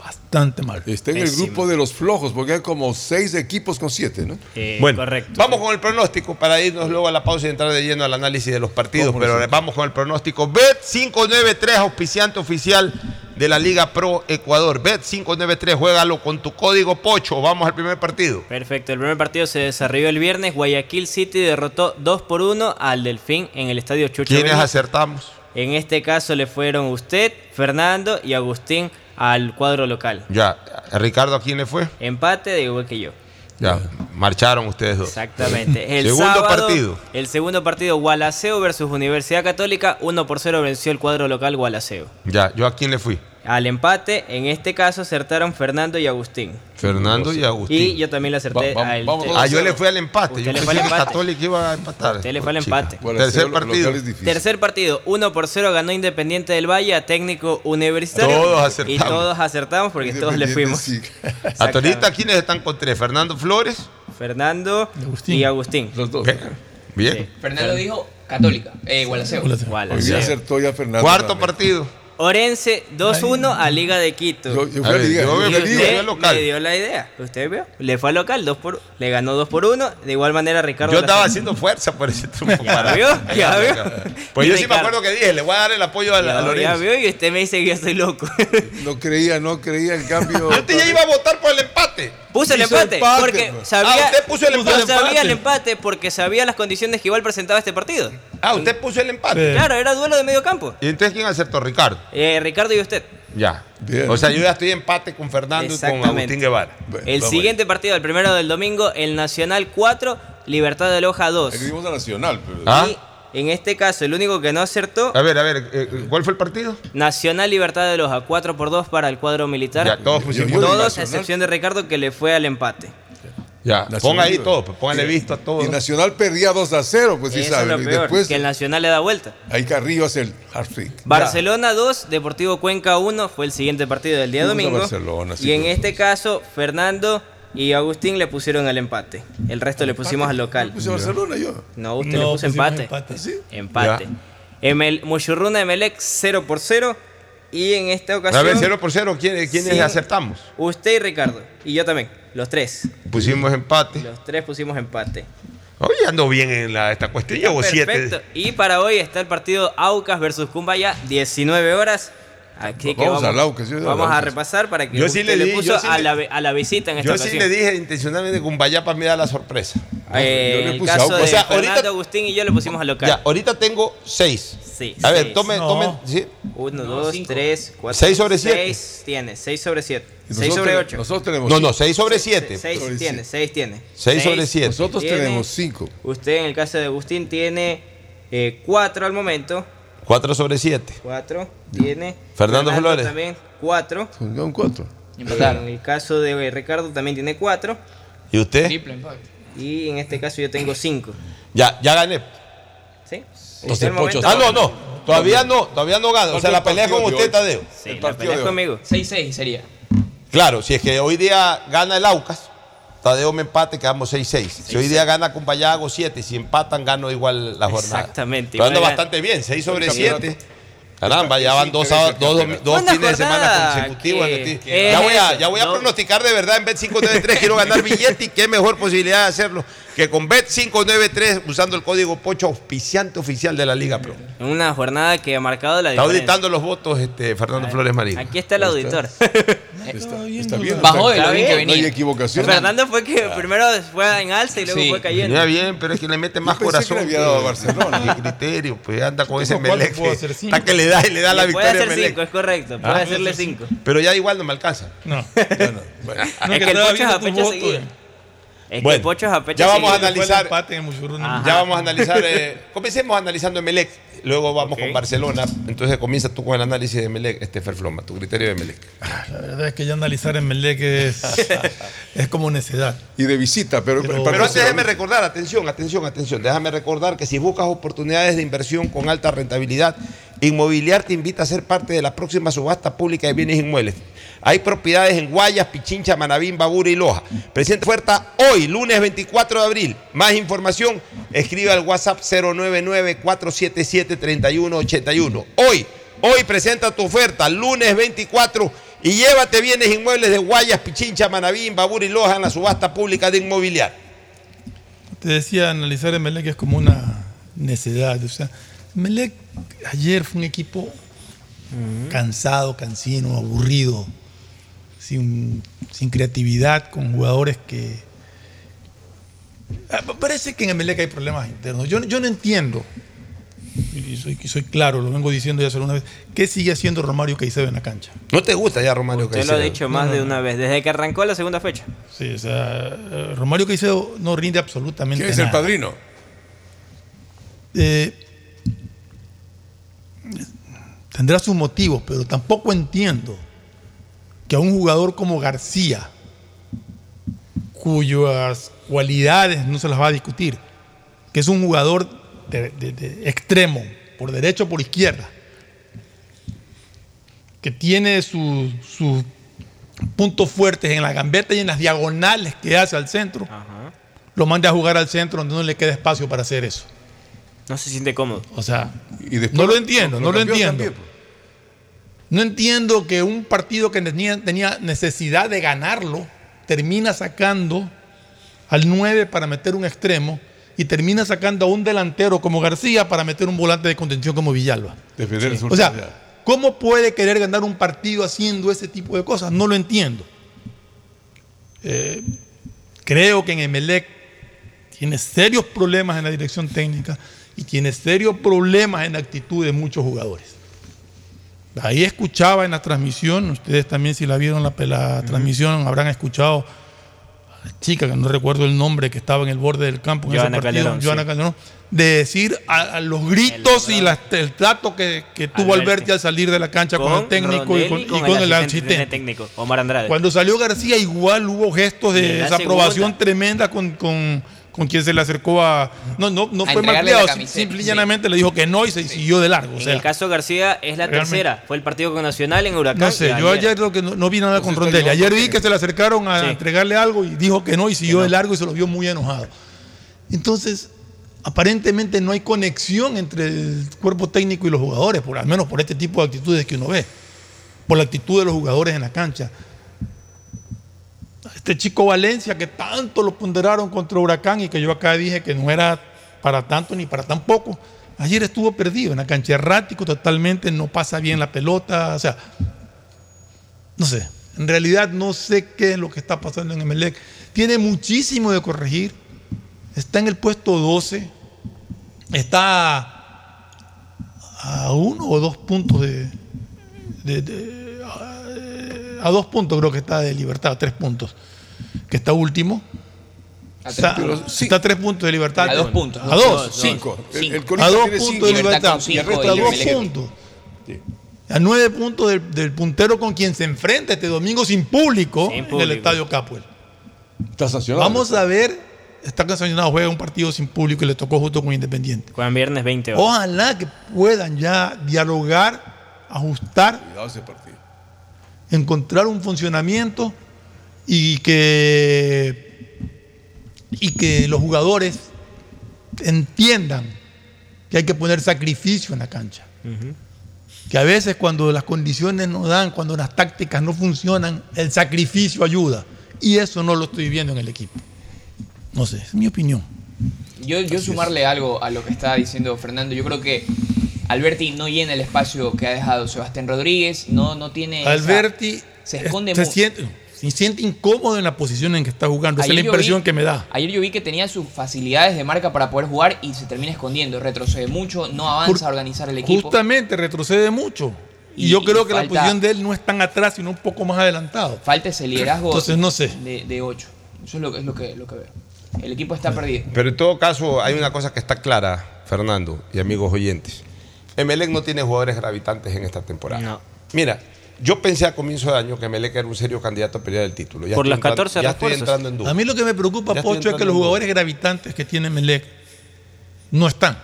bastante mal. Está en el grupo de los flojos, porque hay como seis equipos con siete, ¿no? Eh, Bueno, correcto. vamos con el pronóstico para irnos luego a la pausa y entrar de lleno al análisis de los partidos. Pero vamos con el pronóstico. Bet 593, auspiciante oficial de la Liga Pro Ecuador. Bet 593, juégalo con tu código Pocho. Vamos al primer partido. Perfecto, el primer partido se desarrolló el viernes. Guayaquil City derrotó 2 por 1 al Delfín en el estadio Chucho. ¿Quiénes acertamos? En este caso le fueron usted, Fernando y Agustín al cuadro local. Ya, Ricardo, ¿a quién le fue? Empate de igual que yo. Ya, marcharon ustedes dos. Exactamente. El Segundo sábado, partido. El segundo partido, Gualaceo versus Universidad Católica. 1 por 0 venció el cuadro local Gualaceo. Ya, ¿yo a quién le fui? Al empate, en este caso acertaron Fernando y Agustín. Fernando y Agustín. Y yo también le acerté Va- va- te- con Ah, yo le fui al empate. Usted Yo le fue al empate. Católica iba a empatar. Usted le fue al empate. Bueno, Tercer partido. es difícil. Tercer partido, 1 por 0 ganó Independiente del Valle a técnico universitario. Todos Y acertamos. todos acertamos porque todos le fuimos. Sí. Hasta ahorita, ¿quiénes están con tres? Fernando Flores. Fernando Agustín. y Agustín. Los dos. Bien. Bien. Sí. Fernando dijo Católica, eh, Gualaceo. Gualaceo. Hoy acertó ya Fernando. Cuarto también. partido. Orense 2-1 a Liga de Quito. Yo, yo fui a ver, Liga. yo usted- local. le dio la idea. Usted vio. Le fue al local, dos por, le ganó 2 por 1. De igual manera, Ricardo. Yo estaba haciendo fuerza por ese triunfo. Ya para- vio, ya vio. Pues Y yo sí me acuerdo que dije, le voy a dar el apoyo a, la- a Ya, vio y usted me dice que yo soy loco. No creía, no creía el cambio. Yo te ya iba a votar por el empate. Puse el Hizo empate, empate, porque sabía. Ah, usted puso el empate. sabía el empate porque sabía las condiciones que igual presentaba este partido. Ah, usted puso el empate. Sí. Claro, era duelo de medio campo. ¿Y entonces quién acertó? Ricardo. Eh, Ricardo y usted. Ya. Bien. O sea, yo ya estoy en empate con Fernando y con Exactamente. Agustín Guevara. Bueno, El vamos siguiente partido, el primero del domingo, el Nacional 4, Libertad de Loja 2. Aquí vimos a Nacional, pero. Ah. Y en este caso, el único que no acertó, A ver, a ver, eh, ¿cuál fue el partido? Nacional Libertad de Loja, 4 por 2 para el cuadro militar. Ya, todos yo- Todos, a excepción de Ricardo, que le fue al empate. Ya, Nacional ponga ahí todo, pues póngale visto a todo. Y Nacional perdía 2 a 0, pues sí Y después, que el Nacional le da vuelta. ahí Carrillo hace el hard trick. Barcelona 2, Deportivo Cuenca 1 fue el siguiente partido del día Fuimos domingo. Barcelona, sí, y en este caso, Fernando y Agustín le pusieron al empate. El resto le pusimos al local. Puse Barcelona yo. No, usted No, le puso empate. empate. ¿Sí? Empate. Emel, Muchurruna Emelec 0 por 0. Y en esta ocasión. A ver, 0 por 0, ¿quiénes, quiénes Sí. acertamos? Usted y Ricardo. Y yo también. Los tres. Pusimos empate. Los tres pusimos empate. Oye, ando bien en la, esta cuestión. Llevo Perfecto. 7. Y para hoy está el partido Aucas versus Cumbaya, 19 horas. Aquí que Vamos yo ido al vamos a repasar para que Yo sí usted le le, di- puso yo sí a, le- la, a la visita en esta Yo sí le dije intencionalmente que Cumbayapa me da la sorpresa. Eh, en el caso de Fernando Agustín y yo le pusimos a local. Ya, ahorita tengo seis. Sí, A ver, seis. tome, No. tome. ¿sí? Uno, dos, tres, cuatro. Seis sobre siete. Seis tiene, seis sobre siete. Seis sobre ocho. nosotros tenemos No, no, seis sobre siete. Seis tiene, siete. seis tiene. Seis sobre siete. Nosotros tenemos cinco. Usted en el caso de Agustín tiene eh, cuatro al momento. Cuatro sobre siete. Cuatro tiene. Fernando Flores. también cuatro. Son cuatro. En el caso de Ricardo también tiene cuatro. ¿Y usted? Y en este caso yo tengo cinco. Ya, ya gané. ¿Sí? Entonces, el momento- Ah, no, no. Todavía no, todavía no gano. O sea, la pelea es con usted, Tadeo. Sí, la pelea es conmigo. 6-6 sería. Claro, si es que hoy día gana el Aucas, Tadeo me empate, quedamos 6-6. Si hoy día gana Cumbaya, hago 7. Si empatan, gano igual la jornada. Exactamente. Pero ando bastante bien, 6 sobre El 7. Caramba, ya van dos, dos, dos Buena fines de semana consecutivos. ti- que ya voy a, ya voy a no. pronosticar de verdad en Bet 593. Quiero ganar billete y qué mejor posibilidad de hacerlo que con Bet 593 usando el código Pocho, auspiciante oficial de la Liga Pro. Una jornada que ha marcado la Está diferencia. auditando los votos este, Fernando Flores Marín. Aquí está el auditor. Está bien. Bajó de está lo bien que No hay venía. equivocación. Fernando fue que primero fue en alza y luego Sí. fue cayendo. Venía bien, pero es que le mete más Yo pensé que corazón. le había dado a Barcelona. Y criterio, pues anda con ese Melec. Hasta que le da y le da la Le victoria puede a hacer Melec. cinco, es correcto. Puede Ah. hacerle cinco. Pero ya igual no me alcanza. No. es que el Pocho es a pecho seguido. Es que Bueno, Pocho a pecho ya vamos a analizar. Ya vamos a analizar. eh, comencemos analizando Melec. Luego vamos con Barcelona. Entonces comienza tú con el análisis de Melec, este Ferfloma, tu criterio de Melec. La verdad es que ya analizar en Melec es, es como necedad. Y de visita, pero, Pero- Pero antes déjame recordar, atención, atención, atención, déjame recordar que si buscas oportunidades de inversión con alta rentabilidad, Inmobiliar te invita a ser parte de la próxima subasta pública de bienes inmuebles. Hay propiedades en Guayas, Pichincha, Manabín, Babura y Loja. Presenta oferta hoy, lunes 24 de abril. Más información, escribe al WhatsApp 099-477-3181. Hoy, hoy presenta tu oferta, lunes 24, y llévate bienes inmuebles de Guayas, Pichincha, Manabín, Babura y Loja en la subasta pública de Inmobiliar. Te decía, analizar en Melec es como una necedad. O sea, Melec ayer fue un equipo cansado, cansino, aburrido, sin, sin creatividad, con jugadores que... Ah, Parece que en Melec hay problemas internos. Yo, yo no entiendo, y soy, y soy claro, lo vengo diciendo ya solo una vez, ¿qué sigue haciendo Romario Caicedo en la cancha? ¿No te gusta ya Romario Usted lo ha dicho más de una vez, desde que arrancó la segunda fecha. Sí, o sea, eh, Romario Caicedo no rinde absolutamente ¿Quién es el padrino? Eh, tendrá sus motivos, pero tampoco entiendo que a un jugador como García, cuyas cualidades no se las va a discutir, que es un jugador de, de- de extremo, por derecho o por izquierda, que tiene sus puntos fuertes en la gambeta y en las diagonales que hace al centro, lo mande a jugar al centro donde no le queda espacio para hacer eso. No se siente cómodo. O sea, Y después no lo entiendo, no lo entiendo. también. No entiendo que un partido que tenía, necesidad de ganarlo termina sacando al 9 para meter un extremo y termina sacando a un delantero como García para meter un volante de contención como Villalba. Defender O sea, ¿cómo puede querer ganar un partido haciendo ese tipo de cosas? No lo entiendo. Eh, creo que en Emelec tiene serios problemas en la dirección técnica y tiene serios problemas en la actitud de muchos jugadores. Ahí escuchaba en la transmisión, ustedes también si la vieron la, la transmisión habrán escuchado a la chica, que no recuerdo el nombre, que estaba en el borde del campo en Joana ese partido, Calderón, Joana sí. Calderón, de decir a, a los gritos y las- el trato que, que tuvo Alberti. Alberti al salir de la cancha con, el técnico y con, Rondelli y con el asistente. técnico, Omar Andrade. Cuando salió García, igual hubo gestos de desaprobación segunda. tremenda con, con, quien se le acercó a. No, no, no A fue la camiseta, simple y sí. llanamente le dijo que no y se siguió de largo. o en el caso García es la realmente- tercera. Fue el partido con Nacional en Huracán. no sé, yo ayer lo que no, no vi nada con Rondelli. Ayer vi que se le acercaron a Sí. entregarle algo y dijo que no y siguió de largo y se lo vio muy enojado. Entonces, aparentemente no hay conexión entre el cuerpo técnico y los jugadores, por, al menos por este tipo de actitudes que uno ve, por la actitud de los jugadores en la cancha. Este chico Valencia que tanto lo ponderaron contra Huracán y que yo acá dije que no era para tanto ni para tan poco, Ayer estuvo perdido en la cancha, errático totalmente, no pasa bien la pelota, o sea, no sé, en realidad no sé qué es lo que está pasando en Emelec. Tiene muchísimo de corregir, está en el puesto 12, está a uno o dos puntos de, a, dos puntos creo que está de libertad, tres puntos, que está último. A Está, puntos. está a tres puntos de libertad. A dos puntos. A dos. Dos, Cinco. El- el a dos puntos cinco. de Libertad libertad. con cinco y el resto y a dos puntos. A nueve puntos del, del puntero con quien se enfrenta este domingo sin público, Sin en el. Estadio Capuel. Está sancionado. Vamos a ver, está sancionado, juega un partido sin público y le tocó justo con Independiente. Juegan viernes 20 horas. Ojalá que puedan ya dialogar, ajustar, Cuidado ese partido. encontrar un funcionamiento y que, y que los jugadores entiendan que hay que poner sacrificio en la cancha. Que a veces cuando las condiciones no dan, cuando las tácticas no funcionan, el sacrificio ayuda. Y eso no lo estoy viendo en el equipo. No sé, es mi opinión. Yo, yo sumarle algo a lo que está diciendo Fernando. Yo creo que Alberti no llena el espacio que ha dejado Sebastián Rodríguez. No, no tiene. esa- Alberti se esconde se mucho. siente, se siente incómodo en la posición en que está jugando. Esa es la impresión vi- que me da. Ayer yo vi que tenía sus facilidades de marca para poder jugar y se termina escondiendo. Retrocede mucho, no avanza Por- a organizar el equipo. Justamente retrocede mucho. Y, Y- yo y creo que la posición de él no es tan atrás, sino un poco más adelantado. Falta ese liderazgo Entonces no sé. de, de 8. Eso es lo, que- es lo que, lo que veo. El equipo está perdido. Pero en todo caso, hay una cosa que está clara, Fernando y amigos oyentes. Emelec no tiene jugadores gravitantes en esta temporada. Mira, yo pensé a comienzo de año que Emelec era un serio candidato a pelear el título. Ya Por las entrando- 14 Ya estoy entrando en duda. A mí lo que me preocupa, Ya Pocho, es que entrando los jugadores gravitantes que tiene Melec no están.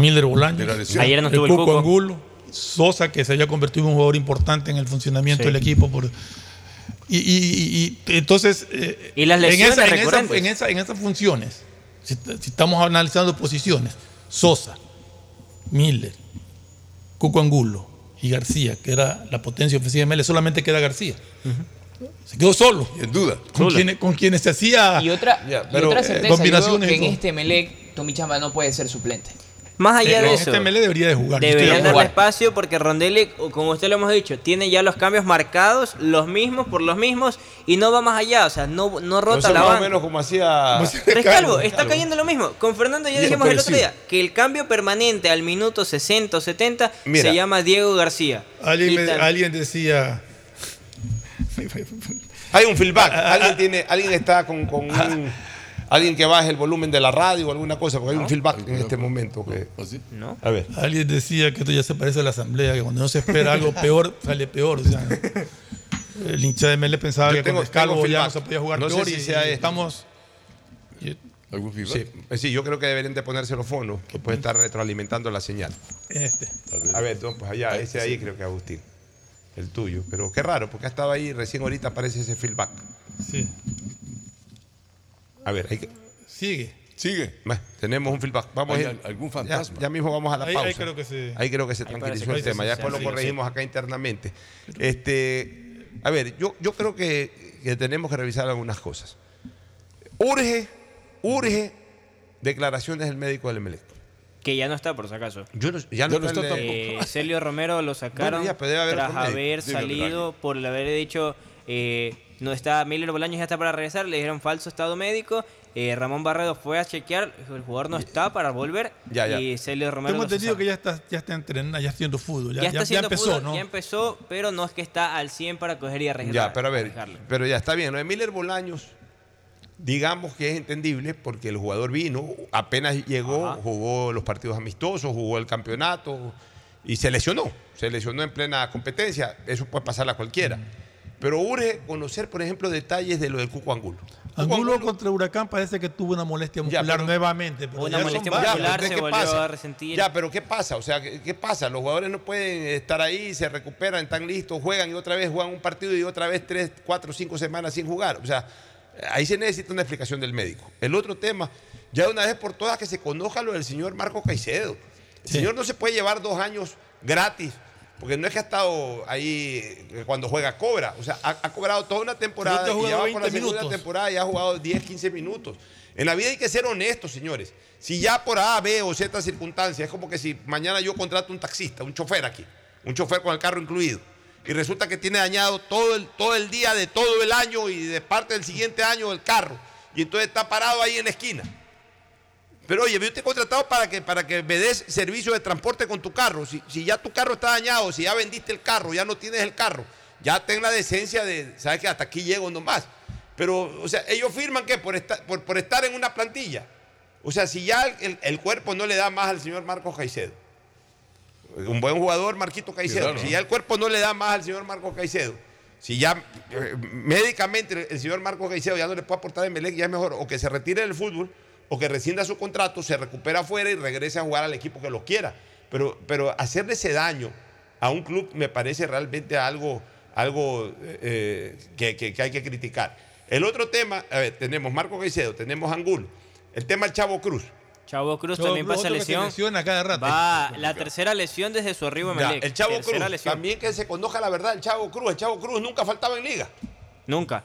Miller Bolaños. Ayer no estuvo el Cuco Cuco. Angulo, Sosa, que se haya convertido en un jugador importante en el funcionamiento Sí. del equipo. Por, y, y- y- y entonces, eh, Y las en, lesiones esa- en, esa- recurrentes. en esa- en esas funciones, si, si estamos analizando posiciones, Sosa, Miller, Cuco Angulo y García, que era la potencia ofensiva de Melec, solamente queda García. Se quedó solo. En duda. Con, quienes, con quienes se hacía Y otra, y pero, otra eh, certeza, yo que y en este Melec, Tommy Chamba no puede ser suplente. Más allá de no, eso. este Melec debería de jugar, Deberían darle espacio porque Rondelli, como usted lo hemos dicho, tiene ya los cambios marcados, los mismos por los mismos, y no va más allá, o sea, no, no rota la más o banca. menos como hacía. Rescalvo, está cayendo lo mismo. Con Fernando ya dijimos el otro día que el cambio permanente al minuto 60 o 70 Mira. se llama Diego García. Alguien, me- decía. Hay un feedback. Alguien, tiene, alguien está con, con un- alguien que baje el volumen de la radio o alguna cosa, porque hay un feedback en este momento. Que, ¿No? A ver. Alguien decía que esto ya se parece a la asamblea, que cuando no se espera algo peor, sale peor. O sea, el hincha de Mele pensaba Yo que tengo- con Escalvo ya no se podía jugar No sé peor si y, sea y estamos. ¿Algún feedback? Sí, eh, sí, yo creo que deberían de ponerse los fondos, que puede estar retroalimentando la señal. Este. A ver, no, pues allá, ese ahí creo que Agustín. El tuyo. Pero qué raro, porque ha estado ahí, recién ahorita aparece ese feedback. Sí. A ver, hay que. Sigue. Sigue. Bueno, tenemos un feedback. Vamos ¿Hay a- al- algún fantasma? Ya, mismo vamos a la Ahí- pausa. ahí creo que se- Ahí creo que se tranquilizó el tema. se- Ya después sí, lo sí. corregimos acá internamente. Este, a ver, yo, yo creo que, que tenemos que revisar algunas cosas. Urge, urge declaraciones del médico del Emelec. Que ya no está, por si acaso. Yo no- ya no está de- Eh, Celio Romero lo sacaron Bueno, ya, tras haber salido por haber dicho eh, no está Miller Bolaños ya está para regresar, le dijeron falso estado médico. eh, Ramón Barredo fue a chequear, el jugador no está para volver. Ya, ya. Y Celio Romero Tengo lo entendido que ya está, ya está entrenando, ya está haciendo fútbol. Ya, ya, está ya- ya haciendo empezó, fútbol, ¿no? Ya empezó, pero no es que está al 100 para coger y arreglar. Ya, pero a ver, pero ya está bien. Lo de Miller Bolaños, digamos que es entendible porque el jugador vino, apenas llegó, jugó los partidos amistosos, jugó el campeonato y se lesionó. Se lesionó en plena competencia. Eso puede pasar a cualquiera. Pero urge conocer, por ejemplo, detalles de lo del Cuco Angulo. Angulo contra Huracán parece que tuvo una molestia muscular pero- nuevamente. pero Una ya molestia muscular, pero se ¿qué volvió pasa? a resentir. Ya, pero ¿qué pasa? O sea, ¿qué, qué pasa? Los jugadores no pueden estar ahí, se recuperan, están listos, juegan y otra vez juegan un partido y otra vez tres, cuatro, cinco semanas sin jugar. O sea, ahí se necesita una explicación del médico. El otro tema, ya de una vez por todas que se conozca lo del señor Marco Caicedo. El señor no se puede llevar dos años gratis. Porque no es que ha estado ahí eh, cuando juega cobra. O sea, ha, ha cobrado toda una temporada y ya va por la 20 segunda minutos. temporada y ha jugado 10, 15 minutos. En la vida hay que ser honestos, señores. Si ya por A, B o Z circunstancias, es como que si mañana yo contrato un taxista, un chofer aquí, un chofer con el carro incluido, y resulta que tiene dañado todo el, todo el día de todo el año y de parte del siguiente año el carro, y entonces está parado ahí en la esquina. Pero oye, yo te he contratado para que, para que me des servicio de transporte con tu carro. Si, si ya tu carro está dañado, si ya vendiste el carro, ya no tienes el carro, ya ten la decencia de, ¿sabes que Hasta aquí llego nomás. Pero, o sea, ellos firman que por, estar- por, por estar en una plantilla. O sea, si ya el, el cuerpo no le da más al señor Marcos Caicedo. Un buen jugador, Marquito Caicedo. Claro. Si ya el cuerpo no le da más al señor Marcos Caicedo. Si ya eh, médicamente el señor Marcos Caicedo ya no le puede aportar en Melec, ya es mejor o que se retire del fútbol o que rescinda su contrato, se recupera afuera y regrese a jugar al equipo que lo quiera. Pero, pero hacerle ese daño a un club me parece realmente algo, algo eh, que, que- que hay que criticar. El otro tema, a ver, tenemos Marco Caicedo, tenemos Angulo, el tema del Chavo Cruz. Chavo Cruz Chavo también Cruz, pasa se lesión. lesiona cada rato. Va la tercera lesión desde su arribo en Ya, Melec. el Chavo Tercera Cruz, lesión. también que se conozca la verdad, el Chavo Cruz, el Chavo Cruz nunca faltaba en liga. Nunca.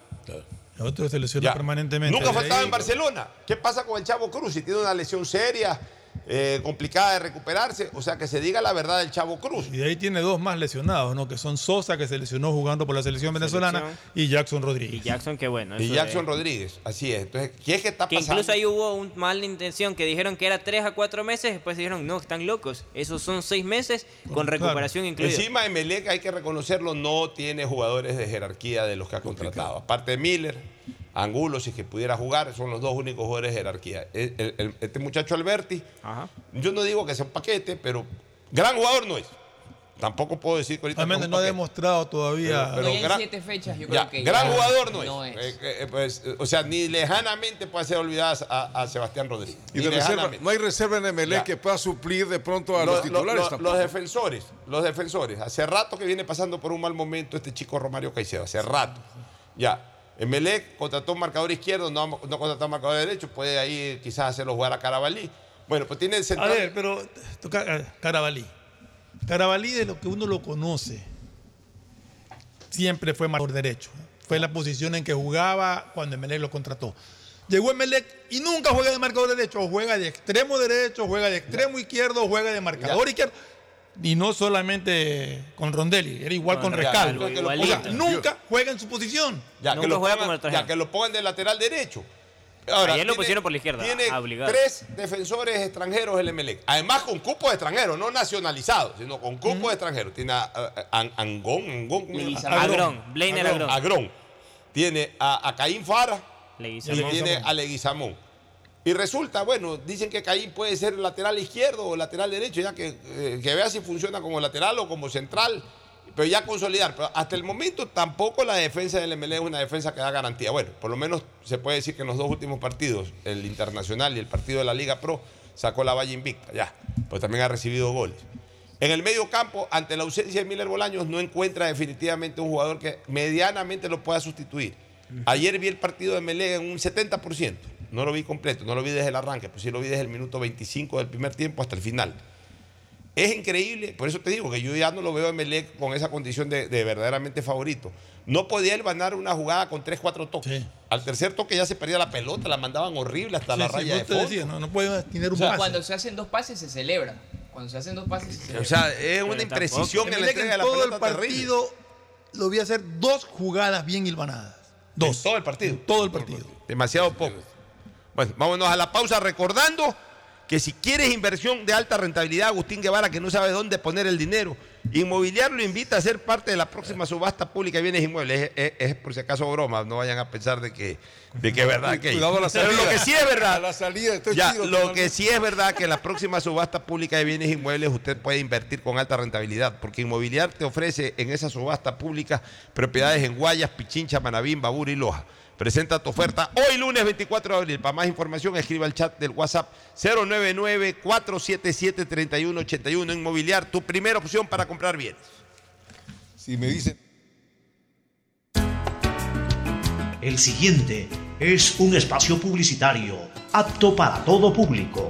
Otro se lesiona permanentemente. Nunca faltaba en Barcelona. ¿Qué pasa con el Chavo Cruz? Si tiene una lesión seria, eh, complicada de recuperarse, o sea, que se diga la verdad del Chavo Cruz. Y de ahí tiene dos más lesionados, ¿no? Que son Sosa, que se lesionó jugando por la selección venezolana, y Jackson Rodríguez. Y Jackson, qué bueno. Y Jackson es. Rodríguez, así es. Entonces, ¿qué es que está Que pasando? incluso ahí hubo un mala intención que dijeron que era 3 a 4 meses, después dijeron, no, están locos. Esos son 6 meses con recuperación incluida. Encima Emelec, hay que reconocerlo, no tiene jugadores de jerarquía de los que ha contratado. Aparte de Miller, Angulo, si es que pudiera jugar, son los dos únicos jugadores de jerarquía. El- el- el- este muchacho Alberti, yo no digo que sea un paquete, pero gran jugador no es. Tampoco puedo decir que ahorita Realmente es un no ha demostrado todavía. Pero No, gran- siete fechas yo Ya, creo que gran ya jugador no, no es. es. Eh, eh, pues, eh, o sea, ni lejanamente puede ser olvidada a, a Sebastián Rodríguez. Y de reserva, no hay reserva en Emelec Ya. que pueda suplir de pronto a Lo- los lo- titulares lo- tampoco. los defensores, los defensores. Hace rato que viene pasando por un mal momento este chico Romario Caicedo, hace rato. Ya. Emelec contrató un marcador izquierdo, no, no contrató un marcador derecho, puede ahí quizás hacerlo jugar a Carabalí. Bueno, pues tiene el A central. ver, pero eh, Carabalí. Carabalí, de lo que uno lo conoce, siempre fue marcador derecho. Fue la posición en que jugaba cuando Emelec lo contrató. Llegó Emelec y nunca juega de marcador derecho, o juega de extremo derecho, juega de extremo izquierdo, juega de marcador Ya. izquierdo. Y no solamente con Rondelli, era igual con Rescalvo. O sea, nunca juega en su posición. Ya, que lo pongan, ya, que lo pongan de lateral derecho. Ayer lo pusieron por la izquierda, Tiene obligado. tres defensores extranjeros el Emelec. Además con cupo de extranjeros, no nacionalizados, sino con cupo de extranjeros. Tiene a, a- a- An- Angón, Angón. Agrón, Blainer Agrón. Agrón. Tiene a, a Caín Fara y tiene a Leguizamón. Y resulta, bueno, dicen que Caín puede ser lateral izquierdo o lateral derecho, ya que, eh, que vea si funciona como lateral o como central, pero ya consolidar. Pero hasta el momento tampoco la defensa del MLE es una defensa que da garantía. Bueno, por lo menos se puede decir que en los dos últimos partidos, el internacional y el partido de la Liga Pro, sacó la valla invicta, ya, pero también ha recibido goles. En el medio campo, ante la ausencia de Miller Bolaños, no encuentra definitivamente un jugador que medianamente lo pueda sustituir. Ayer vi el partido de Melé en un 70%. No lo vi completo, no lo vi desde el arranque, pues sí lo vi desde el minuto 25 del primer tiempo hasta el final. Es increíble, por eso te digo que yo ya no lo veo a Melec con esa condición de, de verdaderamente favorito. No podía él ganar una jugada con 3-4 toques. Al tercer toque ya se perdía la pelota, la mandaban horrible hasta la sí, raya de vos te fondo. decía, no, no puede tener un O sea, pase. cuando se hacen dos pases se celebra. Cuando se hacen dos pases se celebra. O sea, es una imprecisión en la Emelec entrega de la todo el terrible. partido lo vi hacer dos jugadas bien hilvanadas. Dos. todo el partido. todo el partido. Demasiado poco. Bueno, vámonos a la pausa recordando que si quieres inversión de alta rentabilidad, Agustín Guevara, que no sabe dónde poner el dinero, Inmobiliario lo invita a ser parte de la próxima subasta pública de bienes inmuebles. Es, es- es por si acaso broma, no vayan a pensar de que, de que es verdad que... Cuidado a la Pero salida. lo que sí es verdad... La salida, estoy Ya, chido, lo que sí es verdad que en la próxima subasta pública de bienes inmuebles usted puede invertir con alta rentabilidad, porque Inmobiliar te ofrece en esa subasta pública propiedades en Guayas, Pichincha, Manabín, Babur y Loja. Presenta tu oferta hoy lunes 24 de abril. Para más información escriba al chat del WhatsApp 099-477-3181 Inmobiliar, tu primera opción para comprar bienes. Si me dicen... El siguiente es un espacio publicitario apto para todo público.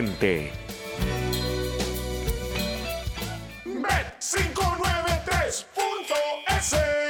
Bet593.es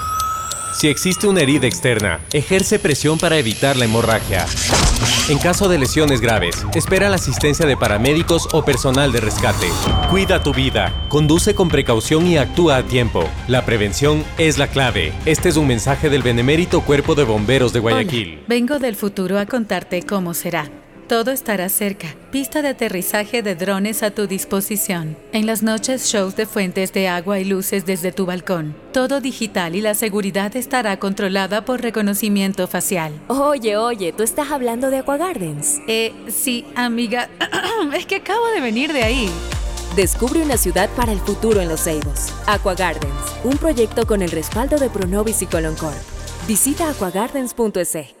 Si existe una herida externa, ejerce presión para evitar la hemorragia. En caso de lesiones graves, espera la asistencia de paramédicos o personal de rescate. Cuida tu vida, conduce con precaución y actúa a tiempo. La prevención es la clave. Este es un mensaje del benemérito Cuerpo de Bomberos de Guayaquil. Hola, vengo del futuro a contarte cómo será. Todo estará cerca. Pista de aterrizaje de drones a tu disposición. En las noches, shows de fuentes de agua y luces desde tu balcón. Todo digital y la seguridad estará controlada por reconocimiento facial. Oye, oye, ¿tú estás hablando de Aqua Gardens? Eh, sí, amiga. es que acabo de venir de ahí. Descubre una ciudad para el futuro en Los Ceibos. Aqua Gardens, un proyecto con el respaldo de Pronovis y Coloncorp. Visita aquagardens.es.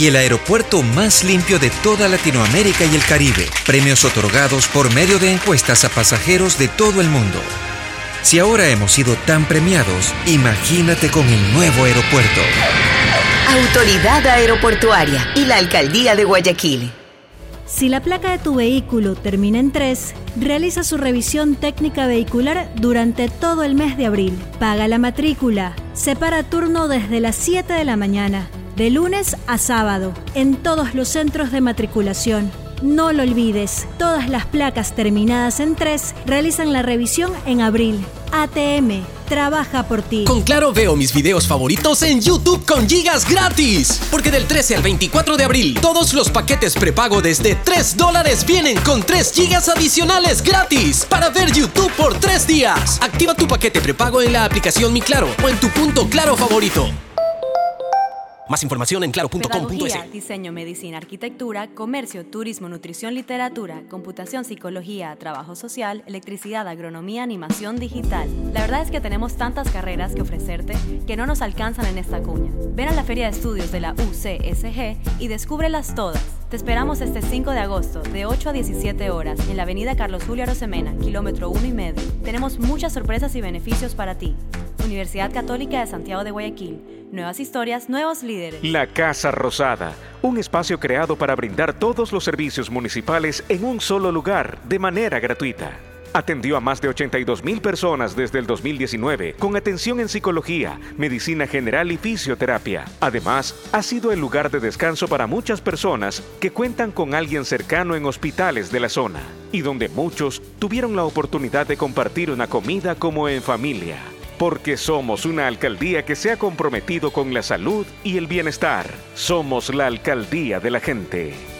y el aeropuerto más limpio de toda Latinoamérica y el Caribe. Premios otorgados por medio de encuestas a pasajeros de todo el mundo. Si ahora hemos sido tan premiados, imagínate con el nuevo aeropuerto. Autoridad Aeroportuaria y la Alcaldía de Guayaquil. Si la placa de tu vehículo termina en 3, realiza su revisión técnica vehicular durante todo el mes de abril. Paga la matrícula. Separa turno desde las 7 de la mañana, de lunes a sábado, en todos los centros de matriculación. No lo olvides, todas las placas terminadas en 3 realizan la revisión en abril. ATM, trabaja por ti. Con Claro veo mis videos favoritos en YouTube con gigas gratis. Porque del 13 al 24 de abril, todos los paquetes prepago desde 3 dólares vienen con 3 gigas adicionales gratis para ver YouTube por 3 días. Activa tu paquete prepago en la aplicación Mi Claro o en tu punto Claro favorito. Más información en claro.com.es. Diseño, medicina, arquitectura, comercio, turismo, nutrición, literatura, computación, psicología, trabajo social, electricidad, agronomía, animación digital. La verdad es que tenemos tantas carreras que ofrecerte que no nos alcanzan en esta cuña. Ven a la Feria de Estudios de la UCSG y descúbrelas todas. Te esperamos este 5 de agosto, de 8 a 17 horas, en la avenida Carlos Julio Arosemena, kilómetro 1 y medio. Tenemos muchas sorpresas y beneficios para ti. Universidad Católica de Santiago de Guayaquil. Nuevas historias, nuevos líderes. La Casa Rosada, un espacio creado para brindar todos los servicios municipales en un solo lugar, de manera gratuita. Atendió a más de 82 mil personas desde el 2019 con atención en psicología, medicina general y fisioterapia. Además, ha sido el lugar de descanso para muchas personas que cuentan con alguien cercano en hospitales de la zona y donde muchos tuvieron la oportunidad de compartir una comida como en familia. Porque somos una alcaldía que se ha comprometido con la salud y el bienestar. Somos la alcaldía de la gente.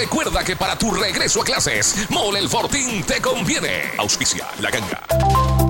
recuerda que para tu regreso a clases, Mole El Fortín te conviene. Auspicia la ganga.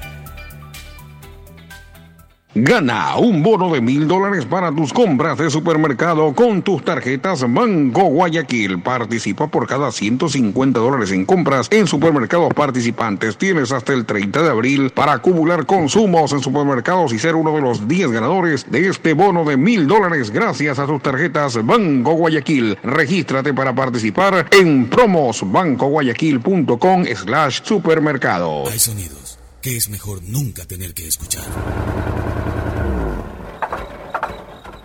Gana un bono de mil dólares para tus compras de supermercado con tus tarjetas Banco Guayaquil. Participa por cada 150 dólares en compras en supermercados participantes. Tienes hasta el 30 de abril para acumular consumos en supermercados y ser uno de los 10 ganadores de este bono de mil dólares gracias a tus tarjetas Banco Guayaquil. Regístrate para participar en promosbancoguayaquil.com slash supermercado. Hay sonidos que es mejor nunca tener que escuchar.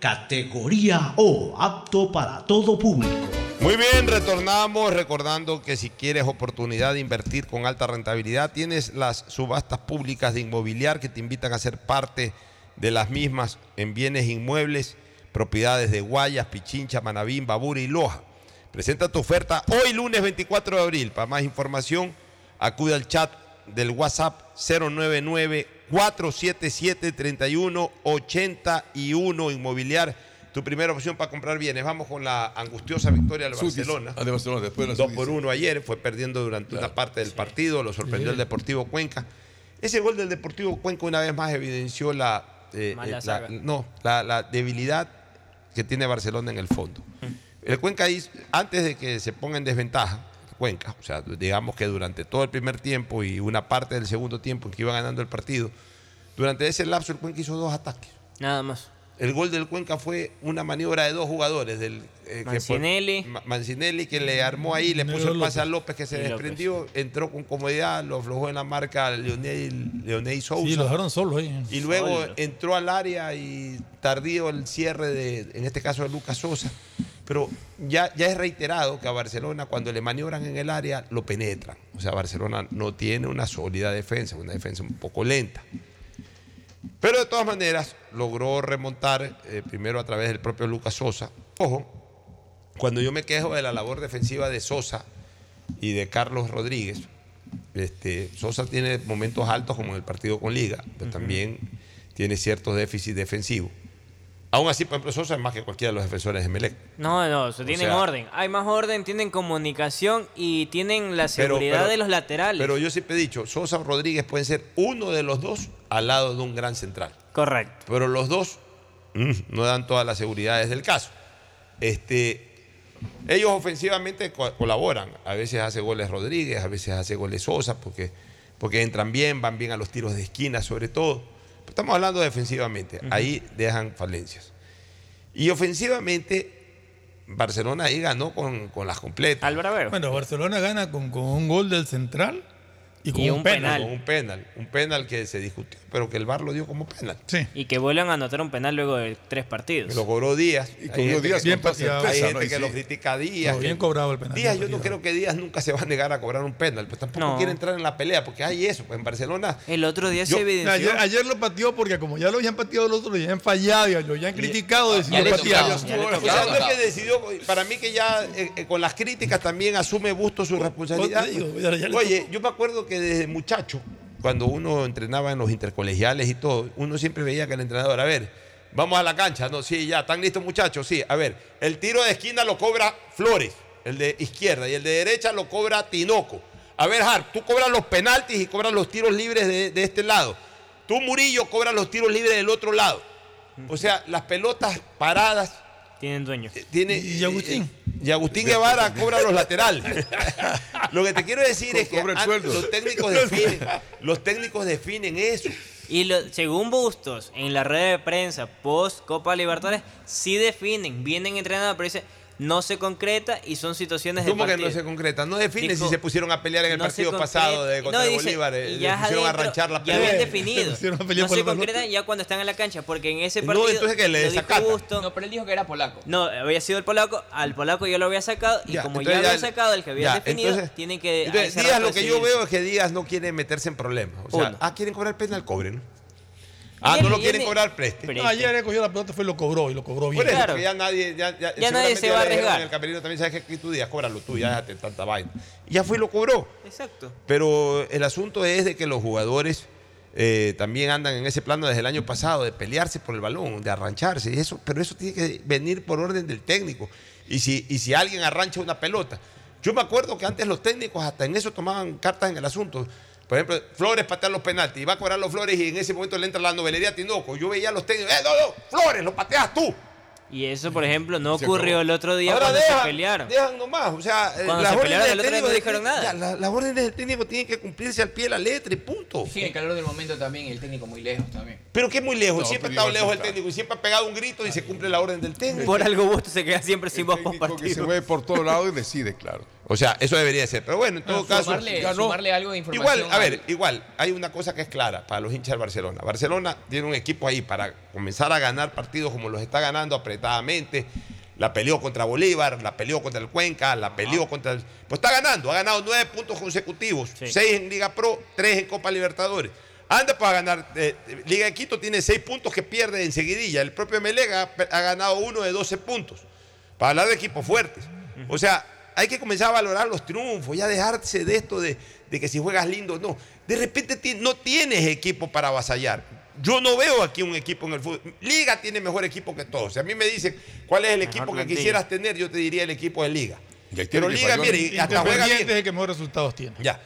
categoría O, apto para todo público. Muy bien, retornamos recordando que si quieres oportunidad de invertir con alta rentabilidad, tienes las subastas públicas de inmobiliar que te invitan a ser parte de las mismas en bienes inmuebles, propiedades de Guayas, Pichincha, Manabín, Babura y Loja. Presenta tu oferta hoy lunes 24 de abril. Para más información, acude al chat del WhatsApp 099 477 3181 Inmobiliar tu primera opción para comprar bienes. Vamos con la angustiosa victoria del Barcelona. ah, de Barcelona, después de la 2 Subis, por sí. 1 ayer, fue perdiendo durante una parte del partido, lo sorprendió Sí. el Deportivo Cuenca. Ese gol del Deportivo Cuenca una vez más evidenció la, eh, eh, la- no, la, la debilidad que tiene Barcelona en el fondo. El Cuenca, hizo- antes de que se ponga en desventaja, Cuenca, o sea, digamos que durante todo el primer tiempo y una parte del segundo tiempo en que iba ganando el partido, Durante ese lapso el Cuenca hizo dos ataques. Nada más. El gol del Cuenca fue una maniobra de dos jugadores, del eh, que fue- Mancinelli. Ma- Mancinelli que le armó ahí, le puso el pase a López que se Y López. desprendió, entró con comodidad, lo aflojó en la marca Leonel, Leonel Sousa. Sí, lo dejaron solo ahí. Y luego entró al área y tardío el cierre de, en este caso de Lucas Sosa. Pero ya, ya es reiterado que a Barcelona cuando le maniobran en el área lo penetran. O sea, Barcelona no tiene una sólida defensa, una defensa un poco lenta. Pero de todas maneras logró remontar eh, primero a través del propio Lucas Sosa. Ojo, cuando yo me quejo de la labor defensiva de Sosa y de Carlos Rodríguez, este, Sosa tiene momentos altos como en el partido con Liga, pero también tiene ciertos déficits defensivos. Aún así, por ejemplo, Sosa es más que cualquiera de los defensores de Melec. No, no, eso tienen sea- orden. Hay más orden, tienen comunicación y tienen la Pero- seguridad pero- de los laterales. Pero yo siempre he dicho, Sosa o Rodríguez pueden ser uno de los dos al lado de un gran central. Correcto. Pero los dos mm, no dan todas las seguridades del caso. Este, ellos ofensivamente co- colaboran. A veces hace goles Rodríguez, a veces hace goles Sosa, porque, porque entran bien, van bien a los tiros de esquina sobre todo. Estamos hablando defensivamente. Ahí dejan falencias. Y ofensivamente, Barcelona ahí ganó con, con las completas. Bueno, Barcelona gana con, con un gol del central y con un, penal. Con un penal. Un penal que se discutió, pero que el VAR lo dio como penal. Y que vuelvan a anotar un penal luego de tres partidos. Lo cobró Díaz. Y cobró Díaz bien pateado. Hay gente que sí. lo critica a Díaz. No, que- bien cobrado el penal, Díaz, yo no creo que Díaz nunca se va a negar a cobrar un penal, pues tampoco No. quiere entrar en la pelea, porque hay eso. Pues en Barcelona. El otro día Yo- se evidenció. Ayer, ayer lo pateó porque como ya lo habían pateado los otros, lo habían fallado y lo habían criticado, decidió patear. ya. O sea, no es que decidió, para mí que ya eh, eh, con las críticas también asume Busto su responsabilidad. Ya- ya Oye, yo me acuerdo que desde muchacho, cuando uno entrenaba en los intercolegiales y todo, uno siempre veía que el entrenador, a ver, vamos a la cancha, no, sí, ya, ¿están listos muchachos? Sí, a ver, el tiro de esquina lo cobra Flores, el de izquierda, y el de derecha lo cobra Tinoco. A ver, Hart, tú cobras los penaltis y cobras los tiros libres de, de este lado. Tú, Murillo, cobras los tiros libres del otro lado. O sea, las pelotas paradas Tienen dueño. tiene, y Agustín. y Agustín Guevara cobra los laterales. Lo que te quiero decir es que los técnicos definen, los técnicos definen eso. Y lo- según Bustos, en la red de prensa post Copa Libertadores, sí definen, vienen entrenando, pero dice, no se concreta y son situaciones de ¿Cómo que no se concreta? No definen Dijo, si se pusieron a pelear en el no se partido pasado de No, contra dice, Bolívar. eh, ya es pusieron a ranchar la Ya pelea. habían definido. No se concreta ya cuando están en la cancha, porque en ese No, partido. entonces que le lo No, pero él dijo que era polaco. No, había sido el polaco, al polaco yo lo había sacado y Ya, como ya entonces había ya- sacado el que había ya, definido, entonces- tienen que... Entonces, Díaz lo que yo veo es que Díaz no quiere meterse en problemas. O sea, Uno. ah, quieren cobrar penal, cobren. Ah, no lo quieren cobrar, preste. Preste. No, ayer él cogió la pelota fue y lo cobró y lo cobró bien. Por eso, que ya nadie, ya, ya, Ya nadie se va a le arriesgar. En el camerino también sabes que tú días, cóbralo tú, ya déjate tanta vaina. Y ya fue y lo cobró. Exacto. Pero el asunto es de que los jugadores eh, también andan en ese plano desde el año pasado, de pelearse por el balón, de arrancharse. Y eso, pero eso tiene que venir por orden del técnico. Y si, y si alguien arrancha una pelota. Yo me acuerdo que antes los técnicos hasta en eso tomaban cartas en el asunto. Por ejemplo, Flores patea los penaltis y va a cobrar los Flores y en ese momento le entra la novelería a Tinoco. Yo veía a los técnicos, ¡eh, no, no! ¡Flores, lo pateas tú! Y eso, por ejemplo, no Se ocurrió acabó. el otro día Ahora cuando dejan, se pelearon. Dejan nomás, o sea, eh, Cuando las se pelearon del el otro día no técnico- dijeron nada. ya, la- las órdenes del técnico tienen que cumplirse al pie de la letra y punto. Sí, el calor del momento también, el técnico muy lejos también. Pero que muy lejos, No, siempre ha estado lejos el técnico y siempre ha pegado un grito y se cumple la orden del técnico. Por algo Bustos se queda siempre sin voz post Que se partido. mueve por todos lados y decide, claro. O sea, eso debería ser. Pero bueno, en todo caso. Sumarle, ganó. sumarle algo de información. Igual, a ver, igual, hay una cosa que es clara para los hinchas del Barcelona. Barcelona tiene un equipo ahí para comenzar a ganar partidos como los está ganando apretadamente. La peleó contra Bolívar, la peleó contra el Cuenca, la peleó contra el. Pues está ganando, ha ganado nueve puntos consecutivos, seis en Liga Pro, tres en Copa Libertadores. Anda para ganar. eh, Liga de Quito tiene seis puntos que pierde enseguidilla. El propio Melega ha, ha ganado uno de 12 puntos. Para hablar de equipos fuertes. O sea, hay que comenzar a valorar los triunfos, ya dejarse de esto de, de que si juegas lindo, no. De repente no tienes equipo para avasallar. Yo no veo aquí un equipo en el fútbol. Liga tiene mejor equipo que todos. Si a mí me dicen cuál es el equipo que plantilla. quisieras tener, yo te diría el equipo de Liga. Pero Liga, mire, hasta juega bien. es el que mejores resultados tiene. Ya.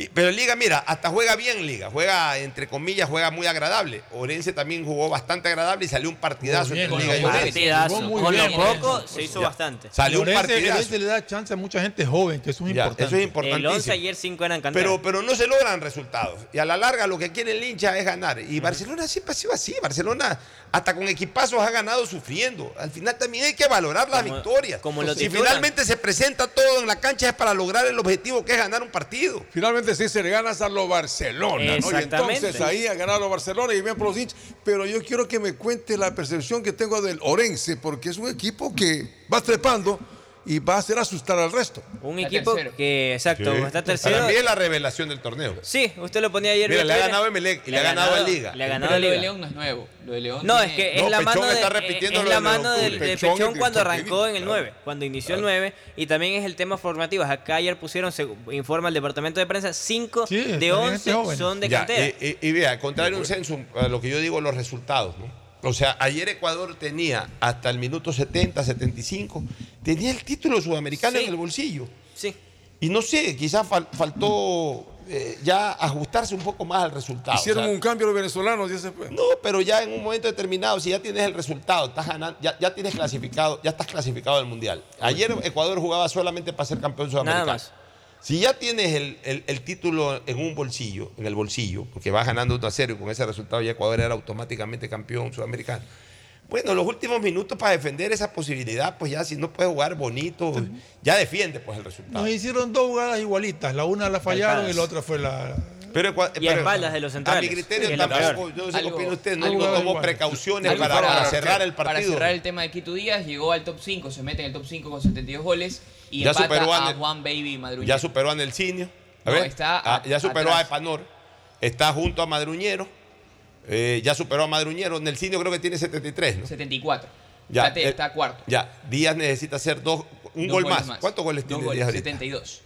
Y- Pero Liga, mira, hasta juega bien Liga, juega, entre comillas, juega muy agradable. Orense también jugó bastante agradable y salió un partidazo bien, entre con Liga y lo Orense. Partidazo. Jugó muy Con lo bien, poco Lorenzo. se hizo Ya. bastante. Salió un partidazo. Lorenzo le da chance a mucha gente joven, que eso es Ya, importante. eso es El 11 importantísimo. ayer 5 eran cantar. Pero, pero no se logran resultados. Y a la larga lo que quiere el hincha es ganar. Y Barcelona siempre ha sido así. Barcelona hasta con equipazos ha ganado sufriendo. Al final también hay que valorar las Como- victorias. como lo si titulan. finalmente se presenta todo en la cancha es para lograr el objetivo que es ganar un partido. Finalmente se le ganas a lo Barcelona, ¿no? Y entonces ahí ha ganado Barcelona y bien por los hinchas. Pero yo quiero que me cuente la percepción que tengo del Orense, porque es un equipo que va trepando y va a hacer asustar al resto. Un Está equipo tercero. que, exacto, está tercero. Para mí es la revelación del torneo. Sí, usted lo ponía ayer. Mira, le ha ganado a Emelec y le ha ganado a Liga. Le ha ganado Pero a lo de Liga. León no es nuevo. Lo de León No, tiene- es que No, es la Pechón mano, de, está repitiendo es lo la de mano octubre. de Pechón cuando arrancó en el claro. 9, cuando inició el 9. Y también es el tema formativo. Acá ayer pusieron, se informa el departamento de prensa, 5 Sí, de también 11 este son de Ya, cantera. y, y- y vea, contrario a un censo, a lo que yo digo, los resultados, ¿no? O sea, ayer Ecuador tenía hasta el minuto 70, 75, tenía el título sudamericano Sí. en el bolsillo. Sí. Y no sé, quizás fal- faltó eh, ya ajustarse un poco más al resultado. Hicieron o sea, un cambio los venezolanos y ese fue. No, pero ya en un momento determinado, si ya tienes el resultado, estás ganando, ya, ya tienes clasificado, ya estás clasificado del mundial. Ayer Ecuador jugaba solamente para ser campeón sudamericano. Nada más. Si ya tienes el, el- el título en un bolsillo, en el bolsillo, porque vas ganando 1 a 0 y con ese resultado ya Ecuador era automáticamente campeón sudamericano. Bueno, los últimos minutos para defender esa posibilidad, pues ya si no puedes jugar bonito, ya defiende pues el resultado. Nos hicieron dos jugadas igualitas. La una la fallaron y la otra fue la. Pero, Y a pero espaldas de los A centrales, mi criterio tampoco, peor. yo no sé qué Algo- opina usted, no algo no tomó precauciones Algo para, para- cerrar el Para partido. cerrar el tema de Quito Díaz, llegó al top 5, se mete en el top 5 con 72 goles y Ya empata superó a a Juan Baby Madruñero. Ya superó a Nelsinio. A No, ver, está ah, a- ya superó a atrás. Epanor. Está junto a Madruñero. eh, ya superó a Madruñero. Nelsinio creo que tiene 73, ¿no? 74. Ya, está, eh, está cuarto. Ya, Díaz necesita hacer dos, un Dos gol goles más. ¿Cuántos goles Dos tiene goles, Díaz ahorita? 72.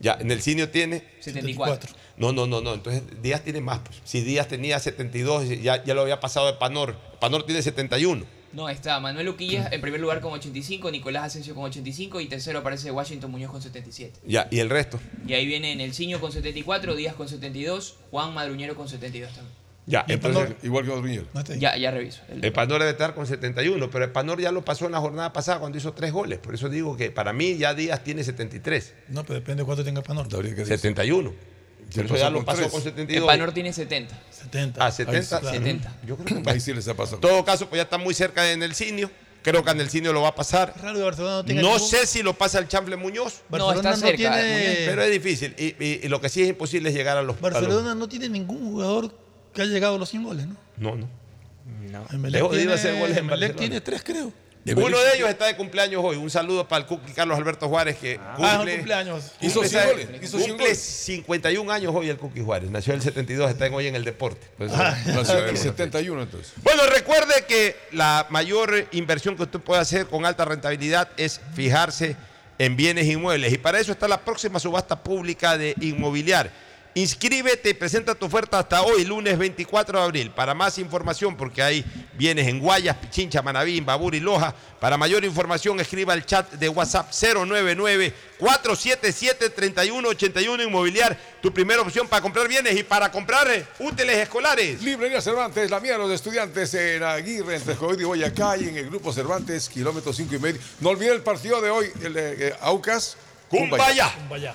Ya, Nelsinio tiene 74. No, no, no, no. Entonces Díaz tiene más. pues. Si Díaz tenía 72, ya, ya lo había pasado de Panor. Panor tiene 71. No, está Manuel Uquillas en primer lugar con 85, Nicolás Asensio con 85 y tercero aparece Washington Muñoz con 77. Ya, y el resto. Y ahí viene Nelsinho con 74, Díaz con 72, Juan Madruñero con 72 también. Ya, entonces. Igual que Madruñero. Ya, ya reviso. El- Epanor debe estar con 71, pero Epanor ya lo pasó en la jornada pasada cuando hizo tres goles. Por eso digo que para mí ya Díaz tiene 73. No, pero depende de cuánto tenga Panor. 71. Por eso ya lo pasó con 72. Epanor tiene 70. 70. Ah, 70. Ahí sí, claro. 70. Yo creo que Ahí sí les ha pasado. En todo caso, pues ya está muy cerca de Nelsinio. Creo que a Nelsinio lo va a pasar. Raro que Barcelona no tenga No ningún- sé si lo pasa el Chample Muñoz. No, Barcelona está cerca, tiene- Pero es difícil. Y, y- y lo que sí es imposible es llegar a los. a los- Barcelona no tiene ningún jugador que haya llegado a los 100 goles, ¿no? no, no. No. Emelec de tiene- hacer goles en Emelec tiene tres, creo. Uno de ellos está de cumpleaños hoy. Un saludo para el Cookie Carlos Alberto Juárez que Ah, cumple, un cumpleaños. Hizo cumple, 100 ¿sabe? goles, hizo 100 Cumple goles. 51 años hoy el Cookie Juárez. Nació en el 72, está hoy en el deporte. Pues, Ah, Nació en el 71 entonces. Bueno, recuerde que la mayor inversión que usted puede hacer con alta rentabilidad es fijarse en bienes inmuebles. Y para eso está la próxima subasta pública de inmobiliar. Inscríbete y presenta tu oferta hasta hoy, lunes 24 de abril. Para más información, porque hay bienes en Guayas, Pichincha, Manaví, Babur y Loja. Para mayor información, escriba al chat de WhatsApp 099-477-3181 Inmobiliar. Tu primera opción para comprar bienes y para comprar eh, útiles escolares. Librería Cervantes, la mía de los estudiantes en Aguirre, entre Joven y Boyacá y en el Grupo Cervantes, kilómetro 5 y medio. No olviden el partido de hoy, el de eh, Aucas. ¡Cumbaya! Vaya.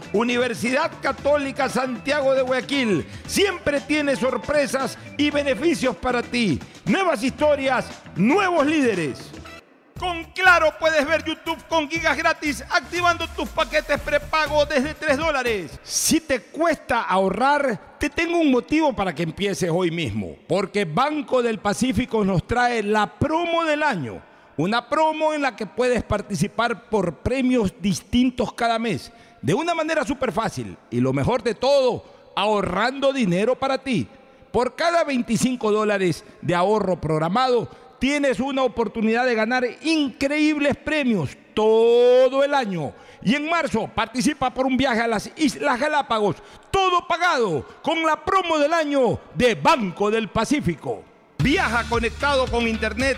Universidad Católica Santiago de Guayaquil siempre tiene sorpresas y beneficios para ti. Nuevas historias, nuevos líderes. Con Claro puedes ver YouTube con gigas gratis activando tus paquetes prepago desde 3 dólares. Si te cuesta ahorrar, te tengo un motivo para que empieces hoy mismo. Porque Banco del Pacífico nos trae la promo del año. Una promo en la que puedes participar por premios distintos cada mes. De una manera súper fácil. Y lo mejor de todo, ahorrando dinero para ti. Por cada 25 dólares de ahorro programado, tienes una oportunidad de ganar increíbles premios todo el año. Y en marzo participa por un viaje a las Islas Galápagos, todo pagado con la promo del año de Banco del Pacífico. Viaja conectado con Internet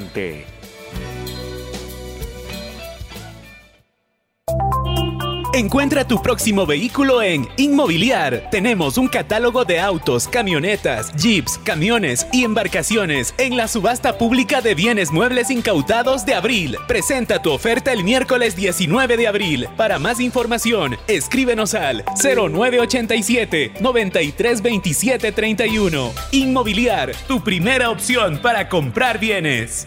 gente. Encuentra tu próximo vehículo en Inmobiliar. Tenemos un catálogo de autos, camionetas, jeeps, camiones y embarcaciones en la subasta pública de bienes muebles incautados de abril. Presenta tu oferta el miércoles 19 de abril. Para más información, escríbenos al 0987 932731. Inmobiliar, tu primera opción para comprar bienes.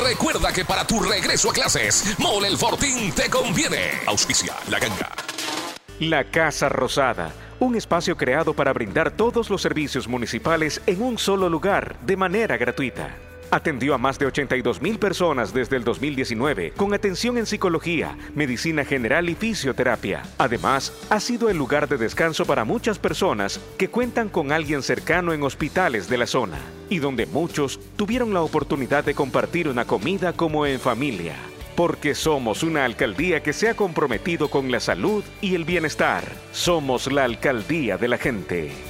recuerda que para tu regreso a clases, Mole el Fortín te conviene. Auspicia la ganga. La Casa Rosada, un espacio creado para brindar todos los servicios municipales en un solo lugar de manera gratuita. Atendió a más de 82 mil personas desde el 2019 con atención en psicología, medicina general y fisioterapia. Además, ha sido el lugar de descanso para muchas personas que cuentan con alguien cercano en hospitales de la zona y donde muchos tuvieron la oportunidad de compartir una comida como en familia. Porque somos una alcaldía que se ha comprometido con la salud y el bienestar. Somos la alcaldía de la gente.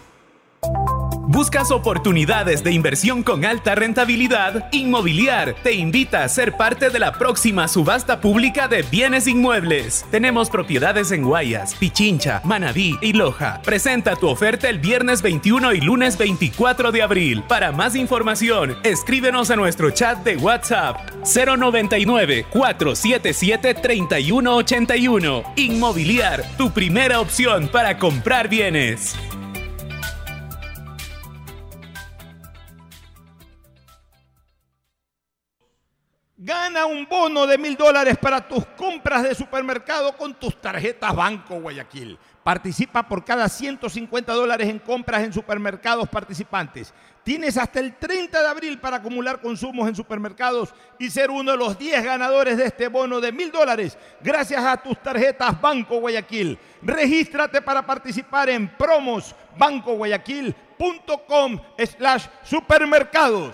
¿Buscas oportunidades de inversión con alta rentabilidad? Inmobiliar te invita a ser parte de la próxima subasta pública de bienes inmuebles. Tenemos propiedades en Guayas, Pichincha, Manabí y Loja. Presenta tu oferta el viernes 21 y lunes 24 de abril. Para más información, escríbenos a nuestro chat de WhatsApp 099 477 3181. Inmobiliar, tu primera opción para comprar bienes. Gana un bono de mil dólares para tus compras de supermercado con tus tarjetas Banco Guayaquil. Participa por cada 150 dólares en compras en supermercados participantes. Tienes hasta el 30 de abril para acumular consumos en supermercados y ser uno de los 10 ganadores de este bono de mil dólares gracias a tus tarjetas Banco Guayaquil. Regístrate para participar en promosbancoguayaquil.com slash supermercados.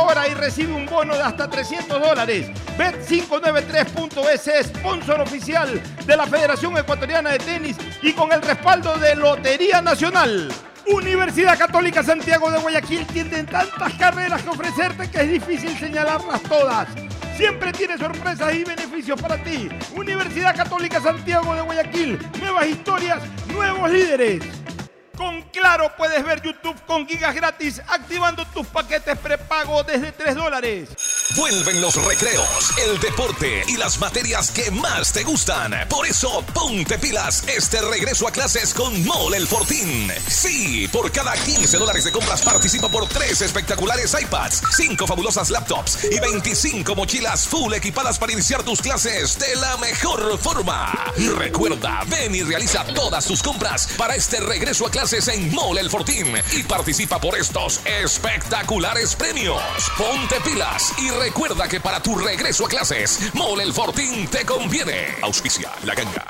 y recibe un bono de hasta 300 dólares. Bet593.es, sponsor oficial de la Federación Ecuatoriana de Tenis y con el respaldo de Lotería Nacional. Universidad Católica Santiago de Guayaquil tiene tantas carreras que ofrecerte que es difícil señalarlas todas. Siempre tiene sorpresas y beneficios para ti. Universidad Católica Santiago de Guayaquil. Nuevas historias, nuevos líderes. Con Claro puedes ver YouTube con gigas gratis activando tus paquetes prepago desde 3 dólares. Vuelven los recreos, el deporte y las materias que más te gustan. Por eso, ponte pilas este regreso a clases con Mole el Fortín. Sí, por cada 15 dólares de compras participa por 3 espectaculares iPads, 5 fabulosas laptops y 25 mochilas full equipadas para iniciar tus clases de la mejor forma. Recuerda, ven y realiza todas tus compras para este regreso a clases en Mole el Fortín y participa por estos espectaculares premios. Ponte pilas y recuerda que para tu regreso a clases, Mole el Fortín te conviene. Auspicia la ganga.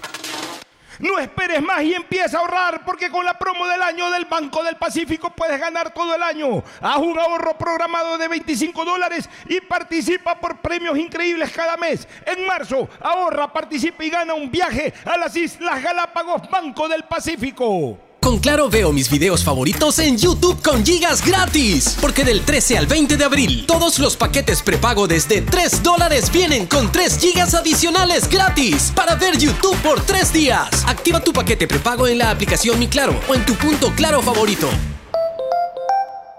No esperes más y empieza a ahorrar porque con la promo del año del Banco del Pacífico puedes ganar todo el año. Haz un ahorro programado de 25 dólares y participa por premios increíbles cada mes. En marzo, ahorra, participa y gana un viaje a las Islas Galápagos Banco del Pacífico. Con Claro veo mis videos favoritos en YouTube con gigas gratis. Porque del 13 al 20 de abril, todos los paquetes prepago desde 3 dólares vienen con 3 gigas adicionales gratis para ver YouTube por 3 días. Activa tu paquete prepago en la aplicación Mi Claro o en tu punto Claro favorito.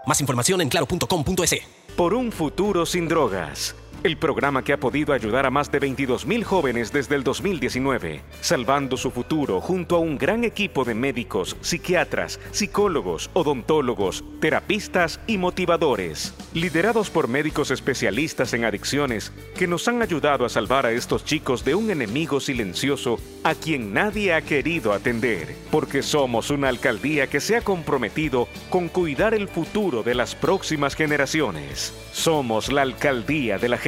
Más información en claro.com.es. Por un futuro sin drogas. El programa que ha podido ayudar a más de 22.000 jóvenes desde el 2019, salvando su futuro junto a un gran equipo de médicos, psiquiatras, psicólogos, odontólogos, terapistas y motivadores, liderados por médicos especialistas en adicciones que nos han ayudado a salvar a estos chicos de un enemigo silencioso a quien nadie ha querido atender, porque somos una alcaldía que se ha comprometido con cuidar el futuro de las próximas generaciones. Somos la alcaldía de la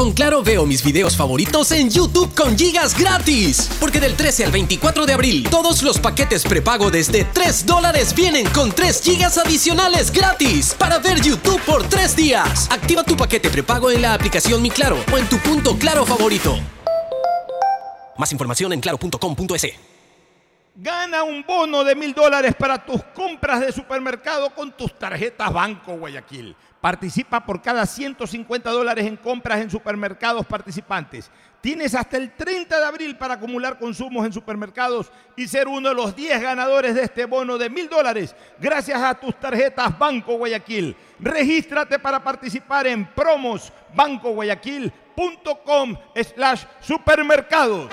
Con Claro veo mis videos favoritos en YouTube con gigas gratis. Porque del 13 al 24 de abril, todos los paquetes prepago desde 3 dólares vienen con 3 gigas adicionales gratis para ver YouTube por 3 días. Activa tu paquete prepago en la aplicación Mi Claro o en tu punto Claro favorito. Más información en claro.com.es. Gana un bono de mil dólares para tus compras de supermercado con tus tarjetas Banco Guayaquil. Participa por cada 150 dólares en compras en supermercados participantes. Tienes hasta el 30 de abril para acumular consumos en supermercados y ser uno de los 10 ganadores de este bono de mil dólares gracias a tus tarjetas Banco Guayaquil. Regístrate para participar en promosbancoguayaquil.com slash supermercados.